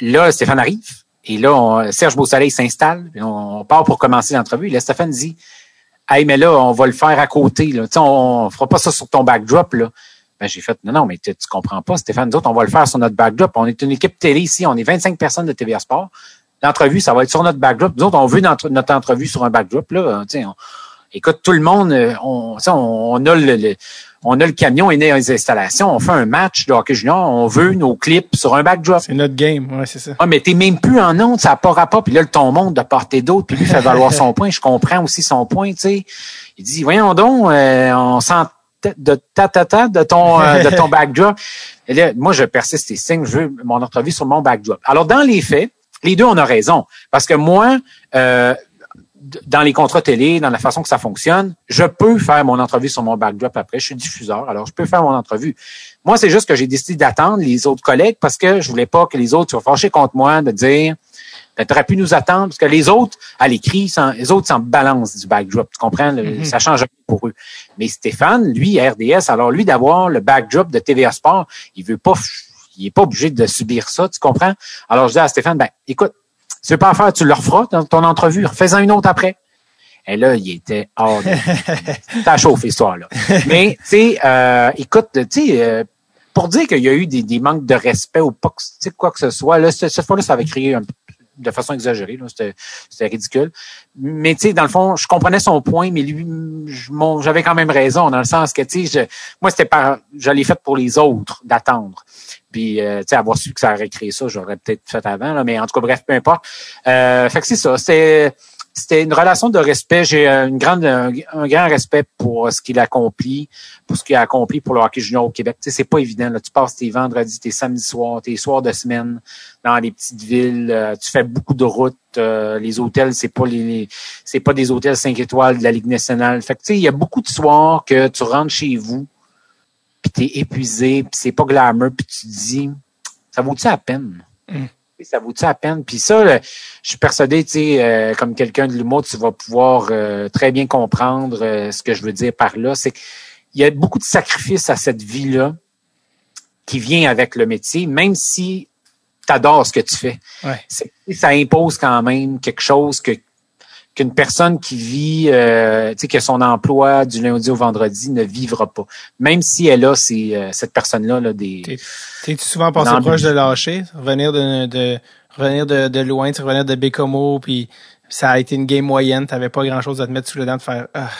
là, Stéphane arrive. Et là, Serge Beausoleil s'installe. On, part pour commencer l'entrevue. Et là, Stéphane dit Hey, mais là, on va le faire à côté. Là. on ne fera pas ça sur ton backdrop. Là. Ben, j'ai fait Non, non, mais tu, comprends pas, Stéphane. Nous autres, on va le faire sur notre backdrop. On est une équipe télé ici. On est 25 personnes de TVA Sport. L'entrevue, ça va être sur notre backdrop. Nous autres, on veut notre, entrevue sur un backdrop. Là. On, écoute, tout le monde, euh, on, on, a le on a le camion et les installations, on fait un match de hockey junior, on veut nos clips sur un backdrop. C'est notre game, ouais, c'est ça. Ah, mais t'es même plus en onde, ça n'a pas rapport, puis là, le ton monte de part et d'autre, puis lui fait valoir son point, je comprends aussi son point, tu sais. Il dit, voyons donc, euh, on sent de ta ta ta de ton euh, de ton backdrop. Et là, moi, je persiste et signe, je veux mon entrevue sur mon backdrop. Alors, dans les faits, les deux, on a raison. Parce que moi, euh, dans les contrats télé, dans la façon que ça fonctionne, je peux faire mon entrevue sur mon backdrop après. Je suis diffuseur, alors je peux faire mon entrevue. Moi, c'est juste que j'ai décidé d'attendre les autres collègues parce que je voulais pas que les autres soient fâchés contre moi de dire ben, tu aurais pu nous attendre parce que les autres, à l'écrit, les autres s'en balancent du backdrop. Tu comprends? Mm-hmm. Ça change rien pour eux. Mais Stéphane, lui, RDS, alors lui, d'avoir le backdrop de TVA Sport, il veut pas, il est pas obligé de subir ça, tu comprends? Alors je dis à Stéphane, ben, écoute, tu veux pas en faire, tu le referas dans ton entrevue. Fais-en une autre après. Et là, il était hors de... Ça chauffe, histoire-là. Mais, tu sais, euh, écoute, tu sais, euh, pour dire qu'il y a eu des, des, manques de respect ou pas, quoi que ce soit, là, cette fois-là, ça avait créé un, de façon exagérée. C'était ridicule. Mais tu sais, dans le fond, je comprenais son point, mais lui, j'avais quand même raison dans le sens que tu sais, moi c'était pas, je l'ai fait pour les autres d'attendre. Puis, euh, tu sais, avoir su que ça aurait créé ça, j'aurais peut-être fait avant, là, mais en tout cas, bref, peu importe. Euh, fait que c'est ça. C'est c'était une relation de respect. J'ai une grande, un, grand respect pour ce qu'il accomplit, pour ce qu'il a accompli pour le hockey junior au Québec. Tu sais, c'est pas évident. Là. Tu passes tes vendredis, tes samedis soirs, tes soirs de semaine dans les petites villes. Euh, tu fais beaucoup de routes. Euh, les hôtels, c'est pas les, c'est pas des hôtels 5 étoiles de la Ligue nationale. Fait que tu sais, il y a beaucoup de soirs que tu rentres chez vous, puis t'es épuisé, puis c'est pas glamour, puis tu te dis, ça vaut-tu la peine? Mm ça vaut-tu la peine? Puis ça, je suis persuadé, tu sais, euh, comme quelqu'un de l'humour, tu vas pouvoir euh, très bien comprendre euh, ce que je veux dire par là. C'est qu'il y a beaucoup de sacrifices à cette vie-là qui vient avec le métier, même si tu adores ce que tu fais. Ça impose quand même quelque chose que qu'une personne qui vit, euh, tu sais, que son emploi du lundi au vendredi ne vivra pas. Même si elle a ces, euh, cette personne-là, là, des. T'es-tu souvent passé proche de lâcher, revenir de, de revenir de, de loin, revenir de Bécomo, puis ça a été une game moyenne, t'avais pas grand chose à te mettre sous le dent de faire ah,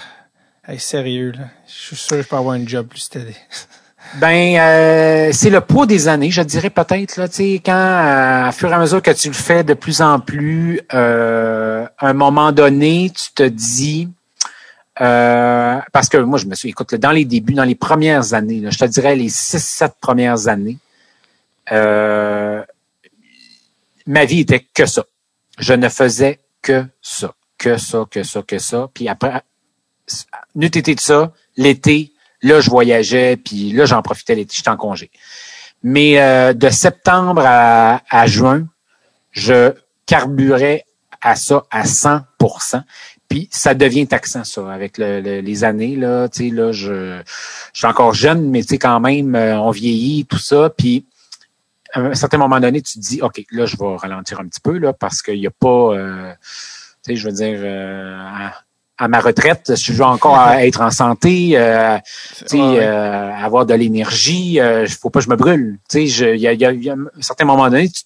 sérieux, là. Je suis sûr que je peux avoir un job plus steady. Ben, euh, c'est le poids des années, je dirais peut-être là. Tu sais, quand euh, à fur et à mesure que tu le fais de plus en plus, euh, à un moment donné, tu te dis, parce que moi je me suis, écoute, dans les débuts, dans les premières années, je te dirais les six, sept premières années, ma vie était que ça. Je ne faisais que ça, que ça, que ça, que ça. Puis après, n'eût été de ça, l'été, Là, je voyageais, puis là, j'en profitais j'étais en congé. Mais euh, de septembre à, juin, je carburais à ça à 100% puis ça devient taxant, ça, avec les années. Là, tu sais, là, je, je suis encore jeune, mais tu sais, quand même, euh, on vieillit, tout ça. Puis à un certain moment donné, tu te dis, OK, là, je vais ralentir un petit peu, là, parce qu'il n'y a pas. Euh, tu sais, je veux dire, euh, à ma retraite, si je veux encore être en santé, euh, euh, avoir de l'énergie, il euh, faut pas que je me brûle. Il y a, y, a, y a un certain moment donné, tu,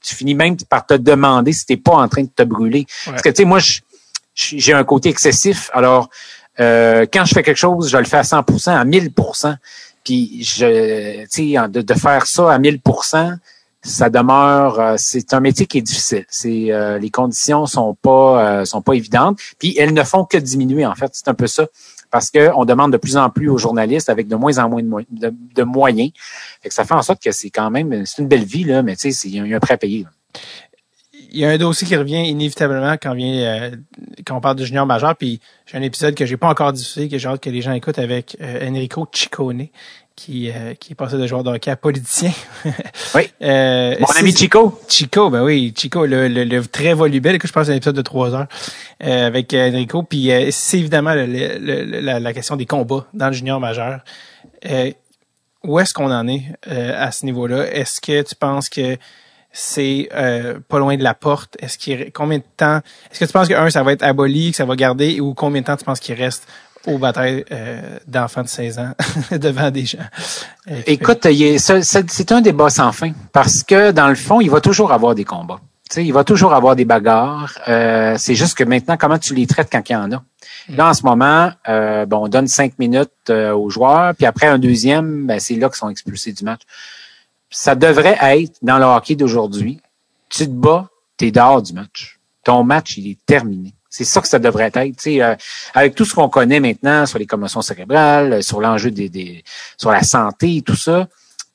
tu, finis même par te demander si tu n'es pas en train de te brûler. Parce que tu sais, moi, j'ai un côté excessif. Alors, euh, quand je fais quelque chose, je le fais à 100%, à 1000%. Puis, je, de, de faire ça à 1000%, ça demeure, euh, c'est un métier qui est difficile. C'est euh, les conditions sont pas euh, sont pas évidentes, puis elles ne font que diminuer en fait. C'est un peu ça parce qu'on demande de plus en plus aux journalistes avec de moins en moins de, moyens. Fait que ça fait en sorte que c'est quand même c'est une belle vie là, mais tu sais, il y a un prêt à payer. Il y a un dossier qui revient inévitablement quand vient quand on parle de junior majeur, puis j'ai un épisode que j'ai pas encore diffusé, que j'ai hâte que les gens écoutent avec Enrico Ciccone, qui, euh, qui est passé de joueur de hockey à politicien. oui. Euh, Mon ami Chico. Chico, ben oui, Chico, le, le, très volubile, que je pense un épisode de trois heures euh, avec Enrico. Puis c'est évidemment la, la, question des combats dans le junior majeur. où est-ce qu'on en est à ce niveau-là? Est-ce que tu penses que c'est pas loin de la porte? Est-ce qu'il combien de temps? Est-ce que tu penses que un, ça va être aboli, que ça va garder, ou combien de temps tu penses qu'il reste aux batailles euh, d'enfants de 16 ans devant des gens. Euh, Écoute, c'est un débat sans fin parce que dans le fond, il va toujours avoir des combats. sais, il va toujours avoir des bagarres. Euh, c'est juste que maintenant, comment tu les traites quand il y en a? Mm. Là, en ce moment, bon, on donne cinq minutes aux joueurs, puis après un deuxième, ben, c'est là qu'ils sont expulsés du match. Ça devrait être dans le hockey d'aujourd'hui. Tu te bats, tu es dehors du match. Ton match, il est terminé. C'est ça que ça devrait être. Euh, avec tout ce qu'on connaît maintenant sur les commotions cérébrales, euh, sur l'enjeu des, des, sur la santé et tout ça,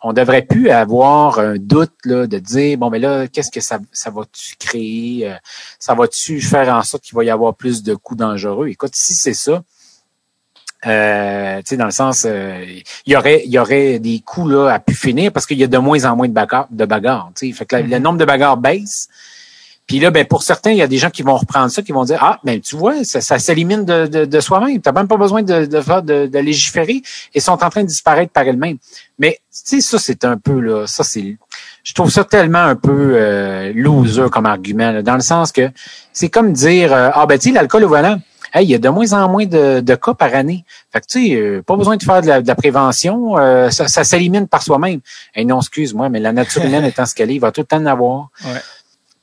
on devrait plus avoir un doute là, de dire bon mais là qu'est-ce que ça, ça va-tu créer, euh, ça va-tu faire en sorte qu'il va y avoir plus de coups dangereux? Écoute, si c'est ça, euh, dans le sens, il y aurait, il y aurait des coups là à pu finir parce qu'il y a de moins en moins de bagarres. De bagarres fait que le mm-hmm. nombre de bagarres baisse. Puis là, ben pour certains, il y a des gens qui vont reprendre ça, qui vont dire ah, ben tu vois, ça, ça s'élimine de, de, de soi-même. T'as même pas besoin de, de, de, légiférer et sont en train de disparaître par elles-mêmes. Mais tu sais, ça c'est un peu là, ça c'est, je trouve ça tellement un peu euh, loser comme argument, dans le sens que c'est comme dire euh, ah ben tu sais l'alcool au volant. Hey, il y a de moins en moins de, de cas par année. Fait que tu sais, euh, pas besoin de faire de la, prévention, euh, ça, ça s'élimine par soi-même. Et non, excuse-moi, mais la nature humaine étant ce qu'elle est, il va tout le temps en avoir. Ouais.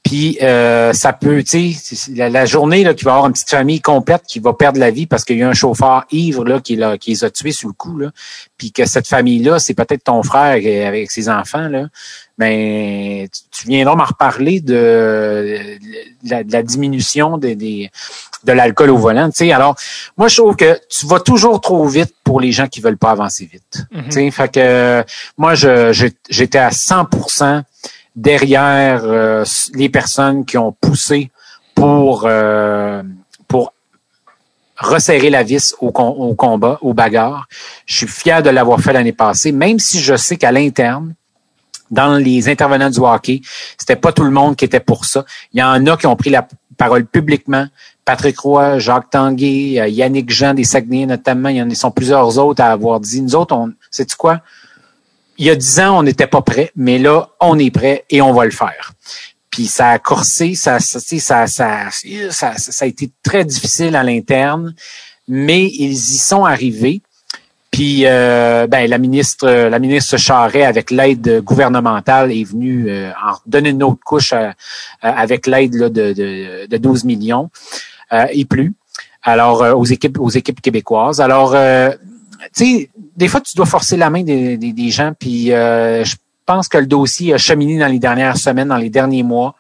Puis euh, ça peut, tu sais, la, journée là, qu'il va y avoir une petite famille complète qui va perdre la vie parce qu'il y a un chauffeur ivre là, qui, là, qui les a tués sous le coup, là, puis que cette famille-là, c'est peut-être ton frère avec ses enfants, là, ben tu, viendras m'en reparler de, la, diminution des, de l'alcool au volant. Tu sais, alors, moi, je trouve que tu vas toujours trop vite pour les gens qui veulent pas avancer vite. Mm-hmm. Tu sais, fait que moi, je, j'étais à 100 derrière euh, les personnes qui ont poussé pour euh, pour resserrer la vis au, au, combat, au bagarre. Je suis fier de l'avoir fait l'année passée, même si je sais qu'à l'interne, dans les intervenants du hockey, c'était pas tout le monde qui était pour ça. Il y en a qui ont pris la parole publiquement. Patrick Roy, Jacques Tanguay, euh, Yannick Jean des Saguenay notamment, il y en a sont plusieurs autres à avoir dit. Nous autres, on, c'est quoi? Il y a dix ans, on n'était pas prêt, mais là, on est prêt et on va le faire. Puis ça a coursé, ça, ça, ça, ça, ça, a été très difficile à l'interne, mais ils y sont arrivés. Puis euh, ben, la ministre, la ministre Charret, avec l'aide gouvernementale, est venue euh, en donner une autre couche euh, avec l'aide de, de, de 12 millions et plus. Alors aux équipes, aux équipes québécoises. Alors, sais, des fois tu dois forcer la main des, des, des gens. Puis je pense que le dossier a cheminé dans les dernières semaines, dans les derniers mois.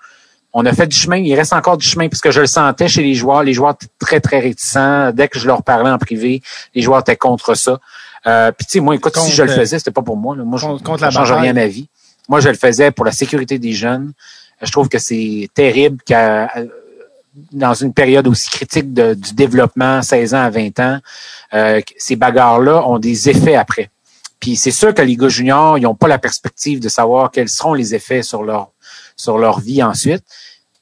On a fait du chemin. Il reste encore du chemin puisque je le sentais chez les joueurs. Les joueurs étaient très, très réticents. Dès que je leur parlais en privé, les joueurs étaient contre ça. Euh, Puis tu sais, moi, écoute, si je le euh, faisais, c'était pas pour moi. Moi, je ne change rien à ma vie. Moi, je le faisais pour la sécurité des jeunes. Je trouve que c'est terrible qu'à dans une période aussi critique de, du développement, 16 ans à 20 ans, euh, ces bagarres-là ont des effets après. Puis c'est sûr que les gars juniors, ils n'ont pas la perspective de savoir quels seront les effets sur leur sur leur vie ensuite.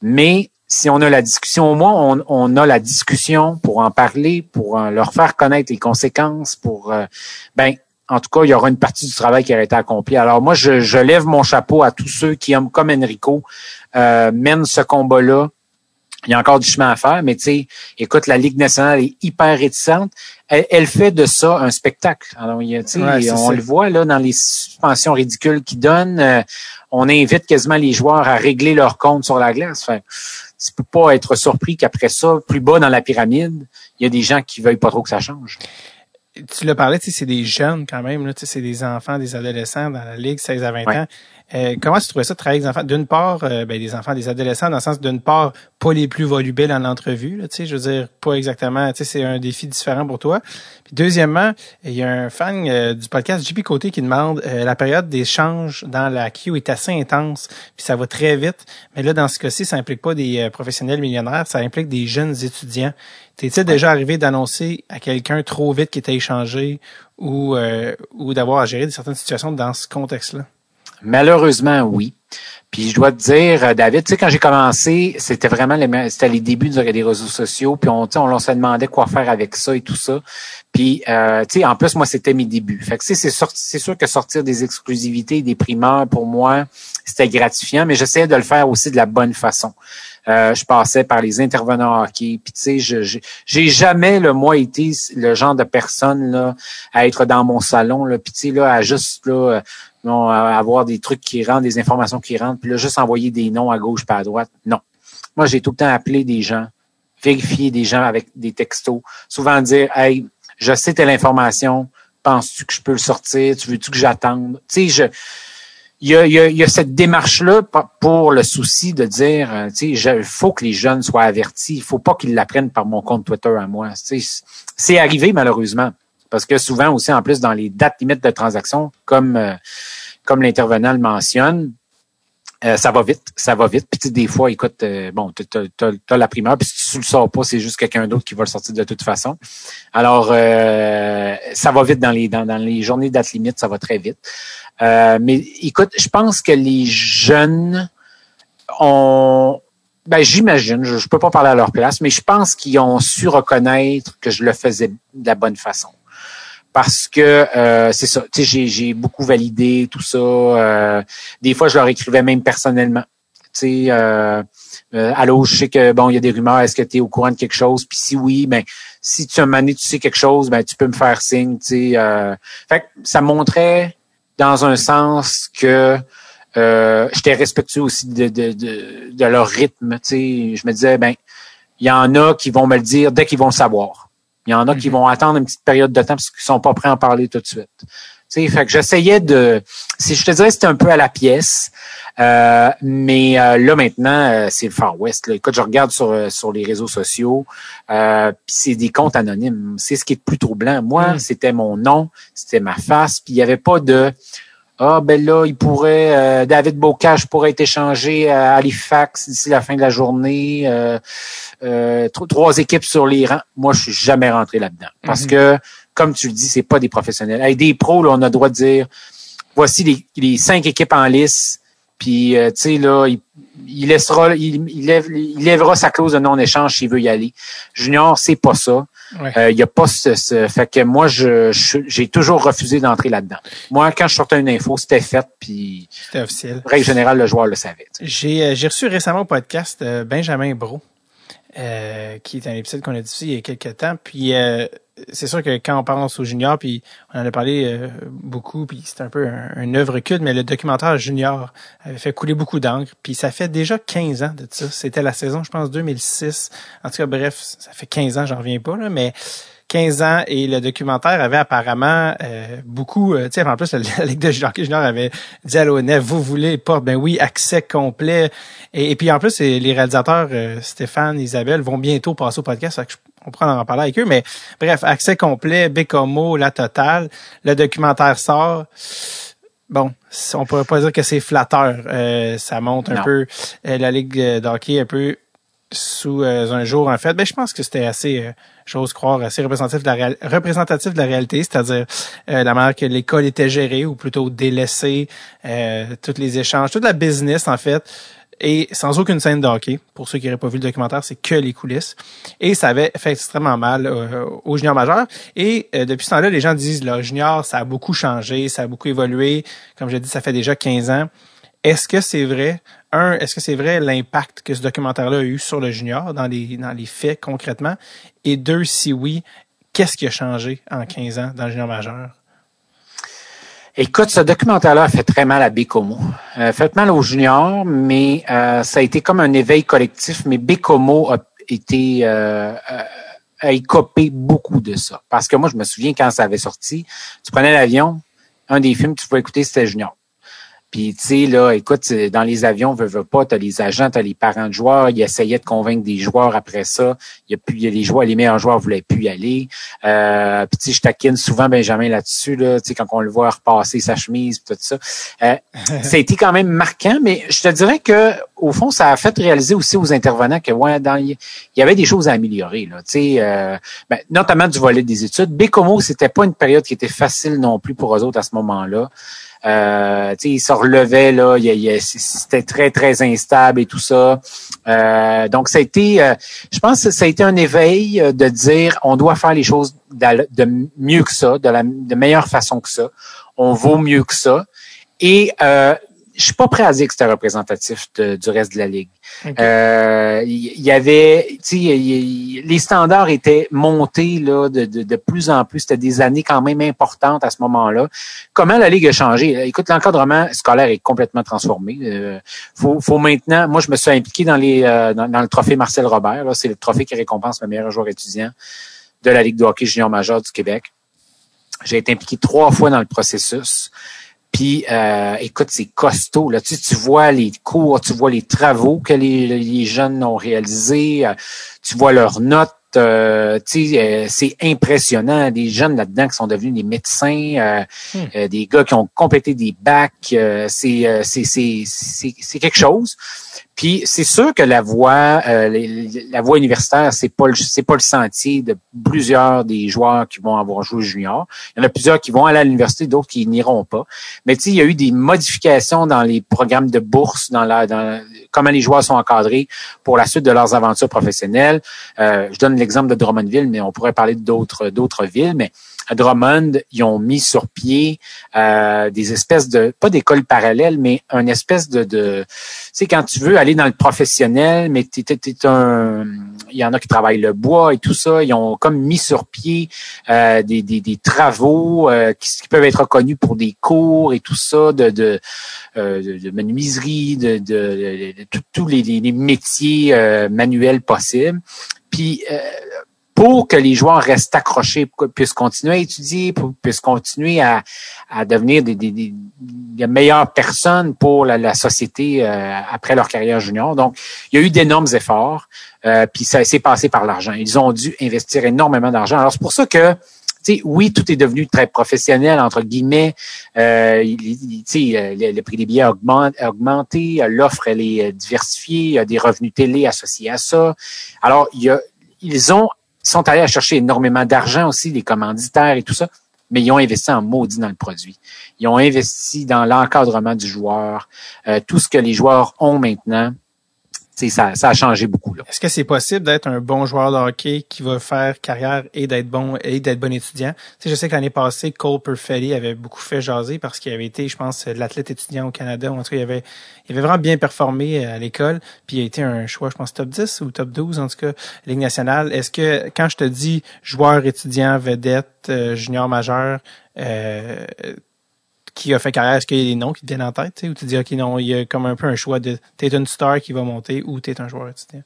Mais si on a la discussion, au moins, on, on, a la discussion pour en parler, pour euh, leur faire connaître les conséquences, pour euh, ben en tout cas, il y aura une partie du travail qui aura été accompli. Alors moi, je, je lève mon chapeau à tous ceux qui, comme Enrico, euh, mènent ce combat-là. Il y a encore du chemin à faire, mais tu sais, écoute, la Ligue nationale est hyper réticente. Elle, fait de ça un spectacle. Alors, il on le voit là dans les suspensions ridicules qu'ils donnent. Euh, on invite quasiment les joueurs à régler leur compte sur la glace. Enfin, tu peux pas être surpris qu'après ça, plus bas dans la pyramide, il y a des gens qui veulent pas trop que ça change. Tu l'as parlé, c'est des jeunes quand même, c'est des enfants, des adolescents dans la Ligue, 16 à 20 ans. Euh, comment tu trouvais ça de travailler avec des enfants? D'une part, euh, ben, des enfants, des adolescents, dans le sens d'une part, pas les plus volubiles en entrevue, là, je veux dire, pas exactement, c'est un défi différent pour toi. Puis deuxièmement, il y a un fan euh, du podcast JP Côté qui demande la période d'échange dans la queue est assez intense, puis ça va très vite. Mais là, dans ce cas-ci, ça implique pas des professionnels millionnaires, ça implique des jeunes étudiants. T'es-il déjà arrivé d'annoncer à quelqu'un trop vite qui était échangé ou, ou d'avoir à gérer certaines situations dans ce contexte-là? Malheureusement, oui. Puis je dois te dire, euh, David, tu sais, quand j'ai commencé, c'était vraiment les, c'était les débuts des réseaux sociaux, puis on, on, on se demandait quoi faire avec ça et tout ça. Puis, euh, tu sais, en plus, moi, c'était mes débuts. Fait que c'est c'est sûr que sortir des exclusivités, des primeurs, pour moi, c'était gratifiant, mais j'essayais de le faire aussi de la bonne façon. Euh, je passais par les intervenants hockey. Puis tu sais, j'ai jamais le moi été le genre de personne là à être dans mon salon là, puis tu sais là à juste là non, avoir des trucs qui rentrent, des informations qui rentrent, puis là, juste envoyer des noms à gauche pas à droite. Non. Moi, j'ai tout le temps appelé des gens, vérifier des gens avec des textos, souvent dire Hey, je sais telle information, penses-tu que je peux le sortir? Tu veux-tu que j'attende? Tu sais, je. Il y, a, cette démarche-là pour le souci de dire, euh, tu sais, il faut que les jeunes soient avertis. Il faut pas qu'ils l'apprennent par mon compte Twitter à moi. C'est arrivé malheureusement. Parce que souvent aussi, en plus, dans les dates limites de transaction, comme, euh, l'intervenant le mentionne, euh, ça va vite, ça va vite. Puis des fois, écoute, euh, bon, tu as, la primeur, puis si tu le sors pas, c'est juste quelqu'un d'autre qui va le sortir de toute façon. Alors, ça va vite dans les dans les journées de date limite, ça va très vite. mais écoute, je pense que les jeunes ont ben, j'imagine, je, ne peux pas parler à leur place, mais je pense qu'ils ont su reconnaître que je le faisais de la bonne façon parce que euh, c'est ça, tu sais, j'ai beaucoup validé tout ça. Euh, des fois, je leur écrivais même personnellement. Tu sais, euh, euh, allô, je sais que bon, il y a des rumeurs. Est-ce que tu es au courant de quelque chose? Puis si oui, ben si tu as mané, tu sais quelque chose, ben tu peux me faire signe. Tu sais, euh, fait ça montrait dans un sens que euh, j'étais respectueux aussi de, de, de, de leur rythme. Tu sais, je me disais ben il y en a qui vont me le dire dès qu'ils vont le savoir. Il y en a qui mhm. vont attendre une petite période de temps parce qu'ils sont pas prêts à en parler tout de suite. sais, fait que j'essayais de, si je te dirais, c'était un peu à la pièce, euh, mais euh, là maintenant, euh, c'est le Far West. Là. Écoute, je regarde sur sur les réseaux sociaux, euh, c'est des comptes anonymes. C'est ce qui est le plus troublant. Moi, mhm. c'était mon nom, c'était ma face, puis il y avait pas de ah, ben là, il pourrait, euh, David Bocage pourrait être échangé à Halifax d'ici la fin de la journée. Euh, euh, trois équipes sur les rangs. Moi, je suis jamais rentré là-dedans. Parce mhm. que, comme tu le dis, c'est pas des professionnels. Avec des pros, là, on a le droit de dire voici les, cinq équipes en lice. Puis, tu sais, là, il, laissera, il, lève, il lèvera sa clause de non-échange s'il veut y aller. Junior, c'est pas ça. Il y a pas ce, fait que moi je j'ai toujours refusé d'entrer là-dedans. Moi quand je sortais une info, c'était fait puis c'était officiel. Règle générale le joueur le savait. J'ai j'ai reçu récemment au podcast Benjamin Bro euh, qui est un épisode qu'on a diffusé il y a quelques temps. Puis euh, c'est sûr que quand on pense aux juniors, puis on en a parlé euh, beaucoup, puis c'est un peu un, œuvre culte, mais le documentaire Junior avait fait couler beaucoup d'encre. Puis ça fait déjà 15 ans de ça. C'était la saison, je pense, 2006. En tout cas, bref, ça fait 15 ans, j'en reviens pas, là, mais 15 ans et le documentaire avait apparemment euh, beaucoup, euh, tu sais, en plus, la de Junior avait dit à l'ONF, vous voulez pas, ben oui, accès complet. Et, puis en plus, les réalisateurs, euh, Stéphane, Isabelle, vont bientôt passer au podcast, on pourra en parler avec eux, mais bref, accès complet, Bécomo, la totale, le documentaire sort. Bon, on pourrait pas dire que c'est flatteur. ça monte un peu la Ligue d'hockey un peu sous un jour en fait. Ben, je pense que c'était assez j'ose croire, assez représentatif de la, représentatif de la réalité, c'est-à-dire euh, la manière que l'école était gérée, ou plutôt délaissée, euh, tous les échanges, toute la business, en fait, et sans aucune scène de hockey. Pour ceux qui n'auraient pas vu le documentaire, c'est que les coulisses. Et ça avait fait extrêmement mal euh, aux juniors majeurs. Et depuis ce temps-là, les gens disent, le junior, ça a beaucoup changé, ça a beaucoup évolué. Comme j'ai dit, ça fait déjà 15 ans. Est-ce que c'est vrai? Un, est-ce que c'est vrai l'impact que ce documentaire-là a eu sur le junior dans les, dans les faits concrètement? Et deux, si oui, qu'est-ce qui a changé en 15 ans dans le junior majeur? Écoute, ce documentaire-là a fait très mal à Bécomo. Euh, fait mal aux juniors, mais euh, ça a été comme un éveil collectif. Mais Bécomo a été euh, euh, a écopé beaucoup de ça. Parce que moi, je me souviens quand ça avait sorti, tu prenais l'avion, un des films que tu pouvais écouter, c'était Junior. Puis, tu sais, là, écoute, dans les avions, veux, veux pas, t'as les agents, t'as les parents de joueurs, ils essayaient de convaincre des joueurs après ça. Il y a plus, il y a les joueurs, les meilleurs joueurs voulaient plus y aller. Euh, puis, tu sais, je taquine souvent Benjamin là-dessus, là, tu sais, quand on le voit repasser sa chemise, tout ça. Euh, ça a été quand même marquant, mais je te dirais que, au fond, ça a fait réaliser aussi aux intervenants que, ouais, dans, il y avait des choses à améliorer, là, tu sais, euh, ben, notamment du volet des études. Bécomo, c'était pas une période qui était facile non plus pour eux autres à ce moment-là. Euh, il se relevait là, c'était très très instable et tout ça. Euh, donc ça a été, euh, je pense que ça a été un éveil euh, de dire on doit faire les choses de, mieux que ça, de la de meilleure façon que ça. On vaut mieux que ça. Et euh, je suis pas prêt à dire que c'était représentatif du reste de la ligue. Il euh, y, avait, tu sais, les standards étaient montés là de, de, de plus en plus. C'était des années quand même importantes à ce moment-là. Comment la ligue a changé? Écoute, l'encadrement scolaire est complètement transformé. Euh, faut, faut maintenant. Moi, je me suis impliqué dans les euh, dans, le trophée Marcel Robert. C'est le trophée qui récompense le meilleur joueur étudiant de la Ligue de hockey junior majeur du Québec. J'ai été impliqué trois fois dans le processus. Puis, euh, écoute, c'est costaud. Là. Tu, tu vois les cours, tu vois les travaux que les, les jeunes ont réalisés, euh, tu vois leurs notes. Euh, euh, c'est impressionnant. Des jeunes là-dedans qui sont devenus des médecins, hmm. des gars qui ont complété des bacs. c'est c'est quelque chose. Puis c'est sûr que la voie, euh, la voie universitaire, c'est pas c'est pas le sentier de plusieurs des joueurs qui vont avoir joué junior. Il y en a plusieurs qui vont aller à l'université, d'autres qui n'iront pas. Mais tu sais, il y a eu des modifications dans les programmes de bourse, dans la, dans comment les joueurs sont encadrés pour la suite de leurs aventures professionnelles. Euh, je donne l'exemple de Drummondville, mais on pourrait parler d'autres d'autres villes, mais à Drummond, ils ont mis sur pied euh, des espèces de, pas d'école parallèle, mais une espèce de, de tu sais, quand tu veux aller dans le professionnel, mais t'es, t'es, un, il y en a qui travaillent le bois et tout ça, ils ont comme mis sur pied euh, des, des, travaux euh, qui, peuvent être reconnus pour des cours et tout ça, de, de, de, menuiserie, de, de, tous les, les, métiers manuels possibles. Puis pour que les joueurs restent accrochés, puissent continuer à étudier, puissent continuer à, à devenir des, des, des, meilleures personnes pour la, la société euh, après leur carrière junior. Donc, il y a eu d'énormes efforts, euh, puis ça s'est passé par l'argent. Ils ont dû investir énormément d'argent. Alors, c'est pour ça que sais, oui, tout est devenu très professionnel, entre guillemets. Euh, le, le, prix des billets a augmenté, l'offre, elle est diversifiée, il y a des revenus télé associés à ça. Alors, il y a, ils ont ils sont allés à chercher énormément d'argent aussi, les commanditaires et tout ça, mais ils ont investi en maudit dans le produit. Ils ont investi dans l'encadrement du joueur, euh, tout ce que les joueurs ont maintenant. Ça, ça a changé beaucoup. Est-ce que c'est possible d'être un bon joueur de hockey qui va faire carrière et d'être bon et d'être bon étudiant? Tu sais, je sais que l'année passée, Cole Perfetti avait beaucoup fait jaser parce qu'il avait été, je pense, l'athlète étudiant au Canada. En tout cas, il avait, il avait vraiment bien performé à l'école. Puis il a été un choix, je pense, top 10 ou top 12, en tout cas, Ligue nationale. Est-ce que quand je te dis joueur étudiant, vedette, euh, junior majeur, euh, qui a fait carrière, est-ce qu'il y a des noms qui te viennent en tête, tu sais, ou tu dis, OK, non, il y a comme un peu un choix de, t'es une star qui va monter ou t'es un joueur étudiant?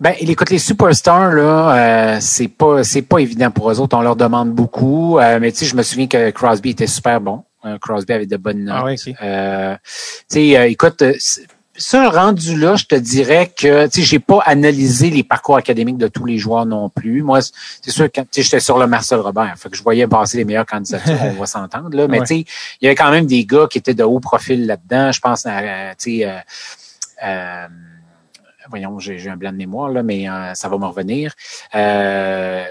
Ben, écoute, les superstars, là, euh, c'est pas, c'est pas évident pour eux autres. On leur demande beaucoup. Euh, mais tu sais, je me souviens que Crosby était super bon. Euh, Crosby avait de bonnes notes. Ah oui, tu sais, écoute, ça, rendu là, je te dirais que tu sais, j'ai pas analysé les parcours académiques de tous les joueurs non plus. Moi, c'est sûr que j'étais sur le Marcel Robert, fait que je voyais passer les meilleurs candidats, on va s'entendre là. Mais tu sais, il y avait quand même des gars qui étaient de haut profil là-dedans. Je pense à tu sais. Euh, euh, voyons, j'ai un blanc de mémoire, là, mais euh, ça va me revenir. Euh,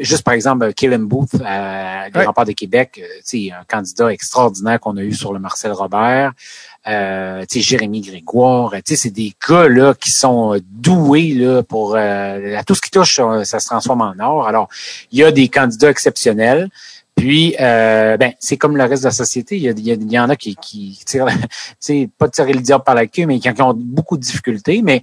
juste par exemple, Killen Booth, à les remparts de Québec, un candidat extraordinaire qu'on a eu sur le Marcel Robert euh, Jérémy Grégoire, c'est des gars là qui sont doués là pour euh, tout ce qui touche, ça, se transforme en or. Alors, il y a des candidats exceptionnels. Puis, euh, ben, c'est comme le reste de la société. Il y, y, en a qui, qui tirent, pas tirer le diable par la queue, mais qui ont beaucoup de difficultés. Mais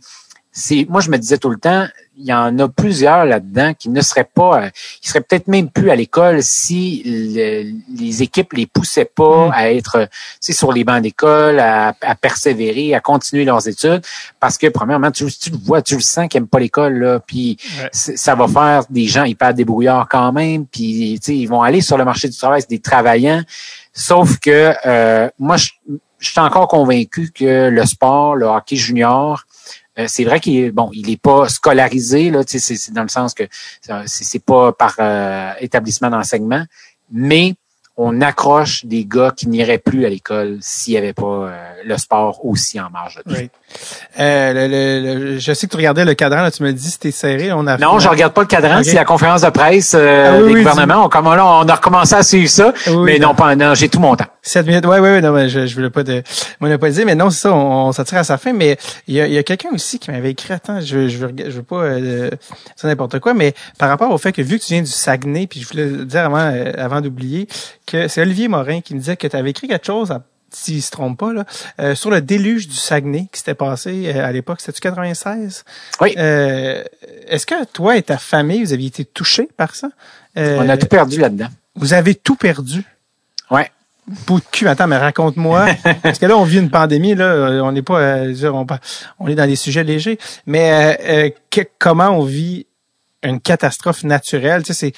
c'est, moi, je me disais tout le temps, il y en a plusieurs là-dedans qui ne seraient pas, euh, ils seraient peut-être même plus à l'école si les équipes les poussaient pas mm. à être, sur les bancs d'école, à, persévérer, à continuer leurs études, parce que premièrement, tu, tu le vois, tu le sens qu'ils n'aiment pas l'école là, puis ça va faire des gens hyper débrouillards quand même, puis ils vont aller sur le marché du travail, c'est des travaillants. Sauf que euh, moi, je, je suis encore convaincu que le sport, le hockey junior, euh, c'est vrai qu'il est bon, il est pas scolarisé là, c'est dans le sens que c'est pas par euh, établissement d'enseignement, mais on accroche des gars qui n'iraient plus à l'école s'il n'y avait pas euh, le sport aussi en marge. oui. Euh, je sais que tu regardais le cadran, là, tu me dis c'était serré. On a non, je regarde pas le cadran, c'est la conférence de presse euh, ah des gouvernements. On, on, on, a recommencé à suivre ça, mais non, pas, non, j'ai tout mon temps. Sept minutes, oui, oui, oui, non, je, je voulais pas de, dire, mais non, c'est ça, on, s'attire à sa fin, mais il y a, y a quelqu'un aussi qui m'avait écrit, attends, je, je, veux, je veux pas euh, n'importe quoi, mais par rapport au fait que vu que tu viens du Saguenay, puis je voulais dire avant, euh, avant d'oublier, que c'est Olivier Morin qui me disait que tu avais écrit quelque chose à s'il se trompe pas, là, euh, sur le déluge du Saguenay qui s'était passé euh, à l'époque, c'était-tu 96? Oui. Euh, est-ce que toi et ta famille, vous aviez été touchés par ça? On a tout perdu là-dedans. Vous avez tout perdu? Ouais. Bout de cul, attends, mais raconte-moi. parce que là, on vit une pandémie, là, on n'est pas, on, on, est dans des sujets légers. Mais comment on vit une catastrophe naturelle. Tu sais,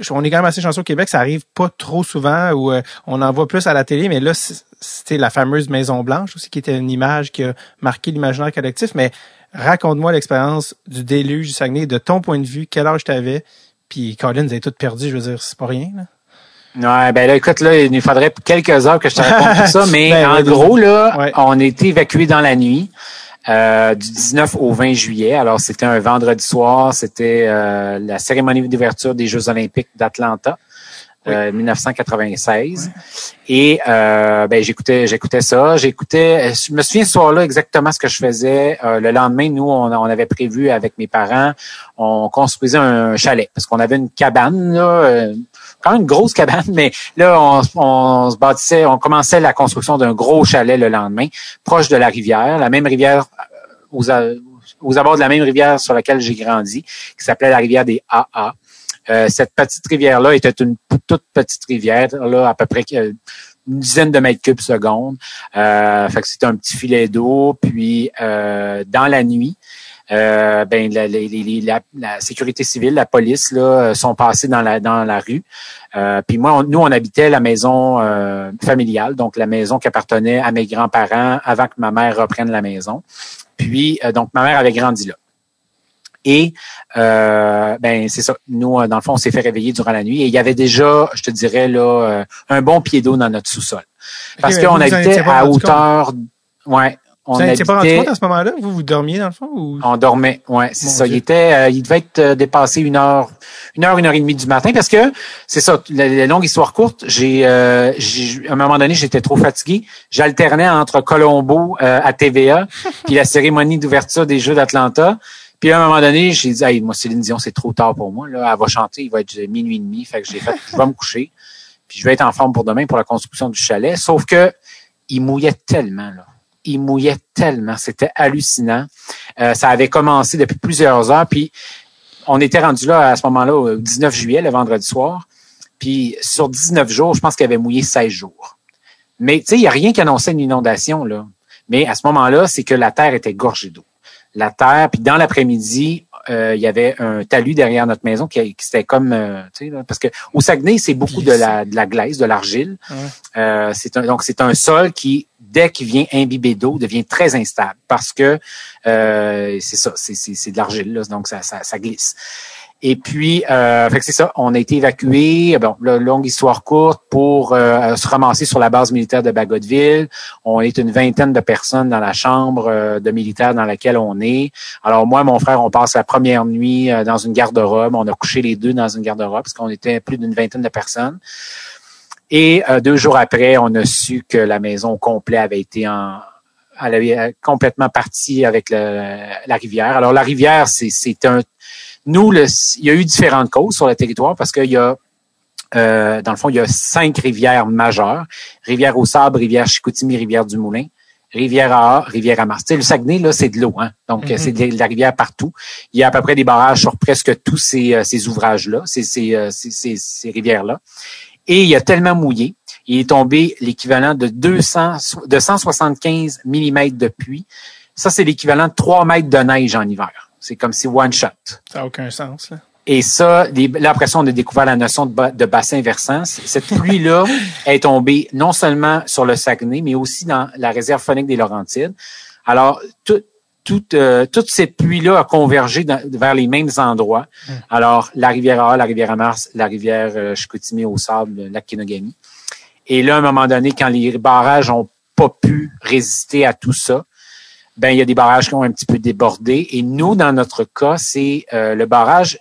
c'est, on est quand même assez chanceux au Québec, ça arrive pas trop souvent où euh, on en voit plus à la télé, mais là, c'était la fameuse Maison Blanche aussi qui était une image qui a marqué l'imaginaire collectif. Mais raconte-moi l'expérience du déluge du Saguenay, de ton point de vue, quel âge tu avais, puis Colin, vous avez tout perdu, je veux dire, c'est pas rien. Là. Ouais, ben là, écoute, là, il nous faudrait quelques heures que je te raconte tout ça, mais ben, en gros, là, on a été évacués dans la nuit. Euh, du 19 au 20 juillet. Alors, c'était un vendredi soir. C'était euh, la cérémonie d'ouverture des Jeux olympiques d'Atlanta. 1996 euh, et ben j'écoutais j'écoutais ça j'écoutais je me souviens ce soir-là exactement ce que je faisais le lendemain nous on, on, avait prévu avec mes parents on construisait un chalet parce qu'on avait une cabane là quand une grosse cabane, mais là, on, on, se bâtissait, on commençait la construction d'un gros chalet le lendemain, proche de la rivière, la même rivière euh, aux, aux abords de la même rivière sur laquelle j'ai grandi, qui s'appelait la rivière des AA. Euh, cette petite rivière-là était une toute petite rivière, là, à peu près euh, une dizaine de mètres cubes seconde. Euh, fait que c'était un petit filet d'eau. Puis euh, dans la nuit, euh, ben la, la, sécurité civile, la police là, sont passés dans la dans la rue. Euh, puis moi, nous, on habitait la maison euh, familiale, donc la maison qui appartenait à mes grands-parents avant que ma mère reprenne la maison. Puis donc ma mère avait grandi là. Et ben c'est ça. Nous, dans le fond, on s'est fait réveiller durant la nuit et il y avait déjà, je te dirais là, un bon pied d'eau dans notre sous-sol, parce qu'on habitait à hauteur, ouais, On n'étiez pas rendu habitait- compte à ce moment-là? Vous, vous dormiez dans le fond? Ou... On dormait, ouais, c'est ça. Il était, euh, il devait être euh, dépassé une heure, une heure, une heure et demie du matin parce que c'est ça. La, la longue histoire courte, j'ai, euh, j'ai- à un moment donné, j'étais trop fatigué. J'alternais entre Colombo euh, à TVA puis la cérémonie d'ouverture des Jeux d'Atlanta. Puis à un moment donné, j'ai dit, hey, moi Céline Dion, c'est trop tard pour moi. Là, elle va chanter, il va être minuit et demi. Fait que j'ai fait, je vais me coucher. Puis je vais être en forme pour demain pour la construction du chalet. Sauf que il mouillait tellement là. Il mouillait tellement, c'était hallucinant. Euh, ça avait commencé depuis plusieurs heures, puis on était rendu là à ce moment-là au 19 juillet, le vendredi soir. Puis sur 19 jours, je pense qu'il avait mouillé 16 jours. Mais tu sais, il n'y a rien qui annonçait une inondation là. Mais à ce moment-là, c'est que la terre était gorgée d'eau. La terre, puis dans l'après-midi, euh, il y avait un talus derrière notre maison qui, qui c'était comme, euh, tu sais, là, parce que au Saguenay, c'est beaucoup de la, de la glaise, de l'argile. Ouais. Euh, c'est un, donc c'est un sol qui, dès qu'il vient imbiber d'eau, devient très instable parce que euh, c'est ça, c'est, de l'argile, donc ça, ça, ça glisse. Et puis, euh, c'est ça, on a été évacués, bon, là, longue histoire courte, pour euh, se ramasser sur la base militaire de Bagotville. On est une vingtaine de personnes dans la chambre euh, de militaires dans laquelle on est. Alors moi, mon frère, on passe la première nuit euh, dans une garde-robe. On a couché les deux dans une garde-robe parce qu'on était plus d'une vingtaine de personnes. Et euh, deux jours après, on a su que la maison au complet avait été en elle avait euh, complètement partie avec le- la rivière. Alors la rivière, c'est un nous le, il y a eu différentes causes sur le territoire parce qu'il y a euh, dans le fond, il y a cinq rivières majeures. Rivière au Sable, Rivière Chicoutimi, Rivière du Moulin, Rivière à Rivière à Mars. Tu sais, le Saguenay, là, c'est de l'eau, hein. Donc, Mhm. c'est de la rivière partout. Il y a à peu près des barrages sur presque tous ces, euh, ces ouvrages-là, ces, euh, ces, ces- ces rivières-là. Et il a tellement mouillé, il est tombé l'équivalent de 200, de 175 mm de pluie. Ça, c'est l'équivalent de 3 mètres de neige en hiver. C'est comme si one shot. Ça n'a aucun sens. Là. Et ça, les- là, après ça, on a découvert la notion de, ba- de bassin versant. Cette pluie-là est tombée non seulement sur le Saguenay, mais aussi dans la réserve phonique des Laurentides. Alors, tout, toute, euh, toute cette pluie-là a convergé dans- vers les mêmes endroits. Alors, la rivière A, la rivière à Mars, la rivière euh, Chicoutimi au sable, le lac Kenogami. Et là, à un moment donné, quand les barrages ont pas pu résister à tout ça, ben il y a des barrages qui ont un petit peu débordé. Et nous, dans notre cas, c'est euh, le barrage,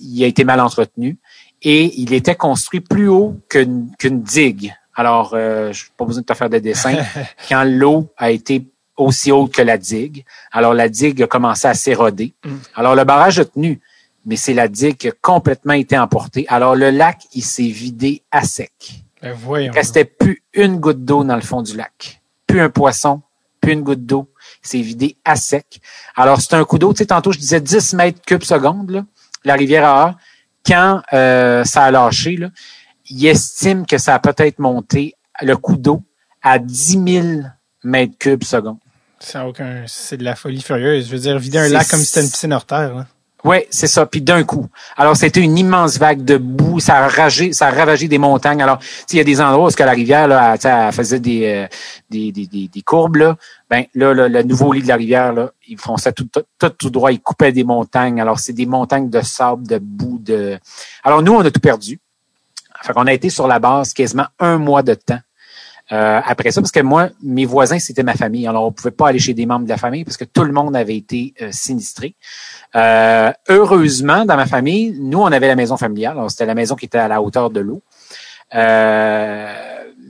il a été mal entretenu et il était construit plus haut qu'une qu'une digue. Alors, euh, je n'ai pas besoin de te faire de dessin. Quand l'eau a été aussi haute que la digue, alors la digue a commencé à s'éroder. Mm. Alors, le barrage a tenu, mais c'est la digue qui a complètement été emportée. Alors, le lac, il s'est vidé à sec. Ben voyons. Il restait plus une goutte d'eau dans le fond du lac. Plus un poisson, plus une goutte d'eau. C'est vidé à sec. Alors, c'est un coup d'eau. Tu sais, tantôt, je disais 10 mètres cubes seconde, là, la rivière A. Quand euh, ça a lâché, là, il estime que ça a peut-être monté le coup d'eau à 10 000 mètres cubes seconde. Ça aucun... C'est de la folie furieuse. Je veux dire, vider un lac comme si c'était une piscine hors terre. Là. Oui, c'est ça. Puis d'un coup. Alors, c'était une immense vague de boue. Ça a ragé, ça a ravagé des montagnes. Alors, il y a des endroits où que la rivière, là, elle, faisait des, euh, des, des, des, des courbes, là. Ben, là, là, le nouveau lit de la rivière, là, ils ça tout, tout, tout, tout droit. Ils coupaient des montagnes. Alors, c'est des montagnes de sable, de boue, de... Alors, nous, on a tout perdu. Fait qu'on a été sur la base quasiment un mois de temps. Euh, après ça, parce que moi, mes voisins, c'était ma famille. Alors, on pouvait pas aller chez des membres de la famille parce que tout le monde avait été euh, sinistré. Euh, heureusement, dans ma famille, nous, on avait la maison familiale. Alors, c'était la maison qui était à la hauteur de l'eau. Euh,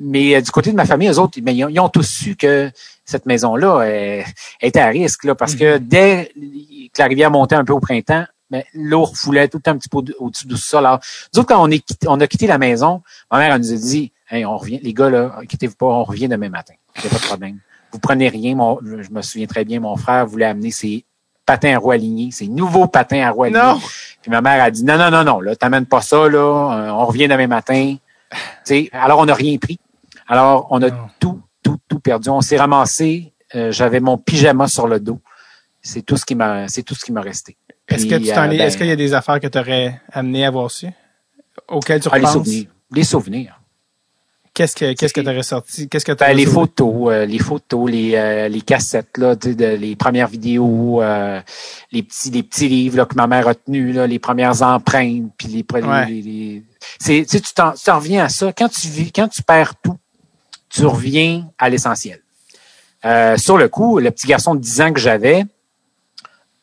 mais euh, du côté de ma famille, eux autres, ben, ils, ont, ils ont tous su que cette maison-là euh, était à risque, là, parce que dès que la rivière montait un peu au printemps, ben, l'eau refoulait tout le temps un petit peu au- au-dessus du sol. Alors, nous autres, quand on, est on a quitté la maison, ma mère elle nous a dit, hey, on revient, les gars, là, inquiétez-vous pas, on revient demain matin. Il n'y a pas de problème. Vous prenez rien. Mon, je me souviens très bien, mon frère voulait amener ses patins à roues alignées, ses nouveaux patins à roues alignées. Non! Puis ma mère a dit, non, non, non, non, là, t'amènes pas ça, là, euh, on revient demain matin. Tu sais, alors, on n'a rien pris. Alors, on a Non. tout, tout, tout perdu. On s'est ramassé. euh, J'avais mon pyjama sur le dos. C'est tout ce qui m'a, c'est tout ce qui m'a resté. Est-ce que tu t'en euh, es- ben, est-ce qu'il y a des affaires que tu aurais amené à voir su? Auxquelles tu ah, les souvenirs. Les souvenirs. Qu'est-ce que qu'est-ce que C'est- tu aurais sorti? Qu'est-ce que tu Ben, les photos, euh, les photos, les, euh, les cassettes, là, de- les premières vidéos, euh, les petits, les petits livres là, que ma mère a tenus, là, les premières empreintes, puis les, Ouais. les, les- c'est, tu t'en, tu t'en reviens à ça. Quand tu vis, quand tu perds tout, tu reviens à l'essentiel. Sur le coup, le petit garçon de 10 ans que j'avais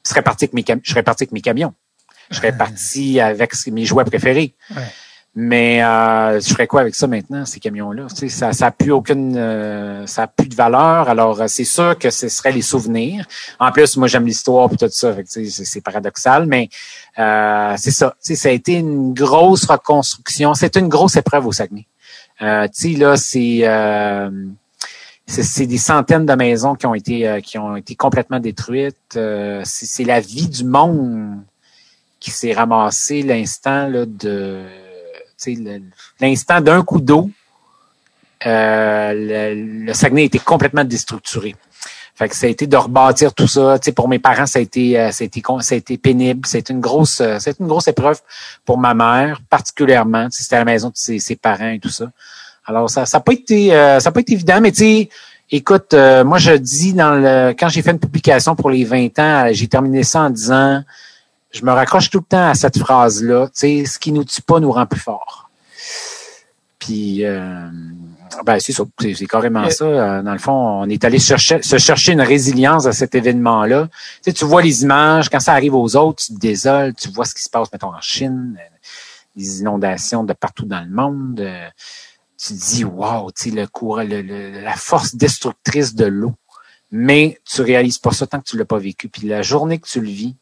serait parti avec mes je serais parti avec mes camions. Je serais parti avec mes jouets préférés. Ouais. Mais euh, je ferais quoi avec ça maintenant, ces camions-là? Ça ça a plus aucune euh, ça a plus de valeur. Alors, euh, c'est sûr que ce serait les souvenirs. En plus, moi j'aime l'histoire et tout ça. C'est, paradoxal, mais euh, c'est ça. Tu ça a été une grosse reconstruction. C'est une grosse épreuve au Saguenay. Euh, tu sais, là, c'est, euh, c'est des centaines de maisons qui ont été euh, qui ont été complètement détruites. C'est, la vie du monde qui s'est ramassé l'instant de l'instant d'un coup d'eau. Euh, le, le Saguenay été complètement déstructuré. Fait que ça a été de rebâtir tout ça. Tu sais, pour mes parents, ça a été, euh, ça a été, ça a été pénible. C'est une grosse, euh, c'est une grosse épreuve pour ma mère, particulièrement. C'était à la maison de ses, parents et tout ça. Alors, ça, ça a pas été, euh, ça a pas été évident, mais tu sais, écoute, moi, je dis dans le, quand j'ai fait une publication pour les 20 ans, j'ai terminé ça en disant, je me raccroche tout le temps à cette phrase-là. Ce qui nous tue pas nous rend plus forts. Puis, euh, ben, c'est ça. C'est, c'est carrément ça. Euh, Dans le fond, on est allé chercher, se chercher une résilience à cet événement-là. Tu sais, tu vois les images, quand ça arrive aux autres, tu te désoles, tu vois ce qui se passe, mettons, en Chine, euh, les inondations de partout dans le monde. euh, tu te dis, wow, tu sais, le courant, le- le- la force destructrice de l'eau. Mais tu réalises pas ça tant que tu l'as pas vécu. Puis la journée que tu le vis,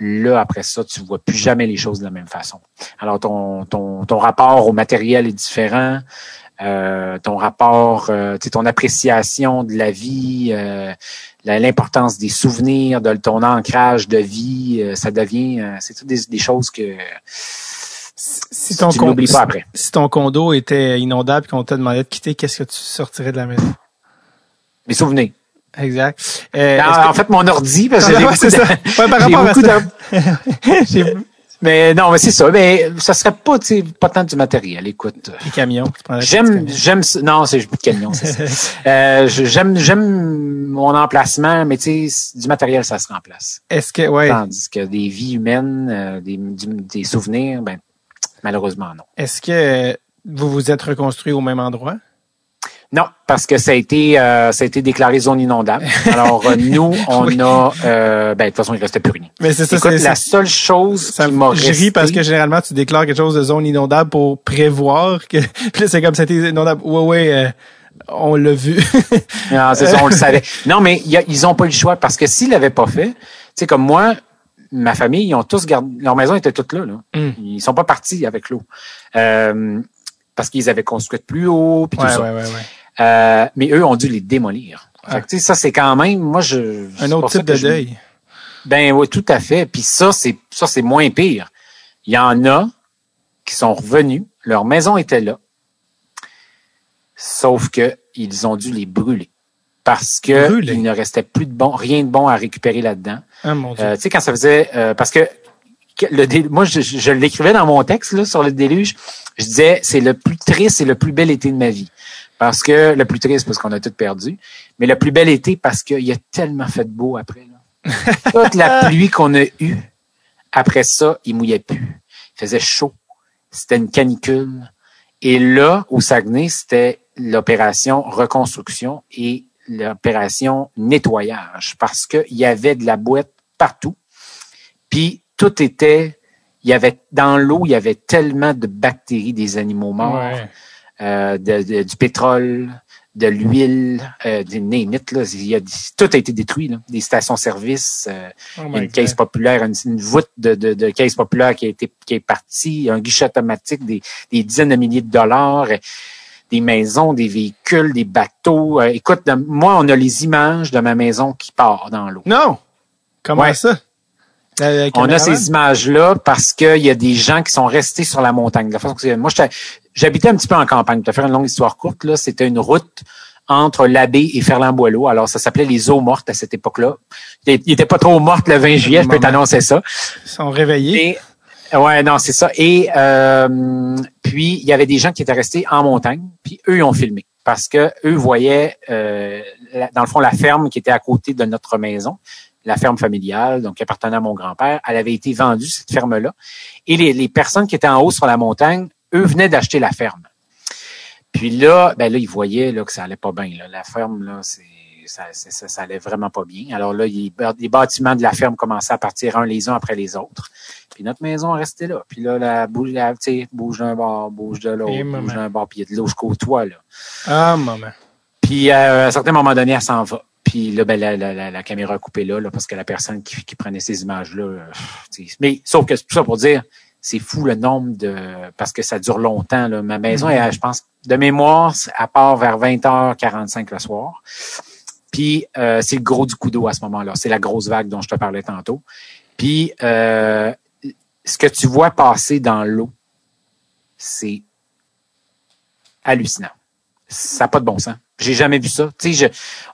là, après ça, tu vois plus jamais les choses de la même façon. Alors, ton, ton, ton rapport au matériel est différent. Euh, ton rapport, euh, tu sais, ton appréciation de la vie, euh, l'importance des souvenirs, de ton ancrage de vie, euh, ça devient, euh, c'est toutes des, des choses que Si ton, tu n'oublies pas après. si ton condo était inondable et qu'on t'a demandé de quitter, qu'est-ce que tu sortirais de la maison? Mes souvenirs. Exact. Euh, Non, que- en fait, mon ordi, parce que j'ai Ouais, beaucoup c'est ça. Ouais, par à beaucoup ça. Mais non, mais c'est ça. Mais ça serait pas, tu sais, pas tant du matériel. Écoute, Les camions. j'aime, j'aime, non, c'est de camion, c'est ça. Euh, j'aime, j'aime mon emplacement, mais tu sais, du matériel, ça se remplace. Est-ce que, ouais. Tandis que des vies humaines, euh, des, des souvenirs, ben, malheureusement, non. Est-ce que vous vous êtes reconstruit au même endroit? Non, parce que ça a été, euh, ça a été déclaré zone inondable. Alors, euh, nous, on Oui. a, euh, ben, de toute façon, il restait plus rien. Mais c'est ça, Écoute, c'est la ça. seule chose ça qui m'a je ris parce que généralement tu déclares quelque chose de zone inondable pour prévoir que puis là c'est comme c'était inondable. Ouais ouais, euh, on l'a vu. Non, c'est ça, on le savait. Non, mais il y a- ils ont pas eu le choix parce que s'ils l'avaient pas fait, tu sais, comme moi, ma famille, ils ont tous gardé, leur maison était toute là, là. Mm. Ils sont pas partis avec l'eau. Euh, parce qu'ils avaient construit plus haut, puis tout ouais, ça. ouais, ouais, ouais. Euh, mais eux ont dû les démolir. Ah. Fait que, tu sais, ça, c'est quand même, moi, je. Un autre ça type de je- deuil. Ben oui, tout à fait. Puis ça, c'est ça, c'est moins pire. Il y en a qui sont revenus, leur maison était là, sauf que ils ont dû les brûler parce que Brûler? il ne restait plus de bon, rien de bon à récupérer là-dedans. Ah mon dieu. Euh, tu sais quand ça faisait, euh, parce que le dé- moi je, je l'écrivais dans mon texte là sur le déluge, je disais c'est le plus triste et le plus bel été de ma vie. Parce que le plus triste parce qu'on a tout perdu, mais le plus bel été parce qu'il y a tellement fait de beau après. Là. Toute la pluie qu'on a eue, après ça, il mouillait plus. Il faisait chaud. C'était une canicule. Et là, au Saguenay, c'était l'opération reconstruction et l'opération nettoyage parce qu'il y avait de la boîte partout. Puis tout était, il y avait dans l'eau, il y avait tellement de bactéries des animaux morts Ouais. euh, de- de- du pétrole, de l'huile, euh, des it, là, il y a, tout a été détruit. Là. Des stations-service, euh, Oh une caisse populaire, une, une voûte de, de, de caisse populaire qui a été qui est partie, un guichet automatique, des, des dizaines de milliers de dollars, des maisons, des véhicules, des bateaux. Euh, écoute, moi, on a les images de ma maison qui part dans l'eau. Non. Comment Ouais. ça? La On a ces images-là parce qu'il y a des gens qui sont restés sur la montagne. De la façon que c'est- moi, j'habitais un petit peu en campagne. Pour te faire une longue histoire courte, là, c'était une route entre l'abbé et Ferland-Boileau. Alors, ça s'appelait les eaux mortes à cette époque-là. Il il était pas trop morte le 20 juillet, je peux t'annoncer ça. Ils sont réveillés. Et, ouais, non, c'est ça. Et euh, puis, il y avait des gens qui étaient restés en montagne, puis eux, ils ont filmé. Parce que eux voyaient, euh, la- dans le fond, la ferme qui était à côté de notre maison, la ferme familiale, donc qui appartenait à mon grand-père. Elle avait été vendue, cette ferme-là. Et les, les personnes qui étaient en haut sur la montagne, eux venaient d'acheter la ferme. Puis là, ben là, il voyait là, que ça allait pas bien. Là. La ferme, là, c'est ça, ça, allait vraiment pas bien. Alors là, il, les bâtiments de la ferme commençaient à partir un les uns après les autres. Puis notre maison restait là. Puis là, la bouge, la, bouge d'un bord, bouge de l'autre, bouge d'un bord, puis il y a de l'eau jusqu'au toit. Là. Ah, maman. Puis euh, à un certain moment donné, elle s'en va. Puis là, ben, la, la, la, la caméra a coupé là, là, parce que la personne qui, qui prenait ces images-là. Euh, mais sauf que c'est tout ça pour dire, c'est fou le nombre de. Parce que ça dure longtemps. Là. Ma maison, Mm-hmm. est, je pense, de mémoire, à part vers 20h45 le soir. Puis euh, c'est le gros du coup d'eau à ce moment-là. C'est la grosse vague dont je te parlais tantôt. Puis euh, ce que tu vois passer dans l'eau, c'est hallucinant. Ça n'a pas de bon sens. J'ai jamais vu ça. Je-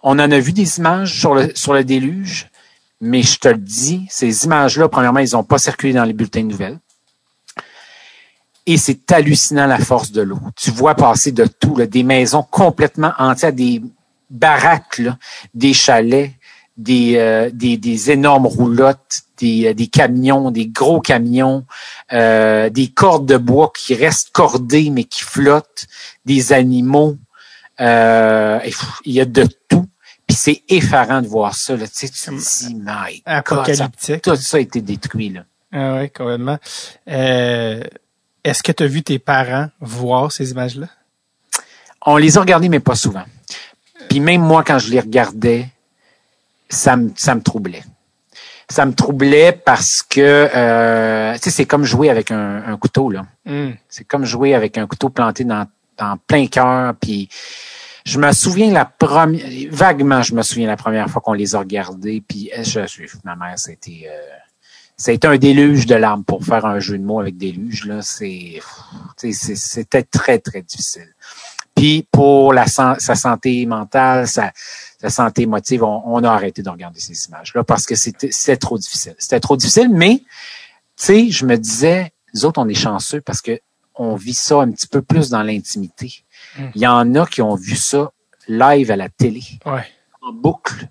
on en a vu des images sur le, sur le déluge, mais je te le dis, ces images-là, premièrement, ils n'ont pas circulé dans les bulletins de nouvelles. Et c'est hallucinant la force de l'eau. Tu vois passer de tout, là, des maisons complètement entières, des baraques, là, des chalets, des, euh, des, des énormes roulottes, des, euh, des camions, des gros camions, euh, des cordes de bois qui restent cordées mais qui flottent, des animaux. Euh, il y a de tout. Puis c'est effarant de voir ça. Là. Tu sais, tu te dis, my God, ça- Apocalyptique. tout ça a été détruit. Là. Ah ouais, complètement. Euh, Est-ce que tu as vu tes parents voir ces images-là? On les a regardés, mais pas souvent. Puis même moi, quand je les regardais, ça me, ça me troublait. Ça me troublait parce que, euh, tu sais, c'est comme jouer avec un, un couteau, là. Hum. C'est comme jouer avec un couteau planté dans, dans plein cœur. Puis je me souviens la première, vaguement, je me souviens la première fois qu'on les a regardés. Puis euh, je, je- ma mère, c'était, euh, c'était un déluge de larmes pour faire un jeu de mots avec déluge. Là, c'est, c'était très très difficile. Puis pour la sa santé mentale, sa, sa santé émotive, on, on a arrêté de regarder ces images-là parce que c'était c'était trop difficile. C'était trop difficile, mais tu sais, je me disais, nous autres, on est chanceux parce que on vit ça un petit peu plus dans l'intimité. Mm. Il y en a qui ont vu ça live à la télé, Ouais. en boucle.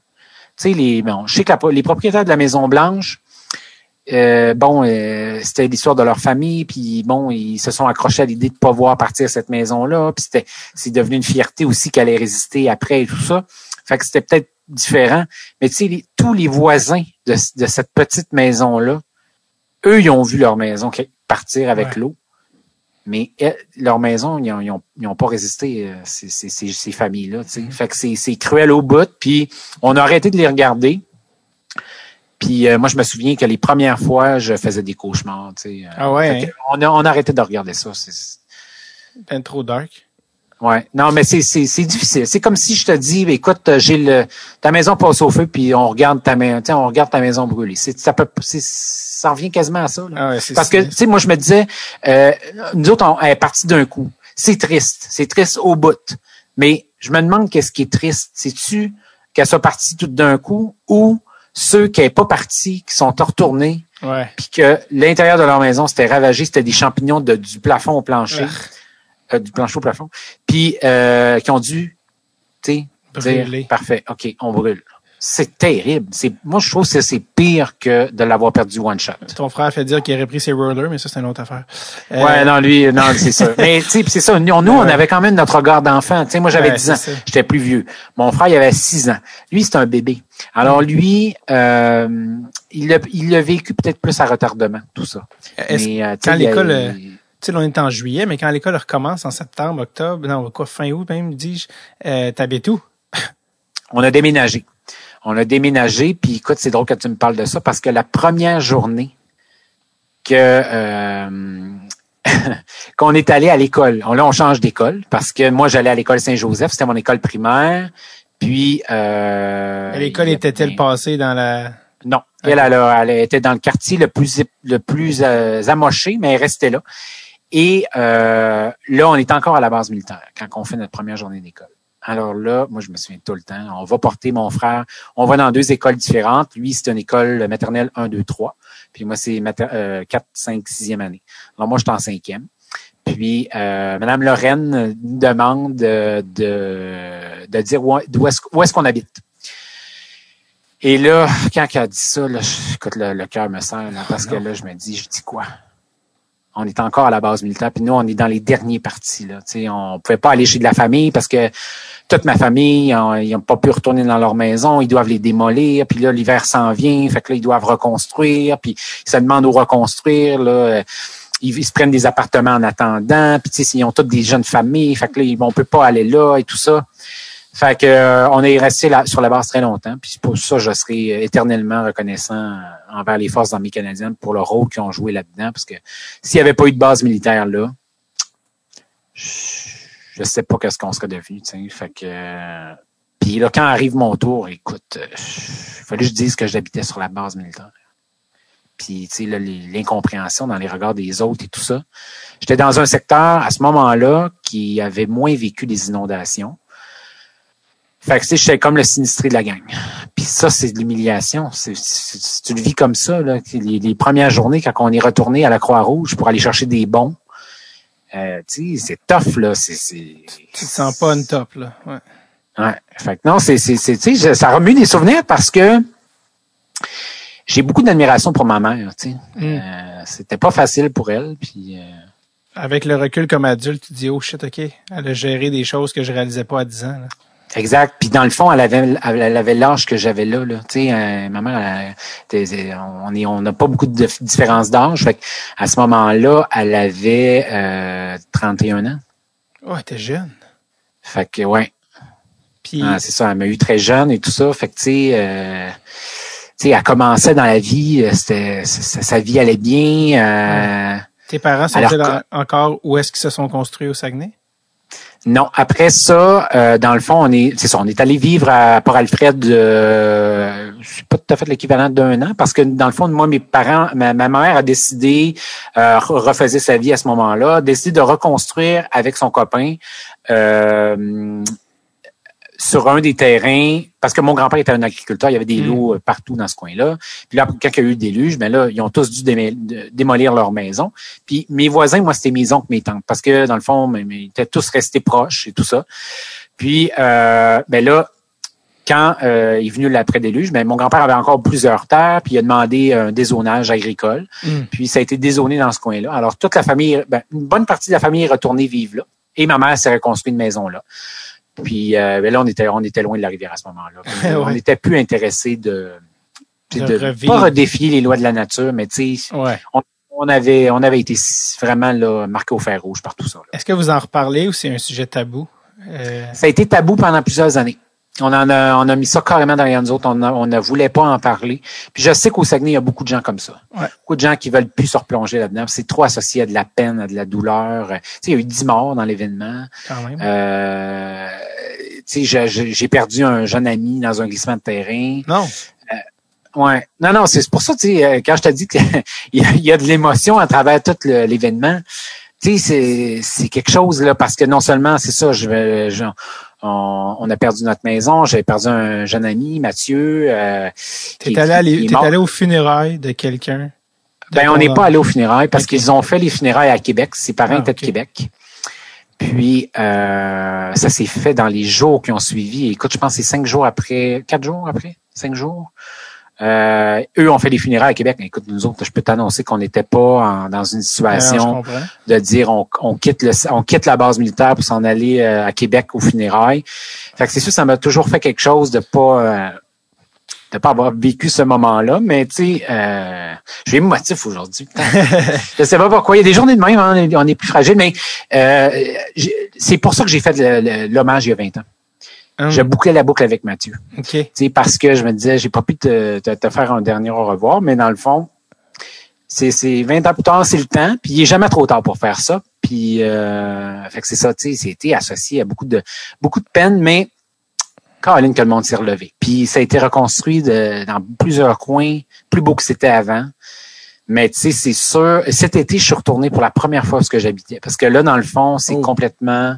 Tu sais, les, bon, je sais que la- les propriétaires de la Maison Blanche, euh, bon, euh, c'était l'histoire de leur famille, puis bon, ils se sont accrochés à l'idée de pas voir partir cette maison-là, puis c'était, c'est devenu une fierté aussi qu'elle allait résister après et tout ça. Fait que c'était peut-être différent, mais tu sais, les- tous les voisins de, de cette petite maison-là, eux, ils ont vu leur maison partir avec Ouais. l'eau, mais elle- leur maison, ils ont, ils ont, ils ont pas résisté, euh, ces, ces, ces, ces familles-là. sais. Fait que c'est, cruel au bout, puis on a arrêté de les regarder. Puis euh, moi, je me souviens que les premières fois, je faisais des cauchemars. Euh, Ah ouais, que on, a, on a arrêté de regarder ça. C'est, Ben trop dark. Ouais. Non, mais c'est, c'est, c'est difficile. C'est comme si je te dis, écoute, euh, j'ai le, ta maison passe au feu, puis on regarde ta maison, on regarde ta maison brûler. C'est, ça peut, c'est, ça revient quasiment à ça. là. Ah ouais, Parce que, tu sais, moi, je me disais, euh, nous autres, on elle est parti d'un coup. C'est triste. C'est triste au bout. Mais je me demande qu'est-ce qui est triste. C'est-tu qu'elle soit partie tout d'un coup ou ceux qui n'étaient pas partis, qui sont retournés, puis que l'intérieur de leur maison s'était ravagé, c'était des champignons de, du plafond au plancher, Ah. Euh, du plancher au plafond, puis euh, qui ont dû, tu sais, Brûler. parfait, ok, on brûle. C'est terrible. C'est, moi, je trouve que c'est pire que de l'avoir perdu one shot. Ton frère fait dire qu'il aurait pris ses rollers, mais ça, c'est une autre affaire. Euh, Ouais, non, lui, non, c'est ça. Mais, tu sais, c'est ça. Nous, nous, on avait quand même notre regard d'enfant. Tu sais, moi, j'avais Ouais, 10 ans. J'étais plus vieux. Mon frère, il avait 6 ans. Lui, c'est un bébé. Alors, lui, euh, il l'a il vécu peut-être plus à retardement, tout ça. Mais, euh, tu sais, quand a- l'école, euh, sais, on est en juillet, mais quand l'école recommence en septembre, octobre, non, quoi, fin août même, dis-je, euh, t'habites où? on a déménagé. On a déménagé, puis écoute, c'est drôle que tu me parles de ça, parce que la première journée que euh, qu'on est allé à l'école, on, là, on change d'école, parce que moi, j'allais à l'école Saint-Joseph, c'était mon école primaire, puis... Euh, L'école était-elle passée dans la... Non, elle, elle, a- elle était dans le quartier le plus le plus euh, amoché, mais elle restait là. Et euh, là, on est encore à la base militaire quand on fait notre première journée d'école. Alors là, moi, je me souviens tout le temps. On va porter mon frère. On va dans deux écoles différentes. Lui, c'est une école maternelle 1, 2, 3. Puis moi, c'est mater- euh, 4, 5, 6e année. Alors moi, je suis en cinquième. Puis euh, Madame Lorraine nous demande de, de, de dire où, est-ce, où est-ce qu'on habite. Et là, quand elle a dit ça, là, je- écoute, le, le cœur me serre, là, parce que là, je me dis, je dis quoi? On est encore à la base militaire, puis nous, on est dans les derniers partis. Là. sais, on pouvait pas aller chez de la famille parce que toute ma famille, ils n'ont pas pu retourner dans leur maison, ils doivent les démolir, puis là, l'hiver s'en vient, fait que là, ils doivent reconstruire, puis ils se demandent où reconstruire. Là. Ils, se prennent des appartements en attendant, puis ils ont toutes des jeunes familles, fait que là, on peut pas aller là et tout ça. Fait que euh, on est resté là, sur la base très longtemps. Puis pour ça, je serai éternellement reconnaissant envers les forces armées canadiennes pour le rôle qu'ils ont joué là-dedans. Parce que s'il n'y avait pas eu de base militaire là, je, ne sais pas qu'est-ce qu'on serait devenu. Fait que puis là, quand arrive mon tour, écoute, euh, il fallait que je dise que j'habitais sur la base militaire. Puis tu sais, l'incompréhension dans les regards des autres et tout ça. J'étais dans un secteur à ce moment-là qui avait moins vécu des inondations. Fait que, tu sais, j'étais comme le sinistré de la gang. Puis ça, c'est de l'humiliation. C'est, tu le vis comme ça, là. Les, premières journées, quand on est retourné à la Croix-Rouge pour aller chercher des bons, euh, tu sais, c'est tough, là. C'est, c'est... Tu te sens pas une top, là. Ouais. Ouais. Fait que non, c'est, c'est, c'est, tu sais, ça remue des souvenirs parce que j'ai beaucoup d'admiration pour ma mère, tu sais. Mm. Euh, c'était pas facile pour elle, puis... Euh, Avec le recul comme adulte, tu dis, oh shit, OK, elle a géré des choses que je réalisais pas à 10 ans, là. Exact. Puis dans le fond, elle avait, elle avait l'âge que j'avais là. là. Tu sais, euh, ma mère, on est, on n'a pas beaucoup de différence d'âge. Fait à ce moment-là, elle avait euh, 31 ans. Ouais, elle était jeune. Fait que ouais. Puis ah, c'est ça, elle m'a eu très jeune et tout ça. Fait que tu sais, euh, tu sais, elle commençait dans la vie. Euh, c'était, sa, vie allait bien. Euh, Tes parents sont encore où est-ce qu'ils se sont construits au Saguenay? Non, après ça, euh, dans le fond, on est, c'est ça, on est allé vivre à Port-Alfred, euh, c'est pas tout à fait l'équivalent d'un an, parce que dans le fond, moi, mes parents, ma, mère a décidé, euh, refaisait sa vie à ce moment-là, décidé de reconstruire avec son copain euh, sur un des terrains, parce que mon grand-père était un agriculteur, il y avait des hmm. lots euh, partout dans ce coin-là. Puis là, quand il y a eu le déluge, ben là, ils ont tous dû démolir leur maison. Puis mes voisins, moi, c'était mes oncles, mes tantes, parce que dans le fond, ils étaient tous restés proches et tout ça. Puis, euh, ben là, quand euh, il est venu l'après-déluge, ben, mon grand-père avait encore plusieurs terres, puis il a demandé un dézonage agricole. Hmm. Puis ça a été dézoné dans ce coin-là. Alors, toute la famille, ben, une bonne partie de la famille est retournée vivre là. Et ma mère s'est reconstruite une maison là. Puis euh, ben là, on était, on était loin de la rivière à ce moment-là. On n'était plus intéressé de, de, pas redéfier les lois de la nature, mais tu sais, on, avait, on avait été vraiment là, marqué au fer rouge par tout ça. Est-ce que vous en reparlez ou c'est un sujet tabou? Euh... Ça a été tabou pendant plusieurs années. On en a, on a mis ça carrément derrière nous autres. On, on ne voulait pas en parler. Puis je sais qu'au Saguenay, il y a beaucoup de gens comme ça. Beaucoup de gens qui veulent plus se replonger là-dedans. C'est trop associé à de la peine, à de la douleur. Tu sais, il y a eu 10 morts dans l'événement. Euh, tu sais, j'ai perdu un jeune ami dans un glissement de terrain. Non. Euh, ouais. Non, non, c'est pour ça, tu sais, euh, quand je te dis qu'il y, a de l'émotion à travers tout l'événement, tu sais, c'est quelque chose, là, parce que non seulement, c'est ça, je, je on, a perdu notre maison. J'avais perdu un jeune ami, Mathieu. Euh, t'es allé, es allé au funérailles de quelqu'un? Ben, on n'est pas allé au funérailles parce qu'ils ont fait les funérailles à Québec. Ses parents ah, étaient de Québec. Puis euh, ça s'est fait dans les jours qui ont suivi. Écoute, je pense que c'est cinq jours après, quatre jours après, cinq jours? Euh, eux ont fait les funérailles à Québec. Écoute, nous autres, je peux t'annoncer qu'on n'était pas dans une situation de dire on, quitte le, on quitte la base militaire pour s'en aller euh, à Québec aux funérailles. Fait que c'est sûr, ça m'a toujours fait quelque chose de pas euh, de pas avoir vécu ce moment-là, mais tu sais, euh, je vais motif aujourd'hui. je sais pas pourquoi. Il y a des journées de même, hein, on est plus fragile, mais c'est pour ça que j'ai fait l'hommage il y a 20 ans. Ah je bouclais la boucle avec Mathieu. Okay. Parce que je me disais, j'ai pas pu te, te, faire un dernier au revoir, mais dans le fond, c'est 20 ans plus tard, c'est le temps, puis il est jamais trop tard pour faire ça. Puis euh, fait que c'est ça, tu sais, c'était associé à beaucoup de beaucoup de peine, mais Caroline que le monde s'est relevé. Puis ça a été reconstruit de, dans plusieurs coins, plus beau que c'était avant. Mais tu sais, c'est sûr, cet été, je suis retourné pour la première fois où que j'habitais. Parce que là, dans le fond, c'est oh. complètement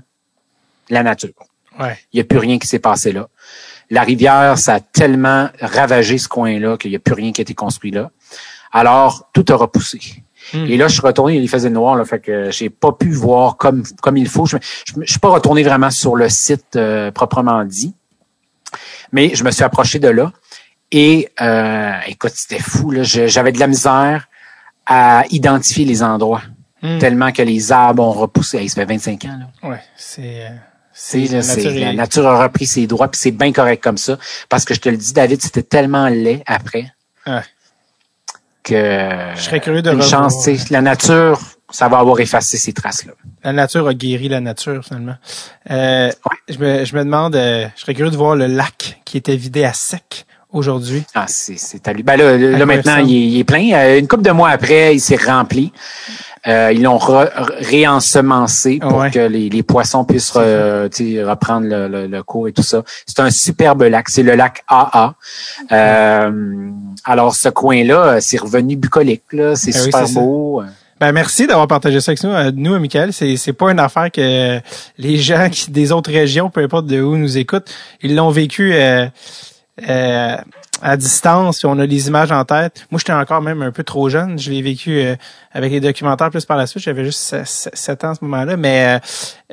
la nature. Il n'y a plus rien qui s'est passé là. La rivière, ça a tellement ravagé ce coin-là qu'il n'y a plus rien qui a été construit là. Alors, tout a repoussé. Hmm. Et là, je suis retourné, il faisait noir, là, fait que j'ai pas pu voir comme comme il faut. Je, ne suis pas retourné vraiment sur le site euh, proprement dit, mais je me suis approché de là. Et euh, écoute, c'était fou. J'avais de la misère à identifier les endroits. Hmm. tellement que les arbres ont repoussé. Hey, ça fait 25 ans. Là. Ouais, c'est. Euh, C'est, la la nature a repris ses droits, puis c'est bien correct comme ça. Parce que je te le dis, David, c'était tellement laid après Ouais. que Je serais curieux de une revoir. chance, sais, la nature, ça va avoir effacé ces traces-là. La nature a guéri la nature, finalement. Euh, je, me, je me demande, euh, je serais curieux de voir le lac qui était vidé à sec aujourd'hui. Ah, c'est, c'est à lui. Ben là, là, maintenant, il il est, il est plein. Euh, une couple de mois après, il s'est rempli. Euh, ils l'ont réensemencé pour Ouais. que les, les poissons puissent re- sais, reprendre le, le- le cours et tout ça. C'est un superbe lac. C'est le lac AA. Euh, alors, ce coin-là, euh, c'est revenu bucolique. C'est oui, super ça. beau. Ben merci d'avoir partagé ça avec nous. Euh, Nous, Michael, c'est c'est pas une affaire que les gens qui des autres régions, peu importe de où nous écoutent, ils l'ont vécu euh, euh, à distance. On a les images en tête. Moi, j'étais encore même un peu trop jeune. Je l'ai vécu euh, avec les documentaires plus par la suite. J'avais juste 7 ans à ce moment-là, mais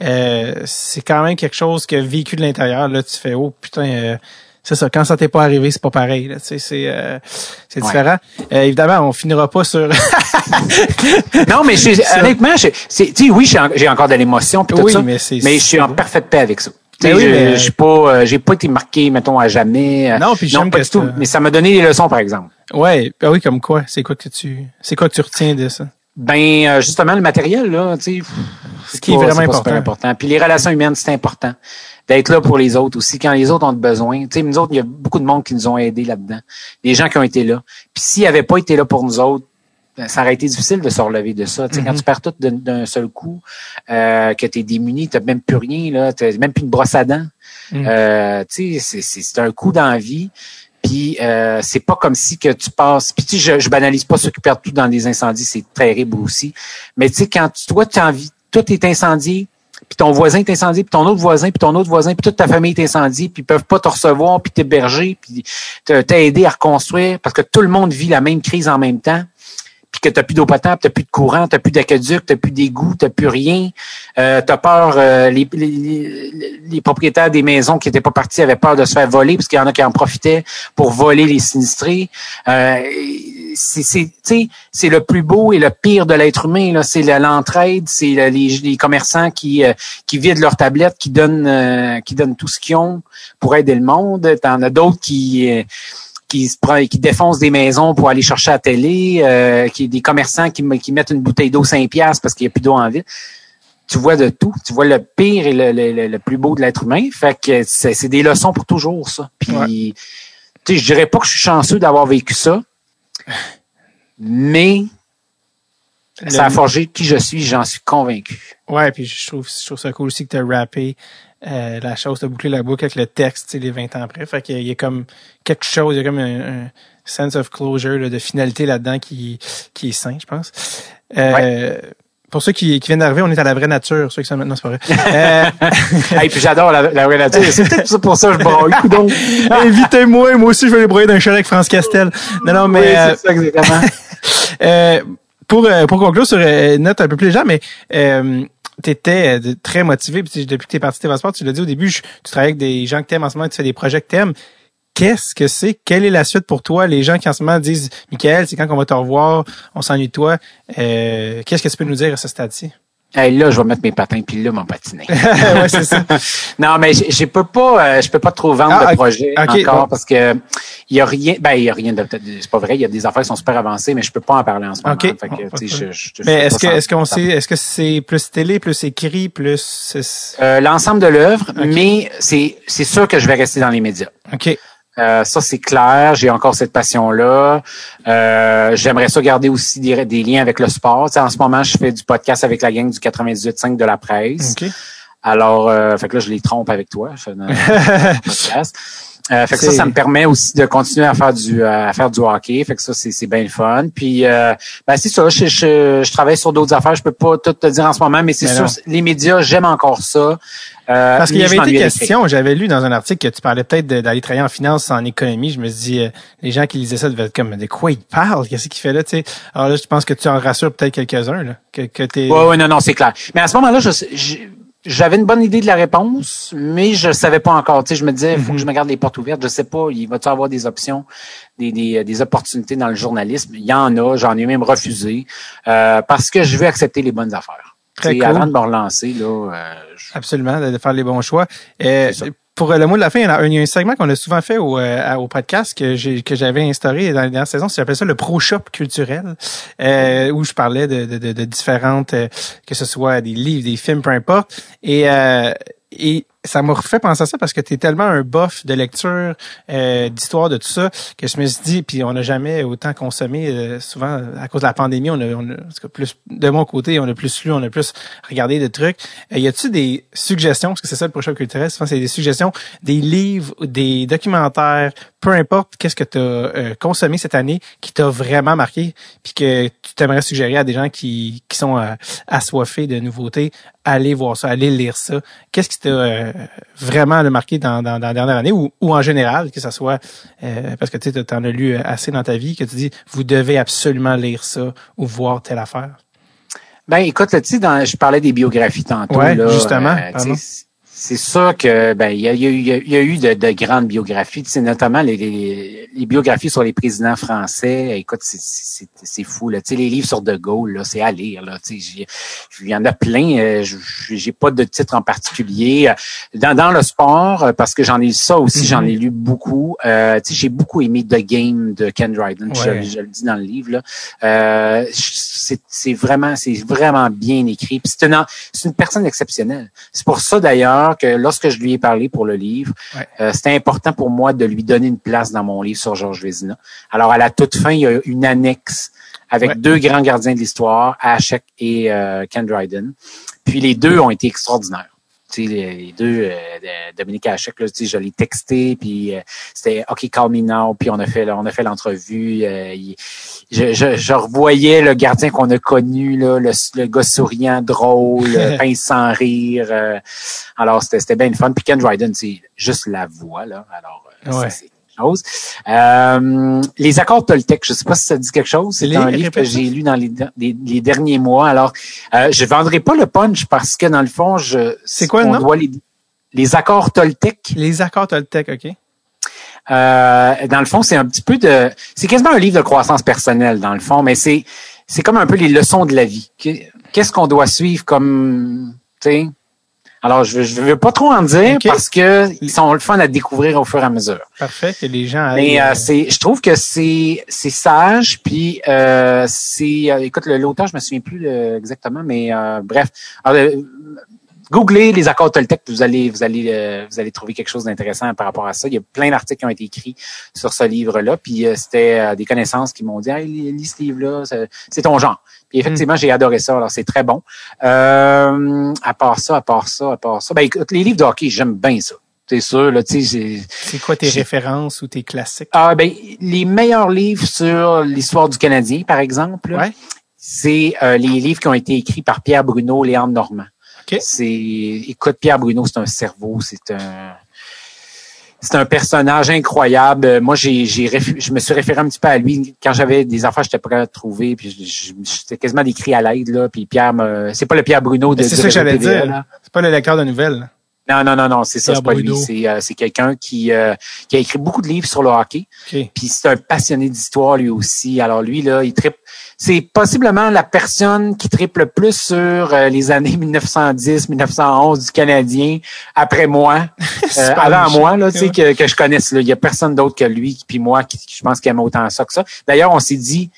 euh, euh, c'est quand même quelque chose que vécu de l'intérieur. Là, tu fais oh putain. euh, c'est ça. Quand ça t'est pas arrivé, c'est pas pareil. Là, c'est euh, c'est différent. Euh, évidemment, on finira pas sur. Non, mais honnêtement, tu sais, oui, j'ai, en- j'ai encore de l'émotion tout Oui, ça, mais c'est- je suis en parfaite paix avec ça. Tu Mais sais, oui, mais- j'ai pas, euh, j'ai pas été marqué, mettons, à jamais. euh, Non, puis j'aime pas que du tout. Mais ça m'a donné des leçons, par exemple. Ouais, ben oui, comme quoi? C'est quoi que tu, c'est quoi que tu retiens de ça? Ben, euh, justement, le matériel, là, tu sais, Ce qui est pas- vraiment pas super important. important. Puis les relations humaines, c'est important. D'être là pour les autres aussi, quand les autres ont besoin. Tu sais, nous autres, il y a beaucoup de monde qui nous ont aidés là-dedans. Des gens qui ont été là. Puis s'ils n'avaient pas été là pour nous autres, ça aurait été difficile de se relever de ça. Tu sais, Quand Mhm. tu perds tout d'un- seul coup, euh, que tu es démuni, tu même plus rien, là, tu même plus une brosse à dents. Euh, tu sais, c'est- un coup d'envie. Puis euh, c'est pas comme si que tu passes. Puis tu sais, je, je banalise pas ceux qui perdent tout dans des incendies, c'est terrible aussi. Mais tu sais, quand toi, tu as envie, tout est incendié, puis ton voisin est incendié, puis ton autre voisin, puis ton autre voisin, puis toute ta famille est incendiée, puis ils peuvent pas te recevoir, puis t'héberger, puis t'aider à reconstruire, parce que tout le monde vit la même crise en même temps que t'as plus d'eau potable, t'as plus de courant, t'as plus d'aqueduc, t'as plus d'égout, t'as plus rien. Euh, t'as peur, euh, les, les, les- propriétaires des maisons qui étaient pas partis avaient peur de se faire voler, parce qu'il y en a qui en profitaient pour voler les sinistrés. Euh, c'est, le plus beau et le pire de l'être humain. C'est l'entraide, c'est le- les, les commerçants qui, euh, qui vident leurs tablettes, qui donnent, euh, qui donnent tout ce qu'ils ont pour aider le monde. T'en as d'autres qui... qui se prend, qui défoncent des maisons pour aller chercher à la télé, euh, qui des commerçants qui, me- qui mettent une bouteille d'eau 5 piastres parce qu'il n'y a plus d'eau en ville. Tu vois de tout. Tu vois le pire et le, le- le- le plus beau de l'être humain. Fait que c'est des leçons pour toujours, ça. Puis, Ouais. tu sais, je dirais pas que je suis chanceux d'avoir vécu ça, mais ça a forgé qui je suis, j'en suis convaincu. Ouais, puis je trouve, je trouve ça cool aussi que t'as rappé euh, la chose, t'as bouclé la boucle avec le texte, les 20 ans après. Fait qu'il y a- il y a comme quelque chose, il y a comme un, un sense of closure, là, de finalité là-dedans qui, qui est sain, je pense. Euh, Pour ceux qui, qui viennent d'arriver, on est à la vraie nature. Ceux qui sont maintenant, c'est pas vrai. Euh, Et puis j'adore la, la vraie nature. C'est peut-être pour ça que je. Invitez-moi, moi aussi je vais les broyer d'un chalet avec France Castel. Non, non, mais Oui, euh, c'est ça exactement. Euh, pour, euh, pour conclure sur une note un peu plus légère, mais euh, tu étais très motivé. Puis, depuis que tu es parti de Sport, tu l'as dit au début, tu travailles avec des gens que tu aimes en ce moment, tu fais des projets que tu aimes. Qu'est-ce que c'est? Quelle est la suite pour toi? Les gens qui en ce moment disent Michael, c'est quand qu'on va te revoir, on s'ennuie de toi. Euh, Qu'est-ce que tu peux nous dire à ce stade-ci? Hey, là, je vais mettre mes patins puis là, mon patinet. ouais, c'est ça. Non, mais je, peux pas, euh, je peux pas trop vendre Ah, de projet encore parce que il y a rien, ben il y a rien de, c'est pas vrai, il y a des affaires qui sont super avancées, mais je peux pas en parler en ce moment. Ok. Fait que, je, je, je Mais est-ce que est-ce qu'on sait est-ce que c'est plus télé, plus écrit, plus Euh, l'ensemble de l'œuvre, mais c'est c'est sûr que je vais rester dans les médias. OK. Euh, ça, c'est clair. J'ai encore cette passion-là. Euh, J'aimerais ça garder aussi des, des liens avec le sport. En ce moment, je fais du podcast avec la gang du 98.5 de la presse. OK. Alors, euh, fait que là, je les trompe avec toi. Je fais un- un podcast. Euh, fait que ça, ça me permet aussi de continuer à faire du euh, à faire du hockey. Fait que ça, c'est c'est bien le fun. Puis, euh, ben c'est ça. Je, je, je travaille sur d'autres affaires. Je peux pas tout te dire en ce moment, mais c'est sûr, les médias, j'aime encore ça. Euh, Parce qu'il y avait été question, j'avais lu dans un article que tu parlais peut-être d'aller travailler en finance, en économie. Je me suis dit, euh, les gens qui lisaient ça devaient être comme, de quoi il parle? Qu'est-ce qu'il fait là, tu sais? Alors là, je pense que tu en rassures peut-être quelques-uns, là. Que, que t'es... Ouais, ouais, non, non, c'est clair. Mais à ce moment-là, je, je- j'avais une bonne idée de la réponse, mais je savais pas encore. Tu sais, je me disais, il faut que je Mhm. me garde les portes ouvertes. Je sais pas, il va-tu avoir des options, des, des, des opportunités dans le journalisme? Il y en a, j'en ai même refusé, euh, parce que je veux accepter les bonnes affaires. Très Tu sais, cool. Avant de me relancer, là, euh, je- Absolument, de, faire les bons choix. Euh. Pour euh, le mot de la fin, il y, a un, un segment qu'on a souvent fait au, euh, podcast que j'avais instauré dans la dernière saison, j'appelais ça le pro shop culturel, euh, où je parlais de, différentes, que ce soit des livres, des films, peu importe. Et et ça m'a refait penser à ça parce que tu es tellement un bof de lecture, euh, d'histoire, de tout ça, que je me suis dit, puis on n'a jamais autant consommé, euh, souvent à cause de la pandémie, on a, on a- plus de mon côté, on a plus lu, on a plus regardé de trucs. Euh, y a-tu des suggestions, parce que c'est ça le prochain culturel, souvent c'est des suggestions, des livres, des documentaires, peu importe qu'est-ce que tu as consommé cette année qui t'a vraiment marqué, puis que tu t'aimerais suggérer à des gens qui, qui sont euh, assoiffés de nouveautés, allez voir ça, allez lire ça. Qu'est-ce qui t'a euh, vraiment le marqué dans, dans, dans la dernière année ou, ou en général, que ça soit euh, parce que tu en as lu assez dans ta vie, que tu dis vous devez absolument lire ça ou voir telle affaire. Ben, écoute, là, tu sais, dans- je parlais des biographies tantôt. Ouais, là, justement. C'est- sûr que ben il y a, y a eu- y a- de, de grandes biographies, tu sais, notamment les, les, les biographies sur les présidents français. Écoute, c'est- fou là. Tu sais, les livres sur De Gaulle, là, c'est à lire. Là, tu sais, il y en a plein. euh, je- J'ai pas de titre en particulier. Dans, dans le sport, euh, parce que j'en ai lu ça aussi, j'en ai lu beaucoup. Euh, tu sais, j'ai beaucoup aimé The Game de Ken Dryden. Je- Ouais. Je, le dis dans le livre. Là. Euh, c'est vraiment, c'est vraiment bien écrit. C'est une, c'est une personne exceptionnelle. C'est pour ça d'ailleurs que lorsque je lui ai parlé pour le livre, Ouais. euh, c'était important pour moi de lui donner une place dans mon livre sur Georges Vézina. Alors à la toute fin, il y a une annexe avec Ouais. deux grands gardiens de l'histoire, Hachek et euh, Ken Dryden. Puis les deux ont été extraordinaires. Tu sais, les, deux, euh, Dominique Hachek, là, tu sais, je l'ai texté, puis euh, c'était OK, call me now, puis on a fait, on a fait l'entrevue. euh, il- je, je, je revoyais le gardien qu'on a connu, là, le, le gars souriant, drôle, pince sans rire. euh, alors, c'était bien le fun. Puis Ken Dryden, c'est juste la voix, là. Alors, euh, Ouais. c'est quelque chose. Euh, les accords Toltec, je sais pas si ça dit quelque chose. C'est un livre que j'ai lu dans les, les, les derniers mois. Alors, euh, je vendrai pas le punch parce que dans le fond, je C'est quoi on doit les, les accords Toltec. Les accords Toltec, OK? Euh, dans le fond, c'est un petit peu de, c'est quasiment un livre de croissance personnelle dans le fond, mais c'est c'est comme un peu les leçons de la vie. Qu'est-ce qu'on doit suivre comme, tu sais? Alors, je, je veux pas trop en dire parce que ils sont le fun à découvrir au fur et à mesure. Parfait, que les gens Mais euh, euh, c'est, je trouve que c'est c'est sage, puis euh, c'est, euh, écoute, le- l'auteur, je me souviens plus exactement, mais euh, bref, Alors, googlez les accords Toltec, vous allez vous allez euh, vous allez trouver quelque chose d'intéressant par rapport à ça. Il y a plein d'articles qui ont été écrits sur ce livre-là, puis euh, c'était euh, des connaissances qui m'ont dit, hey, lis, ce livre-là, c'est- ton genre. Puis effectivement, j'ai adoré ça. Alors c'est très bon. Euh, à part ça, à part ça, à part ça, ben écoute, les livres de hockey, j'aime bien ça. C'est sûr, là, c'est quoi tes références ou tes classiques? ah, ben, les meilleurs livres sur l'histoire du Canadien, par exemple, Ouais. c'est euh, les livres qui ont été écrits par Pierre Bruno, Léandre Normand. C'est, écoute, Pierre Bruno, c'est un cerveau, c'est un, c'est un personnage incroyable. Moi, j'ai, j'ai je me suis référé un petit peu à lui quand j'avais des affaires, j'étais prêt à trouver, puis j'étais quasiment décrit à l'aide là. Puis Pierre, me, c'est pas le Pierre Bruno de. C'est ça que j'allais dire. là. C'est pas le lecteur de nouvelles. Non, non, non, non, c'est ça, Pierre c'est pas lui. C'est, euh, c'est quelqu'un qui, euh, qui a écrit beaucoup de livres sur le hockey. OK. Puis c'est un passionné d'histoire lui aussi. Alors lui là, il tripe. C'est possiblement la personne qui tripe le plus sur euh, les années 1910-1911 du Canadien après moi, euh, avant moi là, tu sais que, que je connaisse. Là. Il y a personne d'autre que lui puis moi qui, qui je pense qui aime autant ça que ça. D'ailleurs, on s'est dit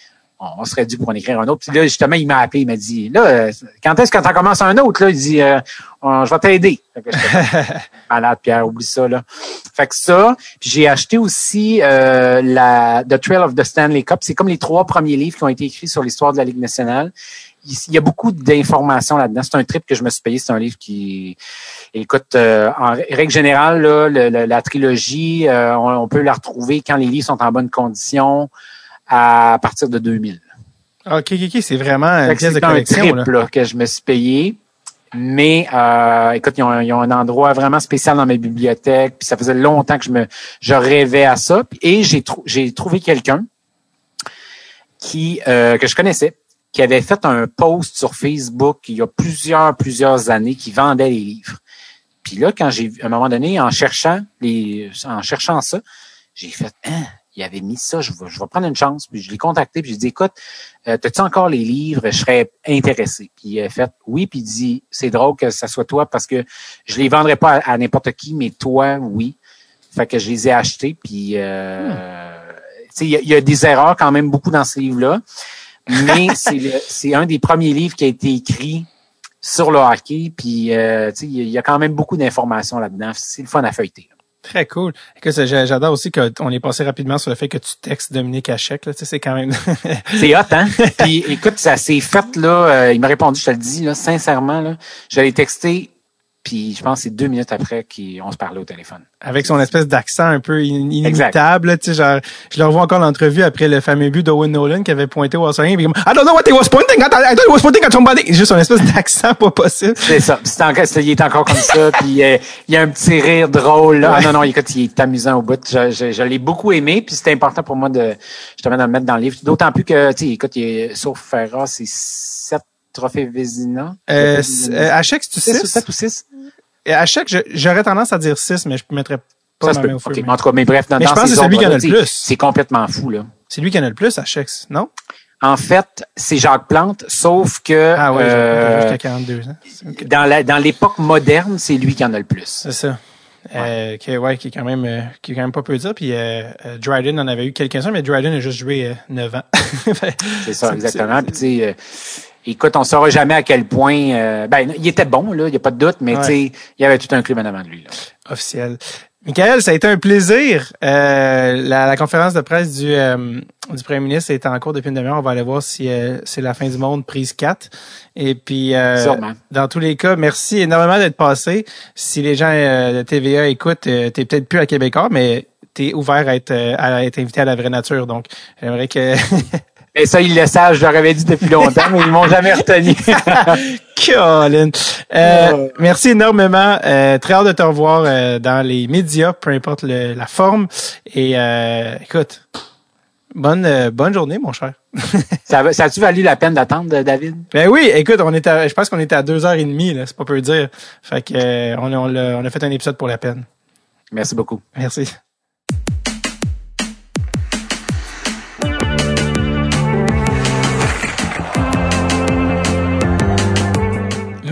on serait dû pour en écrire un autre. Puis là, justement, il m'a appelé, il m'a dit, là, quand est-ce que tu commences un autre? Là, il dit, euh, je vais t'aider. Malade, Pierre, oublie ça, là. Fait que ça, puis j'ai acheté aussi euh, la The Trail of the Stanley Cup. C'est comme les trois premiers livres qui ont été écrits sur l'histoire de la Ligue nationale. Il y a beaucoup d'informations là-dedans. C'est un trip que je me suis payé. C'est un livre qui, écoute, euh, en règle générale, là, le- le- la trilogie, euh, on, on peut la retrouver quand les livres sont en bonne condition à partir de 2000. OK, OK, OK, c'est vraiment Fait une que pièce de C'est un collection. trip là. là, que je me suis payé. Mais euh, écoute, ils ont, ils ont un endroit vraiment spécial dans ma bibliothèque. Puis ça faisait longtemps que je me je rêvais à ça. Et j'ai trou- j'ai trouvé quelqu'un qui euh, que je connaissais, qui avait fait un post sur Facebook il y a plusieurs, plusieurs années qui vendait les livres. Puis là, quand j'ai à un moment donné, en cherchant les, en cherchant ça, j'ai fait, hein, il avait mis ça, je vais, je vais prendre une chance. Puis je l'ai contacté, puis j'ai dit, écoute, euh, as-tu encore les livres? Je serais intéressé. Puis il a fait, oui, puis il dit, c'est drôle que ça soit toi parce que je les vendrais pas à, n'importe qui, mais toi, oui. Fait que je les ai achetés, puis euh, il y, y, a des erreurs quand même beaucoup dans ce livre-là. Mais c'est un des premiers livres qui a été écrit sur le hockey. Puis, euh, il y a quand même beaucoup d'informations là-dedans. C'est le fun à feuilleter. Très cool. J'adore aussi qu'on est passé rapidement sur le fait que tu textes Dominique Hachek. Là, c'est quand même... c'est hot, hein? Puis écoute, ça s'est fait, là. Euh, il m'a répondu, je te le dis, là, sincèrement, là. J'allais texter puis je pense que c'est deux minutes après qu'on se parlait au téléphone. Avec son espèce d'accent un peu inimitable, tu sais, genre, je le revois encore l'entrevue après le fameux but d'Owen Nolan qui avait pointé au Australien, puis I don't know what he was pointing at, I thought he was pointing at somebody. Juste son espèce d'accent pas possible. C'est ça. C'est encore, il est encore comme ça, puis euh, il y a un petit rire drôle, là. Ah non, non, écoute, il est amusant au bout. Je, je, je l'ai beaucoup aimé, puis c'était important pour moi de, justement, de le mettre dans le livre. D'autant plus que, tu sais, écoute, il est, sauf Ferra, c'est sept trophées Vézina. Euh, euh, à chaque, tu sais. 7 ou 6? À chaque, j'aurais tendance à dire 6, mais je ne mettrais pas ça ma main au feu. mais... En tout cas, mais bref, dans, mais je pense que c'est lui qui en a le plus. C'est complètement fou, là. C'est lui qui en a le plus à chaque, non? En fait, c'est Jacques Plante, sauf que ah ouais, euh, jusqu'à 42 ans. Okay. Dans la dans l'époque moderne, c'est lui qui en a le plus. C'est ça. Ouais. Euh, qui, ouais, qui est quand même euh, qui est quand même pas peu dire. Puis euh, euh, Dryden en avait eu quelques-uns, mais Dryden a juste joué euh, 9 ans. c'est ça, exactement. Puis tu sais écoute, on saura jamais à quel point. Euh, ben, il était bon, là, il n'y a pas de doute, mais tu sais, il y avait tout un club en avant de lui. Là. Officiel. Michael, ça a été un plaisir. Euh, la, la, conférence de presse du, euh, du premier ministre est en cours depuis une demi-heure. On va aller voir si euh, c'est la fin du monde, prise 4. Et puis, euh, dans tous les cas, merci énormément d'être passé. Si les gens de TVA écoutent, t'es peut-être plus à Québécois, mais t'es ouvert à être, à être invité à la vraie nature. Donc, j'aimerais que Et ça, ils le savent, je leur avais dit depuis longtemps, mais ils m'ont jamais retenu. Colin. Euh, merci énormément. Euh, très hâte de te revoir euh, dans les médias, peu importe le, la forme. Et euh, écoute, bonne euh, bonne journée, mon cher. ça, ça a-tu valu la peine d'attendre, David? Ben oui, écoute, on était, je pense qu'on était à deux heures et demie, là, c'est pas peu dire. Fait que on, on, a, on a fait un épisode pour la peine. Merci beaucoup. Merci.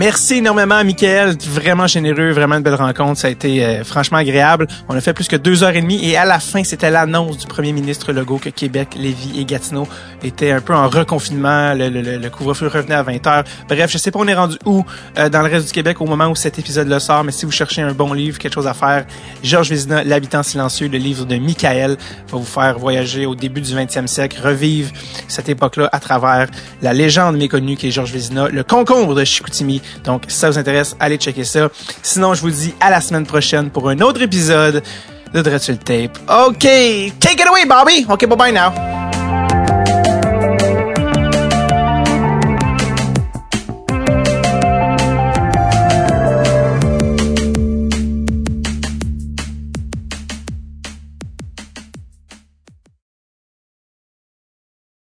Merci énormément Michael, vraiment généreux, vraiment une belle rencontre. Ça a été euh, franchement agréable. On a fait plus que deux heures et demie et à la fin, c'était l'annonce du premier ministre Legault que Québec, Lévis et Gatineau étaient un peu en reconfinement. Le, le, le couvre-feu revenait à 20 heures. Bref, je sais pas on est rendu où euh, dans le reste du Québec au moment où cet épisode le sort, mais si vous cherchez un bon livre, quelque chose à faire, Georges Vézina, L'habitant silencieux, le livre de Michael, va vous faire voyager au début du 20e siècle, revivre cette époque-là à travers la légende méconnue qui est Georges Vézina, le concombre de Chicoutimi, donc, si ça vous intéresse, allez checker ça. Sinon, je vous dis à la semaine prochaine pour un autre épisode de Dreadful Tape. OK, take it away, Bobby. OK, bye bye now.